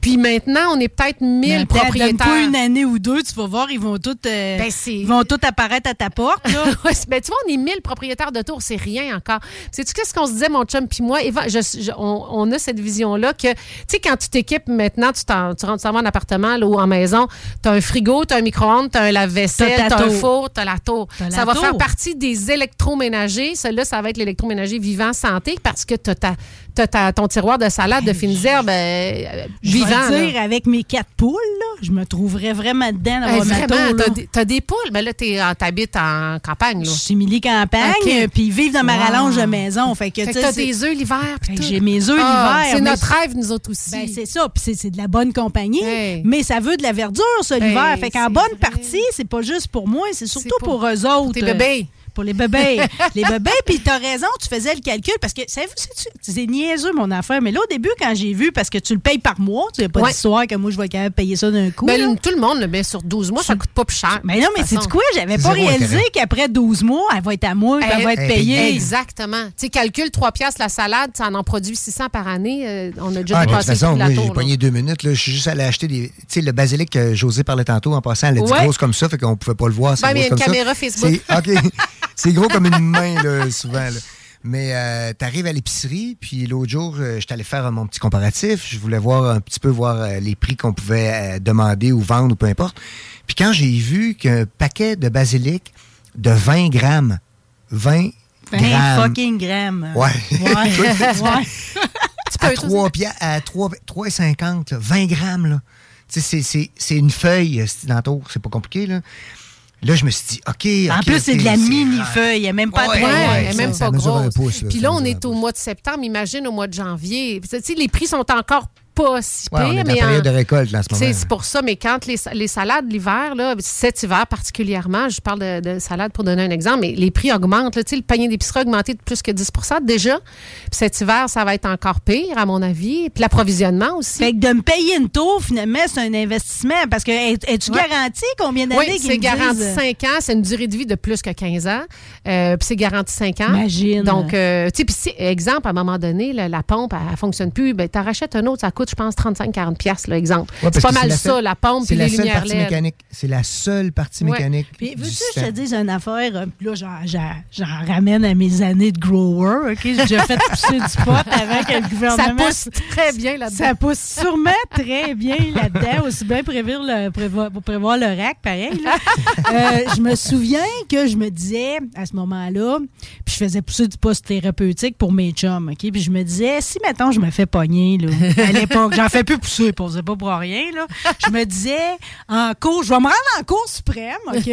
Puis maintenant, on est peut-être 1000 Mais attends, propriétaires. donne-toi une année ou deux, tu vas voir, ils vont tous, euh, ils vont tous apparaître à ta porte. Là. Ben, tu vois, on est 1000 propriétaires de tours, c'est rien encore. Sais-tu qu'est-ce qu'on se disait, mon chum puis moi? Eva, je- je- on, on a cette vision-là que, tu sais, quand tu t'équipes maintenant, tu, tu rentres en appartement là, ou en maison, tu as un frigo, tu as un micro-ondes, tu as un lave-vaisselle, tu as un four, tu as la tour. T'as la Ça va tour. faire partie des électroménagers. Celui-là, ça va être l'électroménager vivant santé parce que tu as, ton tiroir de salade de fines herbes euh, Je vais vivant. te là. dire, avec mes quatre poules, là, je me trouverais vraiment dedans dans vraiment, là. t'as des, poules, mais là, t'es en- t'habites en campagne. Là. Je suis Campagne, Ok. puis vivent dans ma Wow. rallonge de maison. Fait que, tu c'est- des œufs l'hiver. J'ai mes œufs Ah, l'hiver. C'est notre je- rêve, nous autres aussi. Ben, c'est ça, puis c'est- de la bonne compagnie, mais ça veut de la verdure, ça, l'hiver. Hey, fait qu'en bonne partie, c'est pas juste pour moi, c'est surtout pour- pour, eux autres. pour tes bébés. Pour les bébés. les bébés, puis t'as raison, tu faisais le calcul, parce que, savez-vous, c'est- c'est niaiseux, mon affaire, mais là, au début, quand j'ai vu, parce que tu le payes par mois, tu n'as pas Ouais. d'histoire que moi, je vais capable de payer ça d'un coup. Ben, là. tout le monde le met sur 12 mois, ça coûte pas plus cher. Mais non, mais c'est façon. quoi? J'avais pas réalisé qu'après 12 mois, elle va être à moi, puis elle va être payée. Exactement. Tu sais, calcule 3 piastres la salade, ça en en produit 600 par année. euh, on a déjà Ah, de toute dépassé façon, le moi, j'ai pogné deux minutes. Là. Je suis juste allé acheter des. Tu sais, le basilic que José parlait tantôt en passant, elle a dit Ouais. grosse comme ça, fait qu'on pouvait pas le voir. c'est Ben, mais il y a une ça. caméra Facebook. OK. C'est gros comme une main, là, souvent. là. Mais euh, tu arrives à l'épicerie, puis l'autre jour, euh, j'étais allé faire euh, mon petit comparatif. Je voulais voir un petit peu voir euh, les prix qu'on pouvait euh, demander ou vendre ou peu importe. Puis quand j'ai vu qu'un paquet de basilic de 20 grammes, 20 20 grammes. fucking grammes. Ouais. Ouais. ouais. à 3 à 3 3,50, là, 20 grammes, là. Tu sais, c'est- c'est- c'est une feuille, c'est ton- c'est pas compliqué, là. Là, je me suis dit, OK. En plus, c'est de la mini-feuille. Il n'y a même pas Ouais, de Ouais, ouais, elle est même ça pas grosse. pouce, là, Puis là, on est au mois de septembre, imagine au mois de janvier. Tu sais, les prix sont encore pas si Ouais, on pires, est dans mais la période en- de récolte, là, en ce moment. C'est pour ça, mais quand les, les salades l'hiver, là, cet hiver particulièrement, je parle de, de salade pour donner un exemple, mais les prix augmentent. là. Tu sais, le panier d'épicerie a augmenté de plus que 10% déjà. Puis cet hiver, ça va être encore pire, à mon avis. Puis l'approvisionnement aussi. Fait que de me payer une tour, finalement, c'est un investissement. Parce que es- es-tu Ouais. garanti combien d'années Oui, c'est garanti disent? 5 ans. C'est une durée de vie de plus que 15 ans. Euh, puis c'est garanti 5 ans. Imagine. Donc, euh, tu sais, exemple, à un moment donné, la, la pompe, elle, elle fonctionne plus, ben, tu rachètes un autre, ça coûte, je pense, 35-40$, piastres, là, exemple. Ouais, c'est pas mal la ça, la pompe la les seule lumières partie LED. mécanique. C'est la seule partie Ouais. mécanique. Puis, veux-tu que je te dise une affaire? là, j'en, ramène à mes années de grower. OK? J'ai déjà fait pousser du pot avant que le gouvernement... Ça pousse très bien là-dedans. Ça pousse sûrement très bien là-dedans, aussi bien prévoir le, prévoir, pour prévoir le rack, pareil. là. Euh, je me souviens que je me disais à ce moment-là, puis je faisais pousser du poste thérapeutique pour mes chums, OK? Puis je me disais, si maintenant je me fais pogner, là, à l'époque, j'en fais plus pousser, pour c'est pas pour rien, là. Je me disais, en cours, je vais me rendre en cour suprême, OK?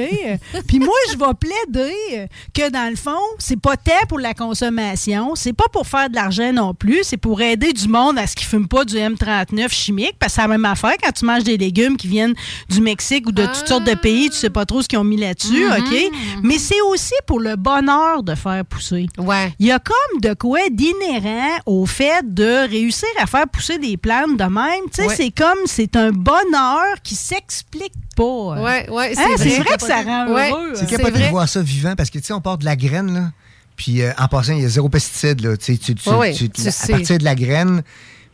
Puis moi, je vais plaider que dans le fond, c'est pas tant pour la consommation, c'est pas pour faire de l'argent non plus, c'est pour aider du monde à ce qu'ils fument pas du M39 chimique, parce que c'est la même affaire quand tu manges des légumes qui viennent du Mexique ou de toutes sortes de pays, tu sais pas trop ce qu'ils ont mis là-dessus, Mhm, OK? Mais c'est aussi pour le bonheur de faire pousser. Ouais. Il y a comme de quoi d'inhérent au fait de réussir à faire pousser des plantes de même. Tu sais, Ouais. c'est comme, c'est un bonheur qui s'explique pas. Ouais, ouais, c'est Hein, vrai. c'est vrai que ça rend Ouais, heureux. C'est hein? capoté de voir ça vivant parce que, tu sais, on part de la graine, là. Puis euh, en passant, il y a zéro pesticide, là. Tu sais, tu, tu- Ouais, tu- à partir de la graine,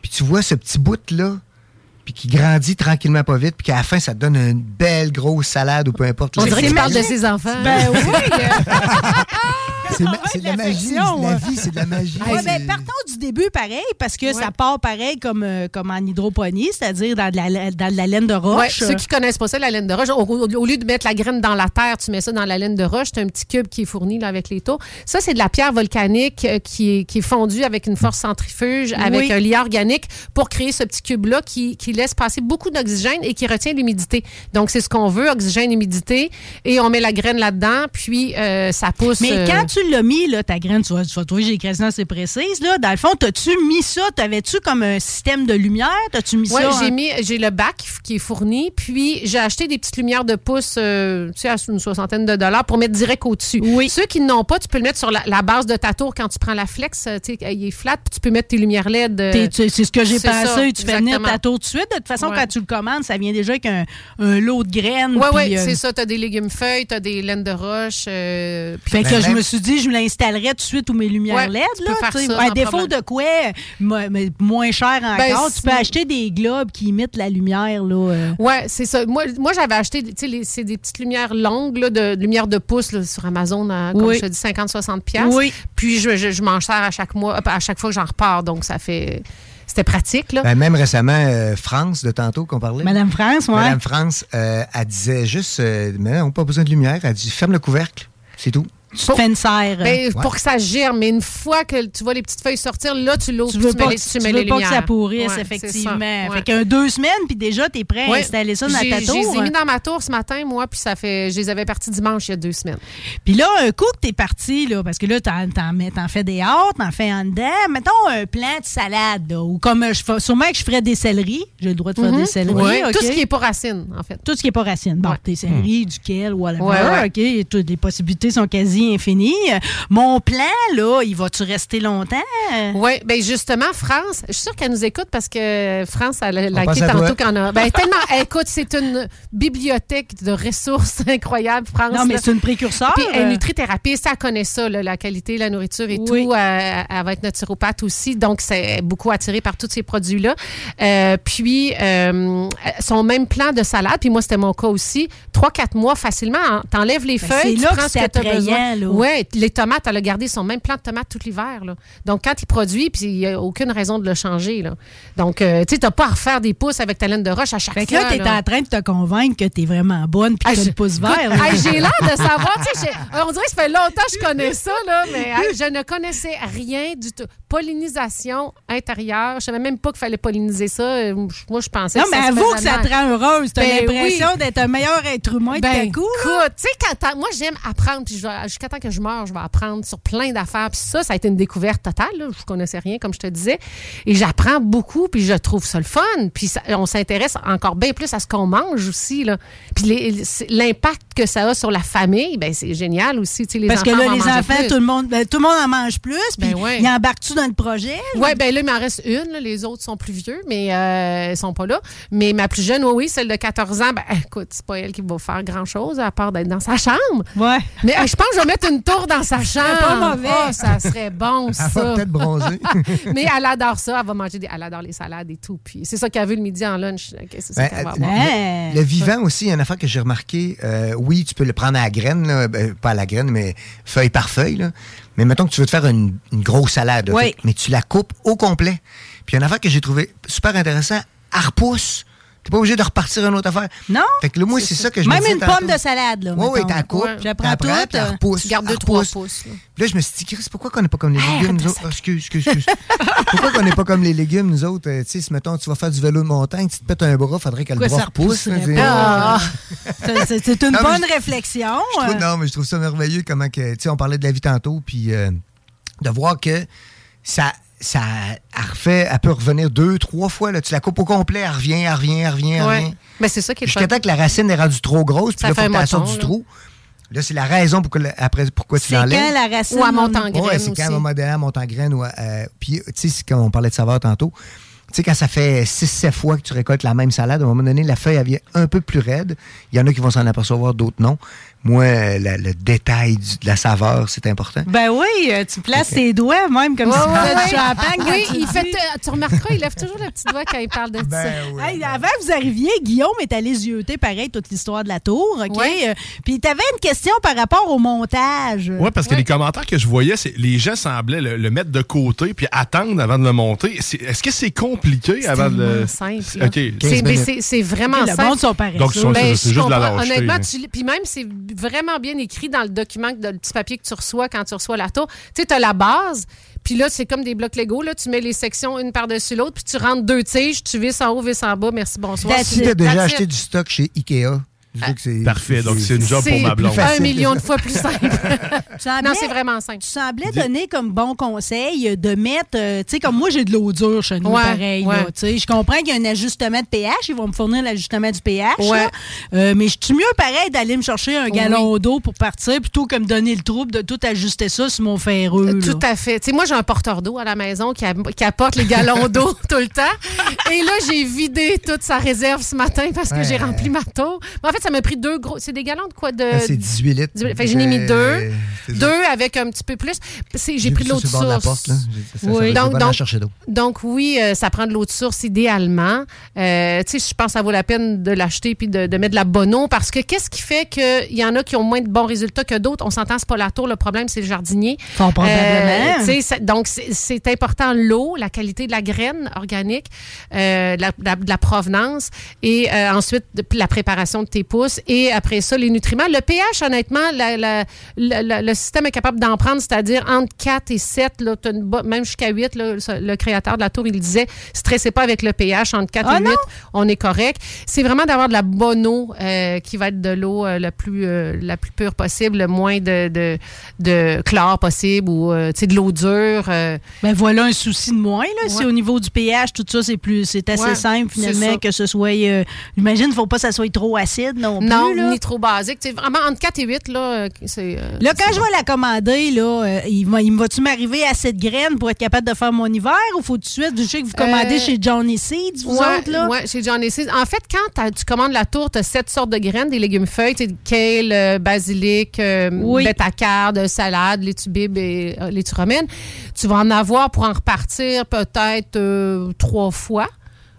puis tu vois ce petit bout-là puis qui grandit tranquillement pas vite, puis qu'à la fin, ça te donne une belle grosse salade ou peu importe. On dirait qu'il parle de ses enfants. Ben oui. C'est ma- de la magie. La vie, c'est de la magie. Ouais, ben, partons du début pareil, parce que ça part pareil comme, euh, comme en hydroponie, c'est-à-dire dans dans de la laine de roche. Ouais, ceux qui connaissent pas ça, la laine de roche, au, lieu de mettre la graine dans la terre, tu mets ça dans la laine de roche. C'est un petit cube qui est fourni là, avec les taux. Ça, c'est de la pierre volcanique euh, qui est, qui est fondue avec une force centrifuge, avec Oui. un liant organique pour créer ce petit cube-là qui, qui laisse passer beaucoup d'oxygène et qui retient l'humidité. Donc, c'est ce qu'on veut, oxygène, humidité. Et on met la graine là-dedans, puis euh, ça pousse. Mais quand tu l'as mis, là, ta graine, tu vas, tu vas trouver que j'ai ça assez précise. Là. Dans le fond, t'as-tu mis ça? T'avais-tu comme un système de lumière? T'as-tu mis Ouais, ça? j'ai mis, j'ai le bac qui est fourni, puis j'ai acheté des petites lumières de pouce, euh, tu sais, à une soixantaine de dollars pour mettre direct au-dessus. Oui. Ceux qui n'ont pas, tu peux le mettre sur la, la base de ta tour quand tu prends la flex, euh, tu sais, il est flat, puis tu peux mettre tes lumières LED. euh, tu- C'est ce que j'ai pensé. ça, tu fais venir ta tour tout de suite. De toute façon, Ouais. quand tu le commandes, ça vient déjà avec un, un lot de graines. Oui, oui, euh, c'est ça. Tu as des légumes feuilles, tu as des laines de roche. puis- Fait que je me suis dit, je l'installerais tout de suite où mes lumières Ouais, LED. tu Là, peux faire ça, à défaut problème. de quoi, mais moins cher encore, Ben, tu peux acheter des globes qui imitent la lumière. Là, euh. Ouais, c'est ça. Moi, moi j'avais acheté, tu sais, les- c'est des petites lumières longues, là, de, de lumière de pouce là, sur Amazon, à, comme Oui. je te dis, 50-60 piastres. Oui. Puis je, je, je m'en sers à chaque mois, à chaque fois que j'en repars. Donc, ça fait. C'était pratique, là. Ben, même récemment, euh, France, de tantôt qu'on parlait. Madame France, ouais. Madame France, euh, elle disait juste, euh, mais on n'a pas besoin de lumière. Elle dit, ferme le couvercle, c'est tout. Tu te fais une serre. Ben, Ouais. Pour que ça germe. Mais une fois que tu vois les petites feuilles sortir, là, tu l'ouvres Tu tu pas, les, tu tu mets veux les pas que ça pourrisse, Ouais, effectivement. ça. Fait qu'un deux semaines, puis déjà, t'es prêt à installer ça dans ta Je tour. les ai mis dans ma tour ce matin, moi, puis ça fait. Je les avais partis dimanche il y a deux semaines. Puis là, un coup que t'es parti, là, parce que là, t'en, t'en, t'en fais des hâtes, t'en fais en dedans. Mettons un plan de salade, là, ou comme euh, je fais, sûrement que je ferais des céleris. J'ai le droit de faire Mhm. des céleris. Ouais. OK? Tout ce qui n'est pas racine, en fait. Tout ce qui n'est pas racine. Bon, des céleris, du kale, whatever. OK? Toutes les possibilités sont quasi infinies. Euh, Mon plan, là, il va-tu rester longtemps? Oui, bien justement, France, je suis sûre qu'elle nous écoute parce que France, elle a à tantôt qu'on a. Ben, tellement, écoute, c'est une bibliothèque de ressources incroyables, France. Non, mais c'est une précurseur. Puis elle est nutrithérapeute, elle connaît ça, là, la qualité, la nourriture et Oui. tout. Euh, elle va être naturopathe aussi, donc c'est beaucoup attirée par tous ces produits-là. Euh, puis, euh, son même plan de salade, puis moi, c'était mon cas aussi, 3-4 mois facilement, hein, t'enlèves les Ben, feuilles, tu là prends que ce que tu as besoin. Là. Ouais, les tomates, elle a gardé son même plan de tomates tout l'hiver. là. Donc, quand il produit, puis il n'y a aucune raison de le changer. Là. Donc, euh, tu sais, t'as pas à refaire des pouces avec ta laine de roche à chaque Fait que fois. là, t'es là. en train de te convaincre que t'es vraiment bonne puis que t'as le pouce vert. j'ai l'air de savoir, tu sais, on dirait que ça fait longtemps que je connais ça, là, mais je ne connaissais rien du tout. Pollinisation intérieure, je savais même pas qu'il fallait polliniser ça. Moi, je pensais Non, que mais ça se avoue que ça te rend heureuse. T'as Ben l'impression oui. d'être un meilleur être humain de Ben, ta coup. écoute, tu sais, quand moi, j'aime apprendre, puis je vais- jusqu'à temps que je meurs, je vais apprendre sur plein d'affaires. Puis ça, ça a été une découverte totale. Là. Je connaissais rien, comme je te disais. Et j'apprends beaucoup, puis je trouve ça le fun. Puis ça- on s'intéresse encore bien plus à ce qu'on mange aussi. Là. Puis l'impact que ça a sur la famille, ben c'est génial aussi. tu sais, Les Parce que là, les enfants, plus. tout le, monde, ben, tout le monde en mange plus. Puis Ben ouais. ils embarquent-tu dans le projet? Oui, ben là, il m'en reste une. là. Les autres sont plus vieux, mais euh, ils sont pas là. Mais ma plus jeune, oui, oui, celle de 14 ans, ben écoute, c'est pas elle qui va faire grand-chose à part d'être dans sa chambre. Ouais. Mais euh, je pense que je vais mettre une tour dans sa chambre. pas mauvais. Oh, ça serait bon, Elle ça. va peut-être bronzer. mais elle adore ça. Elle va manger des... Elle adore les salades et tout. Puis c'est ça qu'elle veut le midi en lunch. Ok, c'est ça Ben, qu'elle va euh, avoir. le, le vivant aussi, il y a une affaire que j'ai remarqué. euh, oui, tu peux le prendre à la graine, là, ben, pas à la graine, mais feuille par feuille. là. Mais mettons que tu veux te faire une, une grosse salade, Oui. fait- mais tu la coupes au complet. Puis il y a une affaire que j'ai trouvé super intéressant, elle repousse. T'es pas obligé de repartir une autre affaire. Non. Fait que là, moi, c'est ça que je me Même disais une pomme de salade, là. Oui, oui, t'as coupes. J'apprends tout. puis elle repousse. Tu gardes 2-3 repousse. pouces. là. Puis là, je me suis dit, Chris, pourquoi qu'on n'est pas comme les légumes, nous autres? Ah, excuse, excuse, excuse. pourquoi qu'on n'est pas comme les légumes, nous autres? Euh, tu sais, si, mettons, tu vas faire du vélo de montagne, tu te pètes un bras, faudrait que le bras repousse. sais. pas? C'est- une Non, bonne je- réflexion. Je trouve- non, mais je trouve ça merveilleux comment que, tu sais, on parlait de la vie tantôt, puis euh, de voir que ça, ça, elle refait, elle peut revenir deux, trois fois, là. Tu la coupes au complet, elle revient, elle revient, elle revient, elle Ouais. revient. Mais c'est ça qui est le Jusqu'à temps que la racine est rendue trop grosse, puis là, fait faut que un tu la sortes moton, du trou. Là, c'est la raison pour que la- après, pourquoi tu C'est l'enlèves. quand la racine. Ou à monte en graine Ouais, c'est quand aussi. un moment donné, elle monte en graine. Ou, euh, puis, tu sais, c'est quand on parlait de saveur tantôt, Tu sais, quand ça fait 6-7 fois que tu récoltes la même salade, à un moment donné, la feuille, elle vient un peu plus raide. Il y en a qui vont s'en apercevoir, d'autres non. Moi, la- le détail du- de la saveur, c'est important. Ben oui, euh, tu places tes doigts même comme Ouais, si tu faisais du champagne. Oui, tu il fait, euh, tu remarqueras, il lève toujours le petit doigt quand il parle de ça. Hey, avant que vous arriviez, Guillaume est allé zioter pareil toute l'histoire de la tour, OK? Euh, Puis tu avais une question par rapport au montage. Oui, parce que les commentaires que je voyais, c'est les gens semblaient le, le mettre de côté puis attendre avant de le monter. Est-ce que c'est compliqué avant de le. simple. C'est- vraiment Le simple. monde sont paresseux. Donc, c'est- Ben, juste de la lâcheté, Honnêtement, hein. tu puis même, c'est vraiment bien écrit dans le document, dans le petit papier que tu reçois quand tu reçois la tour. Tu sais, tu as la base, puis là, c'est comme des blocs Lego. Là, tu mets les sections une par-dessus l'autre, puis tu rentres deux tiges, tu vis en haut, vis en bas. Merci, bonsoir. Si tu as déjà acheté du stock chez Ikea, je sais que c'est. Parfait, donc c'est une job pour ma blonde. un million de fois plus simple. Semblais- non, c'est vraiment simple. Tu semblais donner comme bon conseil de mettre, euh, tu sais, comme moi, j'ai de l'eau dure chez nous, Ouais, pareil. ouais. là, tu sais. Je comprends qu'il y a un ajustement de pH. Ils vont me fournir l'ajustement du pH. Ouais. là. Euh, mais je suis mieux, pareil, d'aller me chercher un gallon d'eau pour partir plutôt que me donner le trouble de tout ajuster ça sur mon ferreux. là. Tout à fait. Tu sais, moi, j'ai un porteur d'eau à la maison qui, a- qui apporte les galons d'eau tout le temps. Et là, j'ai vidé toute sa réserve ce matin parce que Ouais. j'ai rempli ma tour. Mais en fait, ça m'a pris deux gros. C'est des galons de quoi? De, Ah, c'est 18 litres. 18 Fait que j'en ai mis Euh, deux. Deux avec un petit peu plus. J'ai pris de l'eau de de la source. porte, là. Ça- ça- Oui. ça va Donc, donc, aller chercher d'eau. donc oui, euh, ça prend de l'eau de source idéalement. Euh, tu sais, je pense que ça vaut la peine de l'acheter puis de, de mettre de la bonne eau parce que qu'est-ce qui fait qu'il y en a qui ont moins de bons résultats que d'autres? On s'entend, c'est pas la tour, le problème, c'est le jardinier. Fort probablement. tu sais, c'est- donc, c'est- c'est important l'eau, la qualité de la graine organique, euh, la, la- de la provenance et euh, ensuite de- la préparation de tes et après ça, les nutriments. Le pH, honnêtement, la- la- le système est capable d'en prendre, c'est-à-dire entre 4 et 7, là, une même jusqu'à 8. là, le, créateur de la tour, il disait, stressez pas avec le pH, entre 4 Ah et 8, on est correct. C'est vraiment d'avoir de la bonne eau euh, qui va être de l'eau euh, la, plus, euh, la plus pure possible, le moins de, de, de chlore possible ou de l'eau dure. Ben voilà un souci de moins. Là. Si au niveau du pH, tout ça, c'est plus c'est assez Ouais, simple c'est finalement que ce soit. J'imagine qu'il ne faut pas que ça soit trop acide non, non, plus. Là. ni trop basique. Vraiment, entre 4 et 8, là, euh, c'est... euh, Là, quand je vais la commander, là, euh, il, va- il me va-tu m'arriver à cette graine pour être capable de faire mon hiver ou faut tout de suite, je sais que vous commandez Euh, chez Johnny Seeds, vous ouais, autres, là? ouais, chez Johnny Seeds. En fait, quand tu commandes la tour, tu as sept sortes de graines, des légumes feuilles, kale, basilic, Oui. bétacarde, salade, laitue bibe et laitue romaine. Tu vas en avoir pour en repartir peut-être trois fois,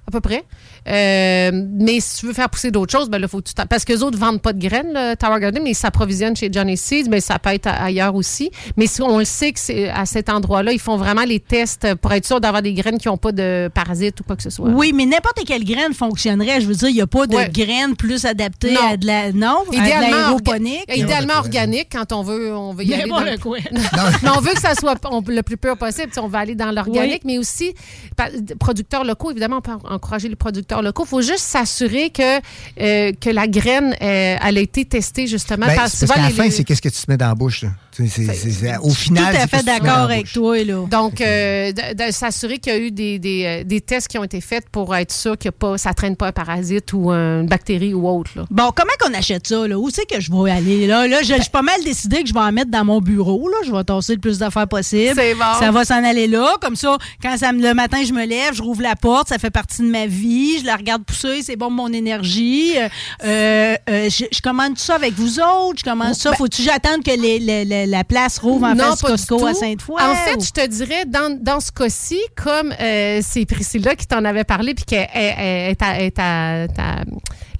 à peu près. Euh, mais si tu veux faire pousser d'autres choses, ben là, faut que tu Parce que les autres vendent pas de graines, le Tower Garden, mais ils s'approvisionnent chez Johnny Seeds, mais ça peut être a- ailleurs aussi. Mais si on le sait que c'est à cet endroit-là, ils font vraiment les tests pour être sûr d'avoir des graines qui n'ont pas de parasites ou quoi que ce soit. Oui, mais n'importe quelle graine fonctionnerait. Je veux dire, il n'y a pas de Ouais. graine plus adaptée Non. à de la. Non, à de Idéalement, l'aéroponique. orga- idéalement organique quand on veut, on veut y aller. N'importe dans- quoi. mais on veut que ça soit on- le plus pur possible. Sais, On va aller dans l'organique, mais aussi producteurs locaux. Évidemment, on peut en- encourager les producteurs locaux. Il faut juste s'assurer que, euh, que la graine, euh, elle a été testée justement. Ben, parce parce qu'à la fin, c'est qu'est-ce que tu te mets dans la bouche. là? Tu sais, c'est- c'est- c'est- au final, Tout à c'est fait d'accord avec toi, là. Donc, euh, de, de s'assurer qu'il y a eu des, des, euh, des tests qui ont été faits pour être sûr que pas, ça traîne pas un parasite ou une bactérie ou autre. Là. Bon, comment qu'on achète ça? Là? Où c'est que je vais aller? Là, là je suis pas mal décidé que je vais en mettre dans mon bureau. Là. Je vais tasser le plus d'affaires possible. C'est bon. Ça va s'en aller là. Comme ça, quand ça me- le matin, je me lève, je rouvre la porte, ça fait partie de ma vie. Je la regarde pousser, c'est bon pour mon énergie. Euh, euh, je, je commande tout ça avec vous autres. Je commande ça. Ben- Faut-tu que j'attende que les- les- les- la place rouvre en face pas du Costco à Sainte-Foy? En fait, ou- je te dirais, dans, dans ce cas-ci, comme euh, c'est Priscilla qui t'en avait parlé, puis qu'elle elle- elle est, à-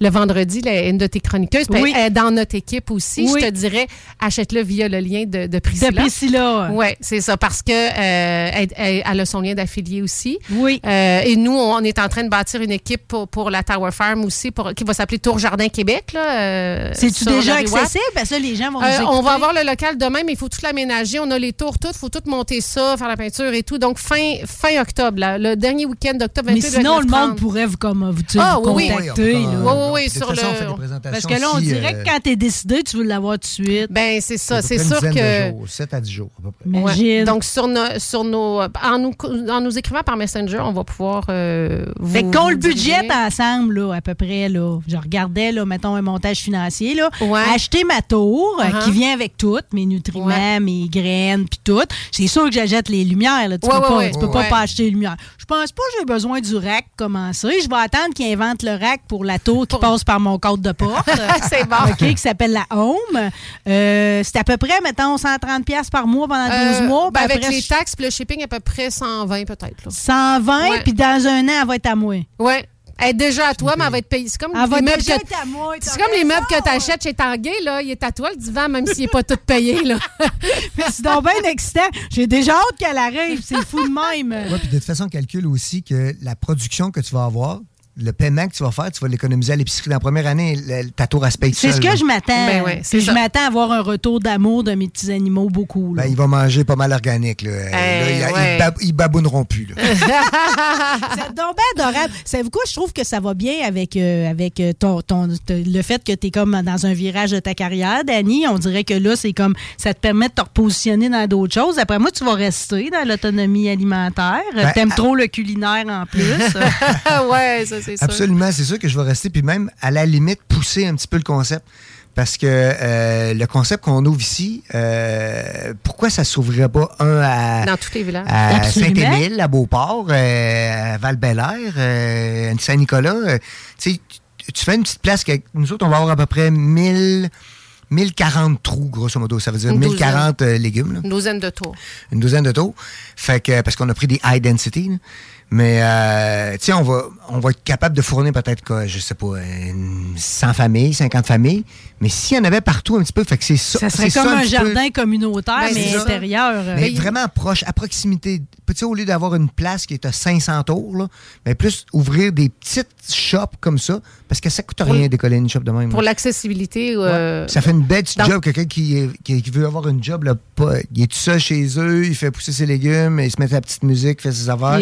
le vendredi, là, une de tes chroniqueuses, Oui. elle est dans notre équipe aussi, Oui. je te dirais, achète-le via le lien de, de Priscilla. De Priscilla. Oui, c'est ça, parce que euh, elle, a son lien d'affilié aussi. Oui. Euh, et nous, on est en train de bâtir une équipe pour, pour la Tower Farm aussi, pour, qui va s'appeler Tour Jardin Québec. là, euh, C'est-tu déjà accessible? Parce que les gens vont nous Euh, on va avoir le local demain, mais il faut tout l'aménager. On a les tours toutes, il faut tout monter ça, faire la peinture et tout. Donc, fin, fin octobre, là, le dernier week-end d'octobre. Mais 28, sinon, le 29, monde 30. pourrait vous, comme, vous, Ah, vous oui, oui. contacter. là. Oui, oui, sur façon, le. on fait des présentations Parce que là, on dirait euh, que quand t'es décidé, tu veux l'avoir tout de suite. Ben, c'est ça. C'est sûr que. de jours, 7 à 10 jours, à peu près. Ouais. Donc, sur, nos, sur nos, en, nous, en nous écrivant par Messenger, on va pouvoir euh, vous. Fait qu'on le budget ensemble, là, à peu près, là. Je regardais, là, mettons, un montage financier, là. Ouais. Acheter ma tour, euh, Uh-huh. qui vient avec tout, mes nutriments, mes graines, puis tout. C'est sûr que j'achète les lumières, là. Tu Ouais, peux, ouais, pas, ouais. tu peux pas, pas acheter les lumières. Je pense pas que j'ai besoin du rack commencer. Je vais attendre qu'ils inventent le rack pour la tour qui passe par mon code de porte. c'est bon. OK, qui s'appelle la Home. Euh, c'est à peu près, mettons, 130$ piastres par mois pendant 12 Euh, mois. ben, avec après, les taxes, puis le shipping, à peu près 120 peut-être. là. 120, Ouais. puis dans un an, elle va être à moi. Ouais. Elle est déjà à toi, mais elle va être payée. C'est comme Elle va les meubles que- être à moi. C'est comme les meubles que tu achètes chez Tanguay, là. Il est à toi, le divan, même s'il n'est pas tout payé, là. Mais c'est donc bien excitant. J'ai déjà hâte qu'elle arrive. C'est fou de même. Ouais, puis de toute façon, calcule aussi que la production que tu vas avoir, le paiement que tu vas faire, tu vas l'économiser à l'épicerie. Dans la première année, le- ta tour à C'est ce que là. je m'attends. Ben ouais, je m'attends à avoir un retour d'amour de mes petits animaux beaucoup. là. Ben, il va manger pas mal organique. Là. Là, il- ouais. ils, bab- ils babouneront plus. C'est donc bien adorable. Savez-vous quoi? Je trouve que ça va bien avec, euh, avec euh, ton, ton- le fait que tu es comme dans un virage de ta carrière, Dani. On dirait que là, c'est comme ça te permet de te repositionner dans d'autres choses. Après moi, tu vas rester dans l'autonomie alimentaire. Ben, T'aimes à- trop le culinaire en plus. ouais, ça, c'est. Absolument, c'est sûr que je vais rester, puis même à la limite pousser un petit peu le concept. Parce que euh, le concept qu'on ouvre ici, euh, pourquoi ça s'ouvrirait pas un à, Dans tous les villages. à Absolument. Saint-Émile, à Beauport, euh, à Val-Bélair, euh, à Saint-Nicolas? euh, tu fais une petite place que nous autres, on va avoir à peu près 1000, 1040 trous, grosso modo. Ça veut dire Une 1040 euh, légumes. là Une douzaine de tours. une douzaine de taux. Fait que, parce qu'on a pris des high density. là. Mais, euh, tu sais, on va, on va être capable de fournir peut-être, quoi, je sais pas, une 100 familles, 50 familles. Mais s'il y en avait partout un petit peu, fait que c'est ça. ça serait comme ça un, petit peu. jardin communautaire, Ben, mais ça. intérieur. Mais vraiment proche, à proximité. Tu sais, au lieu d'avoir une place qui est à 500 tours, là, mais plus ouvrir des petites shops comme ça, parce que ça coûte rien d'écoller une shop de même. Pour l'accessibilité. euh, Ça fait une belle petite dans- job. Quelqu'un qui, qui, qui veut avoir une job, là, pas, il est tout seul chez eux, il fait pousser ses légumes, il se met sa petite musique, fait ses affaires.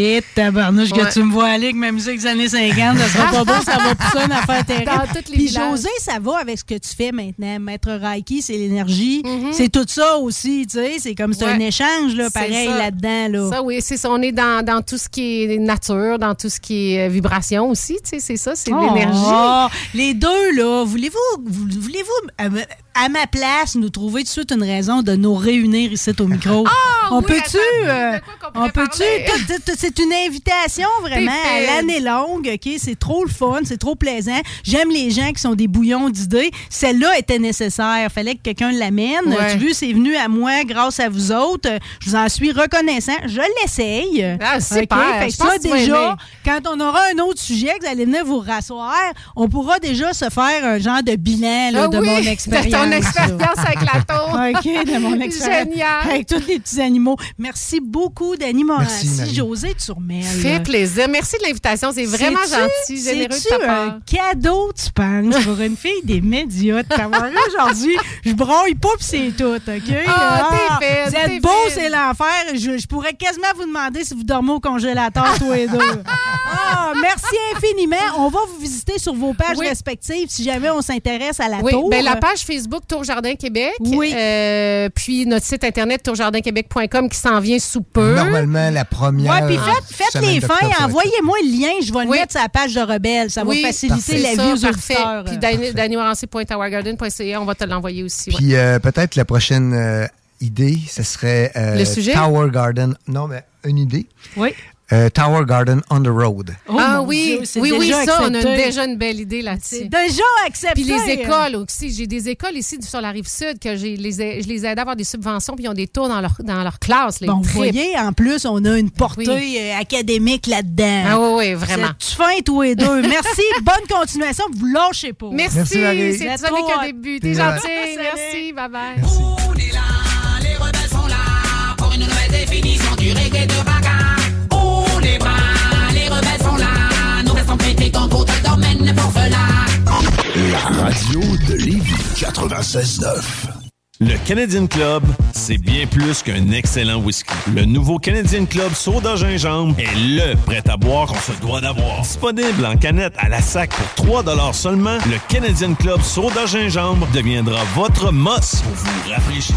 Tabarnouche Ouais. que tu me vois aller avec ma musique des années 50, ça sera pas beau, ça va pousser une affaire terrible. Dans tous les Puis villages. José, ça va avec ce que tu fais maintenant. Maître Reiki, c'est l'énergie. Mhm. C'est tout ça aussi, tu sais. C'est comme c'est un échange, là, pareil, là-dedans. Là. Ça, oui, c'est ça. On est dans, dans tout ce qui est nature, dans tout ce qui est euh, vibration aussi. Tu sais, c'est ça, c'est Oh, l'énergie. les deux, là, voulez-vous, vou- voulez-vous, ma- à ma place, nous trouver tout de suite une raison de nous réunir ici au micro? on Ah, oui, peut-tu, euh, on peut-tu, tout- tout- c'est une invitation vraiment à l'année longue, OK? C'est trop le fun, c'est trop plaisant. J'aime les gens qui sont des bouillons d'idées. Celle-là était nécessaire. Fallait que quelqu'un l'amène. Ouais. Tu vu, c'est venu à moi grâce à vous autres. Je vous en suis reconnaissant. Je l'essaye. Ah, super. OK? Fait que ça, déjà, quand on aura un autre sujet, que vous allez venir vous rasseoir, on pourra déjà se faire un genre de bilan là, Ah de oui, mon de ton expérience. avec la tour. OK, de mon expérience. Génial. Avec tous les petits animaux. Merci beaucoup, Dani Marie. José Turmel. Fait plaisir. Merci de l'invitation. C'est vraiment gentil, généreux de c'est-tu ta part. un cadeau, tu penses, pour une fille des médias de t'avoir là aujourd'hui? Je brouille pas, pis c'est tout, OK? Ah, t'es fine, Vous t'es êtes beau, c'est l'enfer. Je, je pourrais quasiment vous demander si vous dormez au congélateur, tous les deux. Ah, merci infiniment. On va vous visiter sur vos pages Oui. respectives si jamais on s'intéresse à la Oui, tour. ben, la page Facebook Tour Jardin Québec. Oui. Euh, puis notre site internet tourjardinquebec.com qui s'en vient sous peu. Normalement, la première. Ouais, puis faites, les fins, envoyez-moi le lien, je vais le Oui. mettre sur la page de Rebelle. Ça Oui, va faciliter la ça, vie aux parfait. auditeurs. Puis Dani- danimorancy.towergarden.ca, on va te l'envoyer aussi. ouais. Puis euh, peut-être la prochaine euh, idée, ce serait euh, Le sujet? Tower Garden. Non, mais une idée. Oui. Euh, Tower Garden on the road. Oh, ah oui, Dieu, oui, oui, ça, on a déjà une belle idée C'est là-dessus. déjà accepté. Puis les écoles aussi. J'ai des écoles ici sur la rive sud que j'ai les ai- je les aide à avoir des subventions puis ils ont des tours dans leur, dans leur classe. Les Bon, vous voyez, en plus, on a une portée Oui. euh, académique là-dedans. Ah oui, oui, vraiment. Tu fin tous les deux. Merci, bonne continuation. Vous lâchez pas. Merci, Merci, Marie. c'est ça qu'un début. T'es gentil, merci, bye bye. On est là, les rebelles sont là pour une nouvelle définition du reggae de La radio de Lévis 96.9. Le Canadian Club, c'est bien plus qu'un excellent whisky. Le nouveau Canadian Club Soda Gingembre est le prêt à boire qu'on se doit d'avoir. Disponible en canette à la sac pour 3 seulement, le Canadian Club Soda Gingembre deviendra votre must pour vous rafraîchir.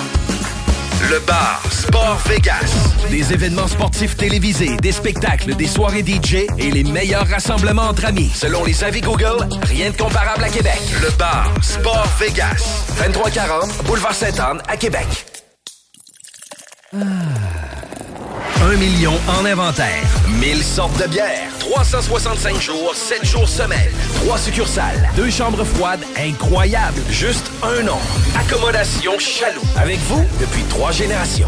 Le bar Sport Vegas. Des événements sportifs télévisés, des spectacles, des soirées DJ et les meilleurs rassemblements entre amis. Selon les avis Google, rien de comparable à Québec. Le bar Sport Vegas. 2340 Boulevard Sainte-Anne à Québec. Un million en inventaire. 1000 sortes de bières. 365 jours, 7 jours semaine. 3 succursales. Deux chambres froides incroyables. Juste un nom. Accommodation Chaloux. Avec vous depuis trois générations.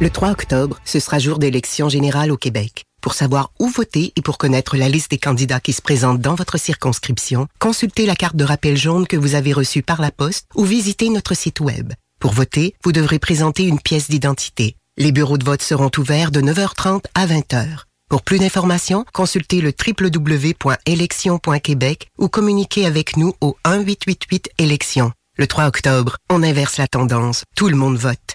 Le 3 octobre, ce sera jour d'élection générale au Québec. Pour savoir où voter et pour connaître la liste des candidats qui se présentent dans votre circonscription, consultez la carte de rappel jaune que vous avez reçue par la poste ou visitez notre site Web. Pour voter, vous devrez présenter une pièce d'identité. Les bureaux de vote seront ouverts de 9h30 à 20h. Pour plus d'informations, consultez le www.élection.québec ou communiquez avec nous au 1-888-élections. Le 3 octobre, on inverse la tendance. Tout le monde vote.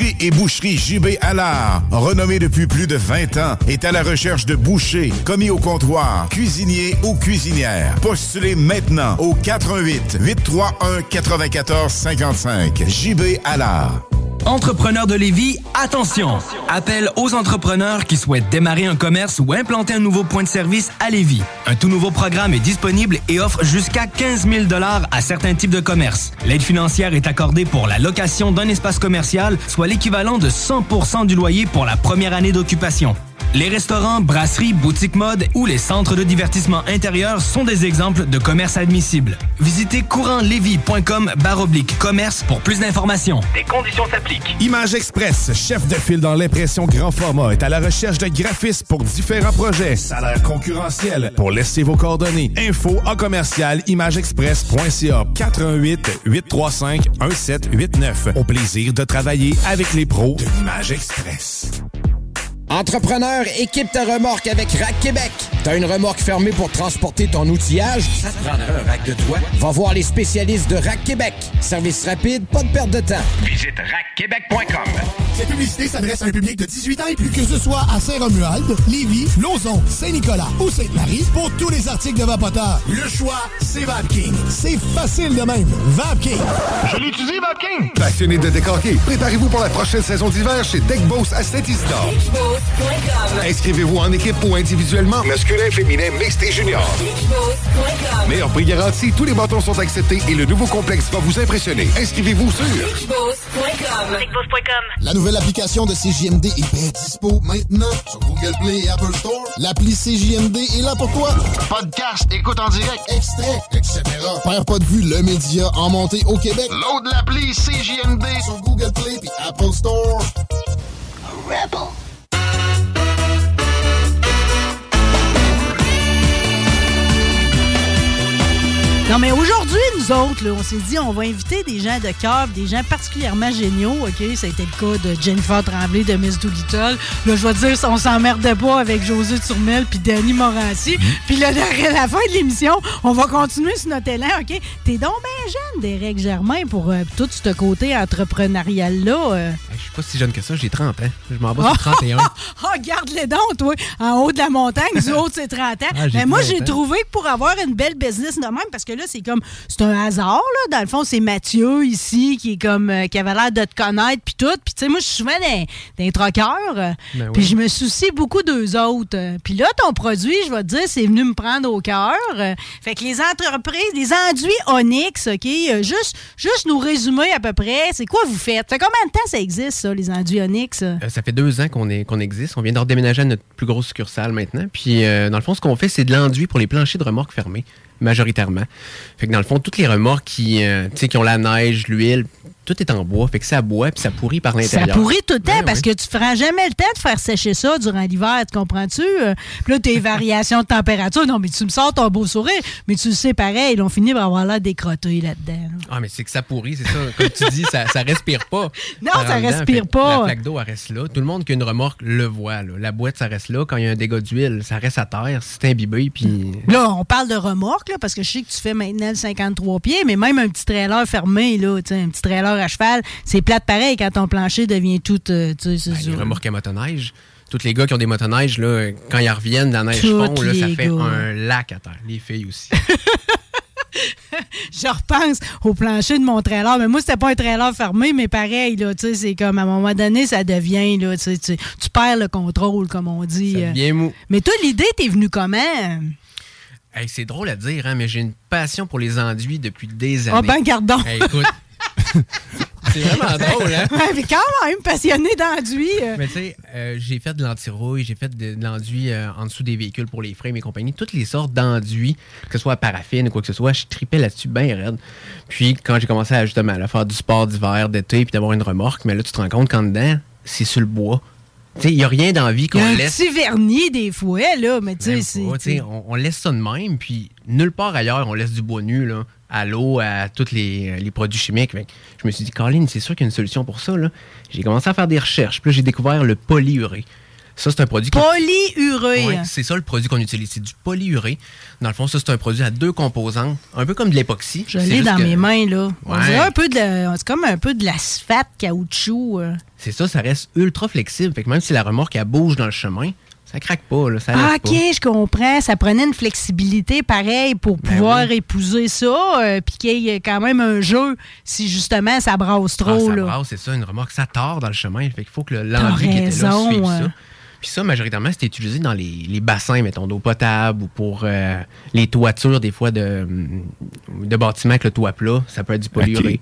et boucherie JB Allard, renommée depuis plus de 20 ans, est à la recherche de bouchers, commis au comptoir, cuisiniers ou cuisinières. Postulez maintenant au 88 831 94 55. JB Allard. Entrepreneurs de Lévis, attention! Appel aux entrepreneurs qui souhaitent démarrer un commerce ou implanter un nouveau point de service à Lévis. Un tout nouveau programme est disponible et offre jusqu'à 15 000 à certains types de commerces. L'aide financière est accordée pour la location d'un espace commercial, soit l'équivalent de 100% du loyer pour la première année d'occupation. Les restaurants, brasseries, boutiques mode ou les centres de divertissement intérieur sont des exemples de commerces admissibles. Visitez courantlevis.com baroblique commerce pour plus d'informations. Des conditions s'appliquent. Image Express, chef de file dans l'impression grand format, est à la recherche de graphistes pour différents projets. Salaire concurrentiel. Pour laisser vos coordonnées. Info en commercial imageexpress.ca 418 835 1789. Au plaisir de travailler avec les pros de l'Image Express. Entrepreneur, équipe ta remorque avec Rack Québec. T'as une remorque fermée pour transporter ton outillage? Ça te prendra un rack de toi? Va voir les spécialistes de Rack Québec. Service rapide, pas de perte de temps. Visite rackquebec.com. Cette publicité s'adresse à un public de 18 ans et plus. Que ce soit à Saint-Romuald, Lévis, Lauson, Saint-Nicolas ou Sainte-Marie, pour tous les articles de Vapoteur, le choix, c'est VapKing. C'est facile de même. VapKing. Je l'utilise, VapKing! Passionné de décorquer, préparez-vous pour la prochaine saison d'hiver chez Deck Boss à Saint-Isidore. Inscrivez-vous en équipe ou individuellement, masculin, féminin, mixte et junior. Meilleur prix garanti, tous les bâtons sont acceptés et le nouveau complexe va vous impressionner. Inscrivez-vous sur La nouvelle application de CJMD est bien dispo maintenant sur Google Play et Apple Store. L'appli CJMD est là pour toi. Podcast, écoute en direct, extrait, etc. Père pas de vue, le média en montée au Québec. Load l'appli CJMD sur Google Play et Apple Store. Rebel. Non, mais aujourd'hui, nous autres, là, on s'est dit, on va inviter des gens de cœur, des gens particulièrement géniaux, OK? Ça a été le cas de Jennifer Tremblay de Miss Doolittle. Là, je vais dire, on s'emmerdait pas avec José Turmel puis Danny Morancy. Puis là, à la fin de l'émission, on va continuer sur notre élan, OK? T'es donc bien jeune, Derek Germain, pour euh, tout ce côté entrepreneurial-là. euh. Je suis pas si jeune que ça, j'ai 30 ans. Je m'en bats sur 31. Oh, garde les dents, toi, en haut de la montagne, du haut de ses 30 ans. Ah, j'ai Mais moi, j'ai 20 ans. trouvé que pour avoir une belle business de même, parce que là, là, c'est comme, c'est un hasard, là. Dans le fond, c'est Mathieu ici qui est comme, euh, qui avait l'air de te connaître, puis tout. Puis, tu sais, moi, je suis souvent dans les troqueurs. euh, Ben. Puis, je me soucie beaucoup d'eux autres. euh. Puis là, ton produit, je vais te dire, c'est venu me prendre au cœur. Fait que les entreprises, les enduits Onyx, OK, juste, juste nous résumer à peu près, c'est quoi vous faites? Fait combien de temps ça existe, ça, les enduits Onyx? Euh, ça fait deux ans qu'on est- qu'on existe. On vient de redéménager à notre plus grosse succursale maintenant. Puis, euh, dans le fond, ce qu'on fait, c'est de l'enduit pour les planchers de remorques fermés, majoritairement. Fait que, dans le fond, toutes les remorques qui, euh, qui ont la neige, l'huile, tout est en bois. Fait que ça boit, puis ça pourrit par Ça l'intérieur. pourrit tout le temps parce que tu ne feras jamais le temps de faire sécher ça durant l'hiver, tu comprends-tu? Euh, Puis là, tes variations de température, non, mais tu me sors ton beau sourire, mais tu le sais pareil, ils ont fini par avoir l'air décrotté là-dedans. là. Ah, mais c'est que ça pourrit, c'est ça. Comme tu dis, ça, ça respire pas. Non, ça dedans. respire pas. La flaque d'eau, elle reste là. Tout le monde qui a une remorque le voit. là. La boîte, ça reste là. Quand il y a un dégât d'huile, ça reste à terre. C'est imbibé, puis... Là, on parle de remorque, là, parce que je sais que tu fais maintenant le 53 pieds, mais même un petit trailer fermé, là, tu sais, un petit trailer à cheval, c'est plate pareil quand ton plancher devient tout. euh, tu sais, Ben, remorques à motoneige. Tous les gars qui ont des motoneiges, là, quand ils reviennent, la neige fond, là, ça fait gars. un lac à terre. Les filles aussi. Je repense au plancher de mon trailer. Mais moi, c'était pas un trailer fermé, mais pareil, là, tu sais, c'est comme à un moment donné, ça devient, là, tu sais, tu, tu perds le contrôle, comme on dit. Ça devient mou. Mais toi, l'idée, t'es venue comment? Hey, c'est drôle à dire, hein, mais j'ai une passion pour les enduits depuis des années. Ah ben, gardons. Hey, écoute, c'est vraiment drôle, hein? Ouais, mais quand même passionné d'enduit. euh. Mais tu sais, euh, j'ai fait de l'antirouille, j'ai fait de, de l'enduit euh, en dessous des véhicules pour les frames et compagnie, toutes les sortes d'enduits, que ce soit à paraffine ou quoi que ce soit, je tripais là-dessus bien raide. Puis quand j'ai commencé à justement à faire du sport d'hiver, d'été, puis d'avoir une remorque, mais là tu te rends compte qu'en dedans, c'est sur le bois. Tu sais, il n'y a rien d'envie qu'on laisse. petit vernis des fois, là, mais c'est. tu sais, on, on laisse ça de même, puis nulle part ailleurs, on laisse du bois nu, là, à l'eau, à tous les, les produits chimiques. Je me suis dit, Colin, c'est sûr qu'il y a une solution pour ça. J'ai commencé à faire des recherches, puis là, j'ai découvert le polyurée. Ça, c'est un produit. Polyurée. Ouais, c'est ça le produit qu'on utilise, c'est du polyurée. Dans le fond, ça, c'est un produit à deux composantes, un peu comme de l'époxy. Je l'ai dans que- mes mains, là. On dirait un peu de. C'est comme un peu de l'asphalte caoutchouc. euh. C'est ça, ça reste ultra flexible. Fait que même si la remorque, elle bouge dans le chemin, ça craque pas, là, ça Ah, OK, je comprends. Ça prenait une flexibilité pareille pour Ben pouvoir épouser ça, euh, puis qu'il y ait quand même un jeu si justement ça brasse Ah, trop. ça là. brasse, c'est ça, une remorque, ça tord dans le chemin. Fait qu'il faut que le qui était là raison, suive ouais. ça. Puis ça, majoritairement, c'était utilisé dans les, les bassins, mettons, d'eau potable ou pour euh, les toitures, des fois, de, de bâtiments avec le toit plat. Ça peut être du polyurée.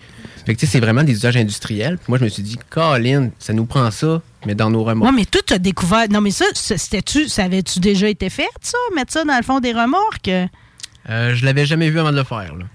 Fait que, tu sais, c'est vraiment des usages industriels. Puis moi, je me suis dit, Colin, ça nous prend ça, mais dans nos remorques. Ouais, mais toi, tu as découvert. Non, mais ça, ça, c'était-tu. Ça avait-tu déjà été fait, ça? Mettre ça dans le fond des remorques? Euh, je l'avais jamais vu avant de le faire, là.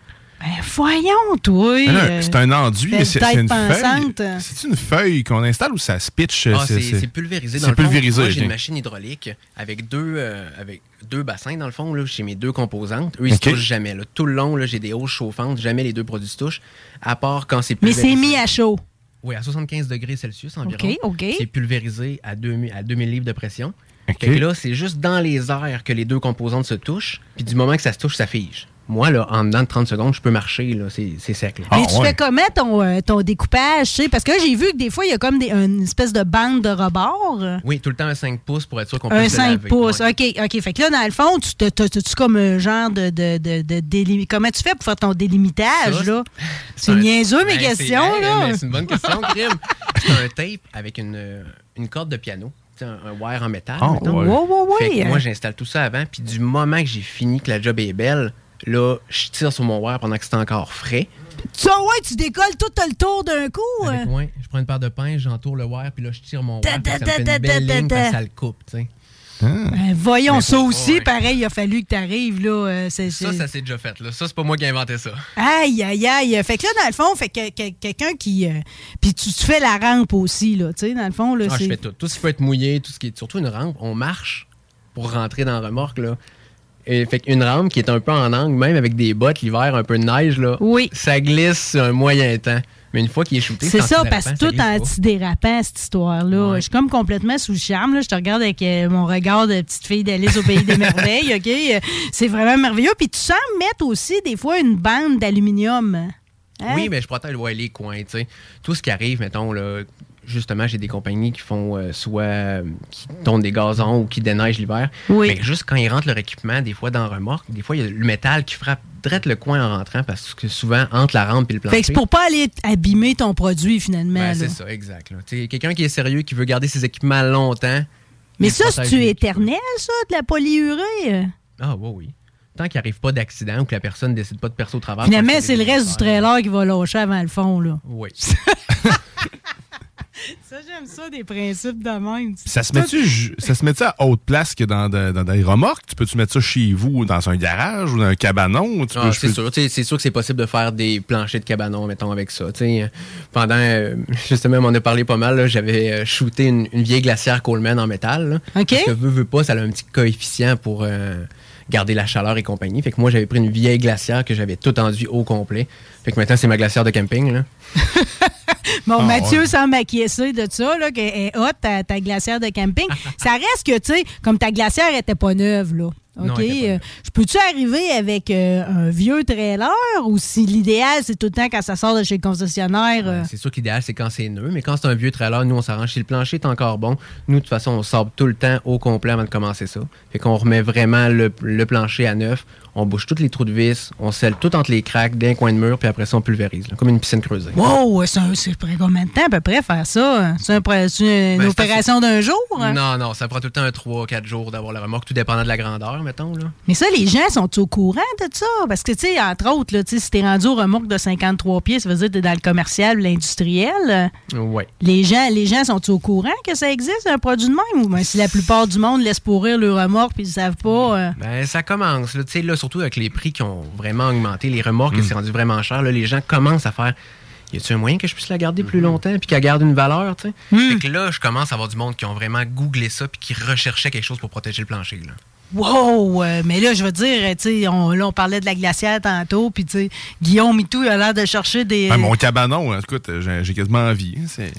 Ben, voyons, toi. Non, euh, c'est un enduit, mais c'est une pensante. feuille. C'est une feuille qu'on installe ou ça se pitch? Ah, c'est pulvérisé dans C'est pulvérisé. Moi, j'ai une machine hydraulique avec deux, euh, avec deux bassins, dans le fond. J'ai mes deux composantes. Eux, ils Ok. se touchent jamais. Là. Tout le long, j'ai des hausses chauffantes. Jamais les deux produits se touchent, à part quand c'est Mais pulvérisé. c'est mis à chaud. Oui, à 75 degrés Celsius environ. OK, OK. C'est pulvérisé à, 2000, à 2000 livres de pression. Fait que là, c'est juste dans les airs que les deux composantes se touchent. Puis du moment que ça se touche, ça fige. Moi, là, en dedans de 30 secondes, je peux marcher. là. C'est c'est sec. là. Mais tu fais comment ton, euh, ton découpage? tu sais? Parce que là, j'ai vu que des fois, il y a comme des, une espèce de bande de rebord. Oui, tout le temps un 5 pouces pour être sûr qu'on Un puisse se 5 laver. pouces. Ouais. OK, OK. Fait que là, dans le fond, tu t'as-tu comme un genre de, de, de, de délim- Comment tu fais pour faire ton délimitage, Ça, là? c'est C'est un- niaiseux, mes Ben, questions, C'est une bonne question. C'est un tape avec une, euh, une corde de piano. Un, un wire en métal. Ah, mettons. ouais. Ouais, ouais, ouais. Fait que moi, j'installe tout ça avant. Puis du moment que j'ai fini, que la job est belle, là, je tire sur mon wire pendant que c'est encore frais. Ça, ouais, tu décolles tout le tour d'un coup. Avec, ouais, je prends une paire de pinces, j'entoure le wire, puis là, je tire mon wire. ça une belle ligne, ça le coupe, tu sais. Ben, voyons, ça aussi, ouais. pareil, il a fallu que tu arrives, là. euh, Ça, c'est- ça s'est déjà fait, là. Ça, c'est pas moi qui ai inventé ça. Aïe, aïe, aïe. Fait que là, dans le fond, fait que, que- quelqu'un qui. euh, Puis tu, tu fais la rampe aussi, là. Tu sais, dans le fond, là. Ah, je fais tout. Tout ce qui peut être mouillé, tout ce qui est. Surtout une rampe, on marche pour rentrer dans la remorque, là. Et, fait qu'une rampe qui est un peu en angle, même avec des bottes, l'hiver, un peu de neige, là. Oui. Ça glisse un moyen temps. Mais une fois qu'il est shooté, C'est ça, parce que tout antidérapant, cette histoire-là. Je suis comme complètement sous le charme. Là. Je te regarde avec euh, mon regard de petite fille d'Alice au Pays des Merveilles. OK? Euh, C'est vraiment merveilleux. Puis tu sens mettre aussi, des fois, une bande d'aluminium. Hein? Oui, mais je protège ouais, les coins, tu sais. Tout ce qui arrive, mettons, là, justement, j'ai des compagnies qui font euh, soit euh, qui tournent des gazons ou qui déneigent l'hiver. Oui. Mais juste quand ils rentrent leur équipement, des fois dans remorque, des fois, il y a le métal qui frappe direct le coin en rentrant parce que souvent, entre la rampe et le plancher. Fait que c'est pour pas aller abîmer ton produit, finalement. Ben, c'est ça, exact. là. Tu sais, Quelqu'un qui est sérieux, qui veut garder ses équipements longtemps. Mais ça, c'est-tu éternel, ça, de la polyurée? Ah, oui, oui. Tant qu'il n'arrive pas d'accident ou que la personne décide pas de percer au travers. Finalement, c'est le reste du trailer qui va lâcher avant le fond, là. Oui. Ça, j'aime ça, des principes de même. Ça se met-tu ça se met à haute place que dans, dans, dans des remorques? Tu peux-tu mettre ça chez vous, dans un garage ou dans un cabanon? Ah, c'est peux- sûr, c'est sûr que c'est possible de faire des planchers de cabanon, mettons, avec ça. Pendant, euh, justement, on en a parlé pas mal, j'avais euh, shooté une, une vieille glacière Coleman en métal. là. OK. Parce que veut, veut pas, ça a un petit coefficient pour euh, garder la chaleur et compagnie. Fait que moi, j'avais pris une vieille glacière que j'avais tout enduit au complet. Fait que maintenant, c'est ma glacière de camping. Là. Bon, Ah, Mathieu ouais. semble acquiescer de ça, là, qu'elle est hot, ta, ta glacière de camping. ça reste que, tu sais, comme ta glacière était pas neuve, là. OK? euh, Je peux-tu arriver avec euh, un vieux trailer ou si l'idéal, c'est tout le temps quand ça sort de chez le concessionnaire? euh, C'est sûr que l'idéal, c'est quand c'est neuf, mais quand c'est un vieux trailer, nous, on s'arrange. Si le plancher est encore bon, nous, de toute façon, on sort tout le temps au complet avant de commencer ça. Fait qu'on remet vraiment le, le plancher à neuf, on bouche tous les trous de vis, on scelle tout entre les craques d'un coin de mur, puis après ça, on pulvérise, là, comme une piscine creusée. Wow, c'est près combien de temps à peu près faire ça? C'est un une Ben, opération d'un jour? hein? Non, non, ça prend tout le temps un 3-4 jours d'avoir la remorque, tout dépendant de la grandeur, mettons. Là. Mais ça, les gens sont au courant de ça? Parce que, tu sais, entre autres, là, si t'es rendu au remorque de 53 pieds, ça veut dire que t'es dans le commercial ou l'industriel. Ouais. Les gens, les gens sont au courant que ça existe, un produit de même? Ou bien si la plupart du monde laisse pourrir le remorque puis ils savent pas... euh, Ben, ça commence. Tu sais, là, surtout avec les prix qui ont vraiment augmenté, les remorques, c'est rendu vraiment cher. Là, les gens commencent à faire. Y a-tu un moyen que je puisse la garder plus longtemps puis qu'elle garde une valeur, tu sais? Fait que là, je commence à avoir du monde qui ont vraiment googlé ça puis qui recherchait quelque chose pour protéger le plancher. Là. Wow! euh, mais là, je veux dire, tu sais, on, là, on parlait de la glacière tantôt, puis tu sais, Guillaume et tout, il a l'air de chercher des... Ah, mon cabanon, écoute, j'ai j'ai quasiment envie. hein, c'est-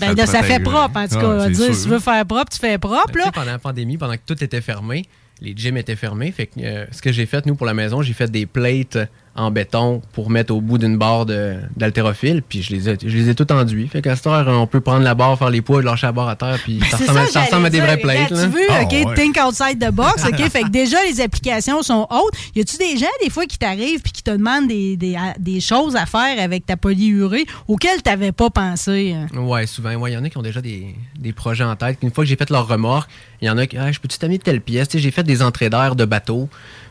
ben, là, ça protège. fait propre, en tout Ah, cas. c'est dire, si tu veux faire propre, tu fais propre, Ben, là. pendant la pandémie, pendant que tout était fermé, les gyms étaient fermés. Fait que euh, ce que j'ai fait, nous, pour la maison, j'ai fait des plates en béton pour mettre au bout d'une barre de- d'haltérophile, puis je les ai, je les ai tout enduits. Fait qu'à cette heure, on peut prendre la barre, faire les poids, lâcher la barre à terre, puis ça Ben, C'est ressemble, à- ça, ça ressemble à des vraies plates. Là, tu veux, Ah, OK, ouais. think outside the box, OK? fait que déjà, les applications sont hautes. Y a-tu des gens, des fois, qui t'arrivent puis qui te demandent des, des, à- des choses à faire avec ta polyurée auxquelles tu n'avais pas pensé? hein? Ouais, souvent. Il y en a qui ont déjà des, des projets en tête. Une fois que j'ai fait leur remorque, il y en a qui, ah, je peux-tu t'amener telle pièce? Tu sais, j'ai fait des entrées d'air de bateau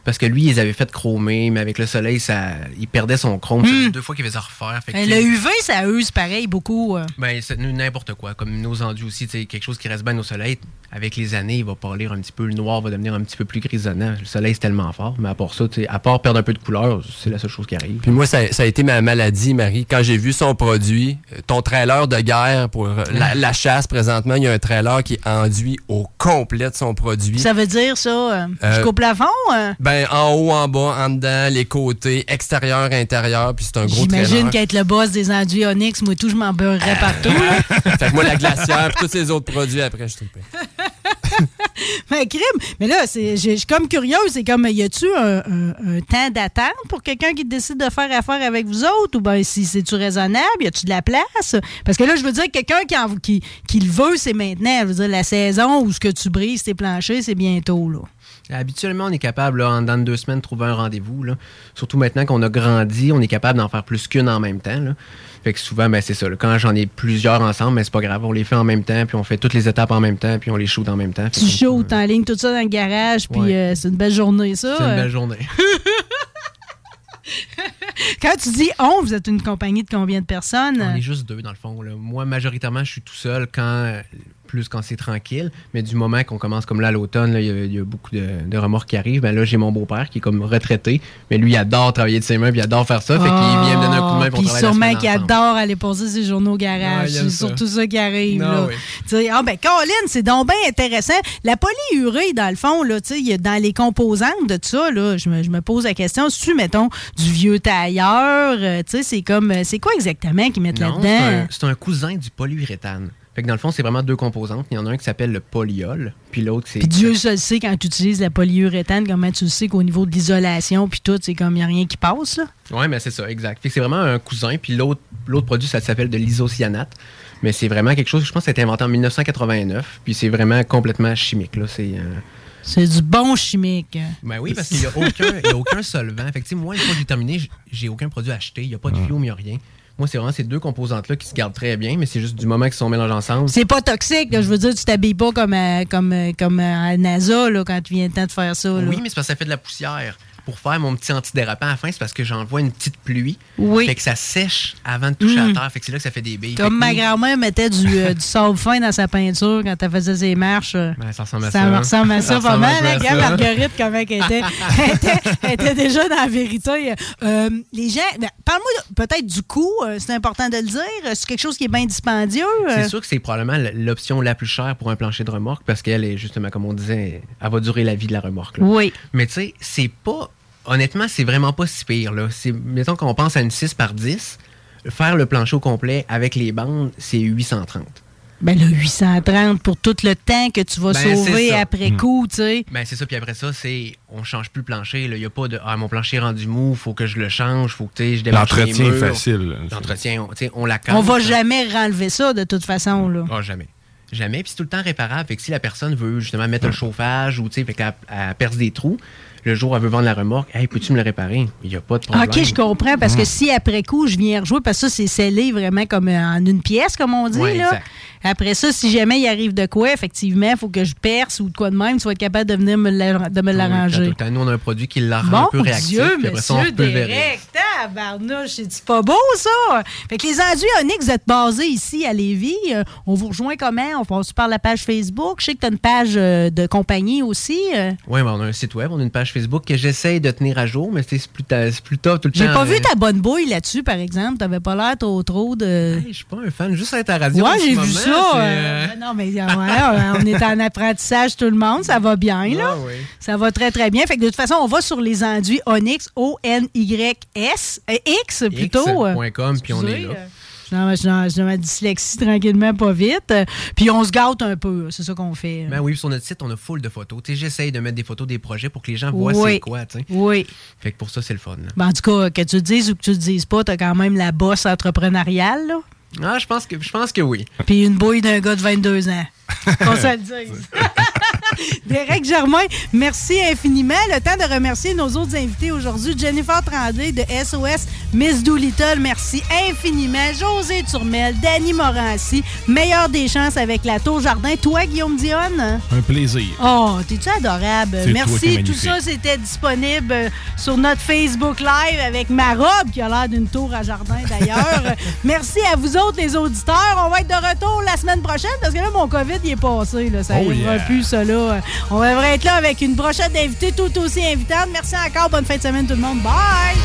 parce que lui, ils avaient fait chromer, mais avec le soleil, ça, il perdait son chrome. Faisait deux fois qu'il faisait refaire. Fait que, Ben, le UV, ça use pareil beaucoup. euh. Ben, n'importe quoi. Comme nos enduits aussi, tu sais, quelque chose qui reste bien au soleil. Avec les années, il va pâlir un petit peu. Le noir va devenir un petit peu plus grisonnant. Le soleil, c'est tellement fort. Mais à part ça, tu sais, à part perdre un peu de couleur, c'est la seule chose qui arrive. Puis moi, ça, ça a été ma maladie, Marie. Quand j'ai vu son produit, euh, ton trailer de guerre pour euh, la, la chasse, présentement, il y a un trailer qui est enduit au complet de son produit. Ça veut dire ça, euh, Euh, jusqu'au plafond? euh? Ben, en haut, en bas, en dedans, les côtés, extérieur, intérieur, puis c'est un gros trailer. J'imagine qu'être le boss des enduits Onyx, moi tout, je m'en beurrerais partout. là. fait que moi, la glacière, puis tous ces autres produits, après, je tripais. Mais crime! Mais là, c'est- je je suis comme curieuse. C'est comme, y a-tu un, un- un temps d'attente pour quelqu'un qui décide de faire affaire avec vous autres? Ou bien si c'est-tu raisonnable? Y a-tu de la place? Parce que là, je veux dire, quelqu'un qui, en- qui, qui le veut, c'est maintenant. Je veux dire, la saison où ce que tu brises tes planchers, c'est bientôt, là. Habituellement, on est capable, là, en dans de deux semaines, de trouver un rendez-vous. Surtout maintenant qu'on a grandi, on est capable d'en faire plus qu'une en même temps. là. Fait que souvent, ben, c'est ça. là. Quand j'en ai plusieurs ensemble, mais c'est pas grave. On les fait en même temps, puis on fait toutes les étapes en même temps, puis on les shoot en même temps. Tu shootes en ligne tout ça dans le garage, puis Ouais. euh, c'est une belle journée, ça. C'est une euh. belle journée. Quand tu dis on, vous êtes une compagnie de combien de personnes? On est juste deux, dans le fond. là. Moi, majoritairement, je suis tout seul quand plus quand c'est tranquille. Mais du moment qu'on commence comme là à l'automne, il y, a- il y a beaucoup de, de remorques qui arrivent. Ben là, j'ai mon beau-père qui est comme retraité. Mais lui, il adore travailler de ses mains, puis il adore faire ça. Fait qu'il vient me donner un coup de main pour Ah, Puis travailler sûrement qu'il adore aller poser ses journaux au garage. C'est surtout ça qui arrive. Ah là. oui. Ah ben Colin, c'est donc bien intéressant. La polyurée, dans le fond, là, dans les composantes de ça, là, je, me, je me pose la question, si tu mettons du vieux tailleur, euh, tu sais, c'est comme, euh, c'est quoi exactement qu'ils mettent c'est là-dedans? un, c'est un cousin du polyuréthane. Fait que dans le fond, c'est vraiment deux composantes. Il y en a un qui s'appelle le polyol, puis l'autre, c'est. Puis Dieu seul sait quand tu utilises la polyuréthane, comment tu le sais qu'au niveau de l'isolation, puis tout, c'est comme il n'y a rien qui passe, là? Oui, mais c'est ça, exact. Fait que c'est vraiment un cousin, puis l'autre l'autre produit, ça s'appelle de l'isocyanate. Mais c'est vraiment quelque chose, je pense que ça a été inventé en 1989, puis c'est vraiment complètement chimique. Là. C'est, euh, C'est du bon chimique. Ben oui, parce qu'il n'y a, aucun- il y a aucun solvant. Fait que, tu sais, moi, une fois que j'ai terminé, j'ai aucun produit acheté. Il n'y a pas de flume, il n'y a rien. Moi, c'est vraiment ces deux composantes-là qui se gardent très bien, mais c'est juste du moment qu'ils sont mélangés ensemble. C'est pas toxique, là. je veux dire, tu t'habilles pas comme, à- comme, euh, comme à NASA là, quand tu viens le temps de faire ça. là. Oui, mais c'est parce que ça fait de la poussière. Pour faire mon petit antidérapant à la fin, c'est parce que j'envoie une petite pluie. Oui. Fait que ça sèche avant de toucher Mm. à terre. Fait que c'est là que ça fait des billes. Comme ma grand-mère mettait du, euh, du sable fin dans sa peinture quand elle faisait ses marches. euh, Ben, ça ressemble à ça ça. ressemble à ça, Ça pas mal. Regarde ça. Marguerite, comment elle était. elle était. elle était déjà dans la vérité. Euh, les gens, ben, parle-moi peut-être du coût. euh, c'est important de le dire. C'est quelque chose qui est bien dispendieux. C'est sûr que c'est probablement l'option la plus chère pour un plancher de remorque parce qu'elle est justement, comme on disait, elle va durer la vie de la remorque. là. Oui. Mais tu sais, c'est pas. Honnêtement, c'est vraiment pas si pire. Là. C'est- Mettons qu'on pense à une 6 par 10, faire le plancher au complet avec les bandes, c'est 830. Ben, le 830 pour tout le temps que tu vas Ben, sauver après Mm. coup, tu sais. Ben, c'est ça. Puis après ça, c'est on change plus le plancher. Il n'y a pas de Ah, mon plancher est rendu mou, faut que je le change, faut que tu sais, je démarche L'entretien facile. L'entretien, on, tu sais, on la On va jamais renlever ça de toute façon. Là. Ah, jamais. Jamais. Puis c'est tout le temps réparable. Fait que si la personne veut justement mettre un chauffage ou tu sais, fait qu'elle elle perce des trous, le jour où elle veut vendre la remorque, hey, peux-tu me le réparer? Il n'y a pas de problème. OK, je comprends, parce que si après coup, je viens rejouer, parce que ça, c'est scellé vraiment comme euh, en une pièce, comme on dit. Ouais, là. exact. Après ça, si jamais il arrive de quoi, effectivement, il faut que je perce ou de quoi de même, tu vas être capable de venir me la- de me Oui, l'arranger. Nous, on a un produit qui la rend un Bon peu réactif. Dieu, puis après ça, on peut tabarnouche, c'est pas beau, ça? Fait que les enduits Onyx, vous êtes basés ici à Lévis. Euh, on vous rejoint comment? On passe par la page Facebook. Je sais que tu as une page euh, de compagnie aussi. euh. Oui, on a un site web, on a une page Facebook que j'essaye de tenir à jour, mais c'est plus, tard tout le temps. J'ai pas vu ta bonne bouille là-dessus, par exemple. T'avais pas l'air trop, trop de... Je suis pas un fan, juste être à la radio. Ouais, j'ai vu moment, ça. euh, euh, ben non, mais euh, voilà, on est en apprentissage tout le monde, ça va bien là. Ah oui. Ça va très très bien. Fait que de toute façon, on va sur les enduits Onyx O N Y S euh, X plutôt. X.com, puis on est là. Je suis dans ma- je suis dans- ma dyslexie tranquillement, pas vite. Puis on se gâte un peu, c'est ça qu'on fait. Ben oui, sur notre site, on a full de photos. Tu sais, j'essaye de mettre des photos des projets pour que les gens voient Oui. c'est quoi, tu sais. Oui. Fait que pour ça, c'est le fun. là. Ben, en tout cas, que tu le dises ou que tu le dises pas, t'as quand même la bosse entrepreneuriale, là. Ah, je pense que, je pense que oui. Puis une bouille d'un gars de 22 ans. Qu'on se le dise. Derek Germain, merci infiniment. Le temps de remercier nos autres invités aujourd'hui. Jennifer Tremblay de SOS Miss Doolittle, merci infiniment. José Turmel, Danny Morancy, meilleur des chances avec la Tour Jardin. Toi, Guillaume Dionne? Un plaisir. Oh, t'es-tu adorable? Merci. Tout ça, c'était disponible sur notre Facebook Live avec ma robe qui a l'air d'une tour à jardin d'ailleurs. Merci à vous autres, les auditeurs. On va être de retour la semaine prochaine parce que là, mon COVID, il est passé. Là. Ça Oh yeah. plus, ça. Là. On devrait être là avec une brochette d'invités tout aussi invitante. Merci encore. Bonne fin de semaine, tout le monde. Bye!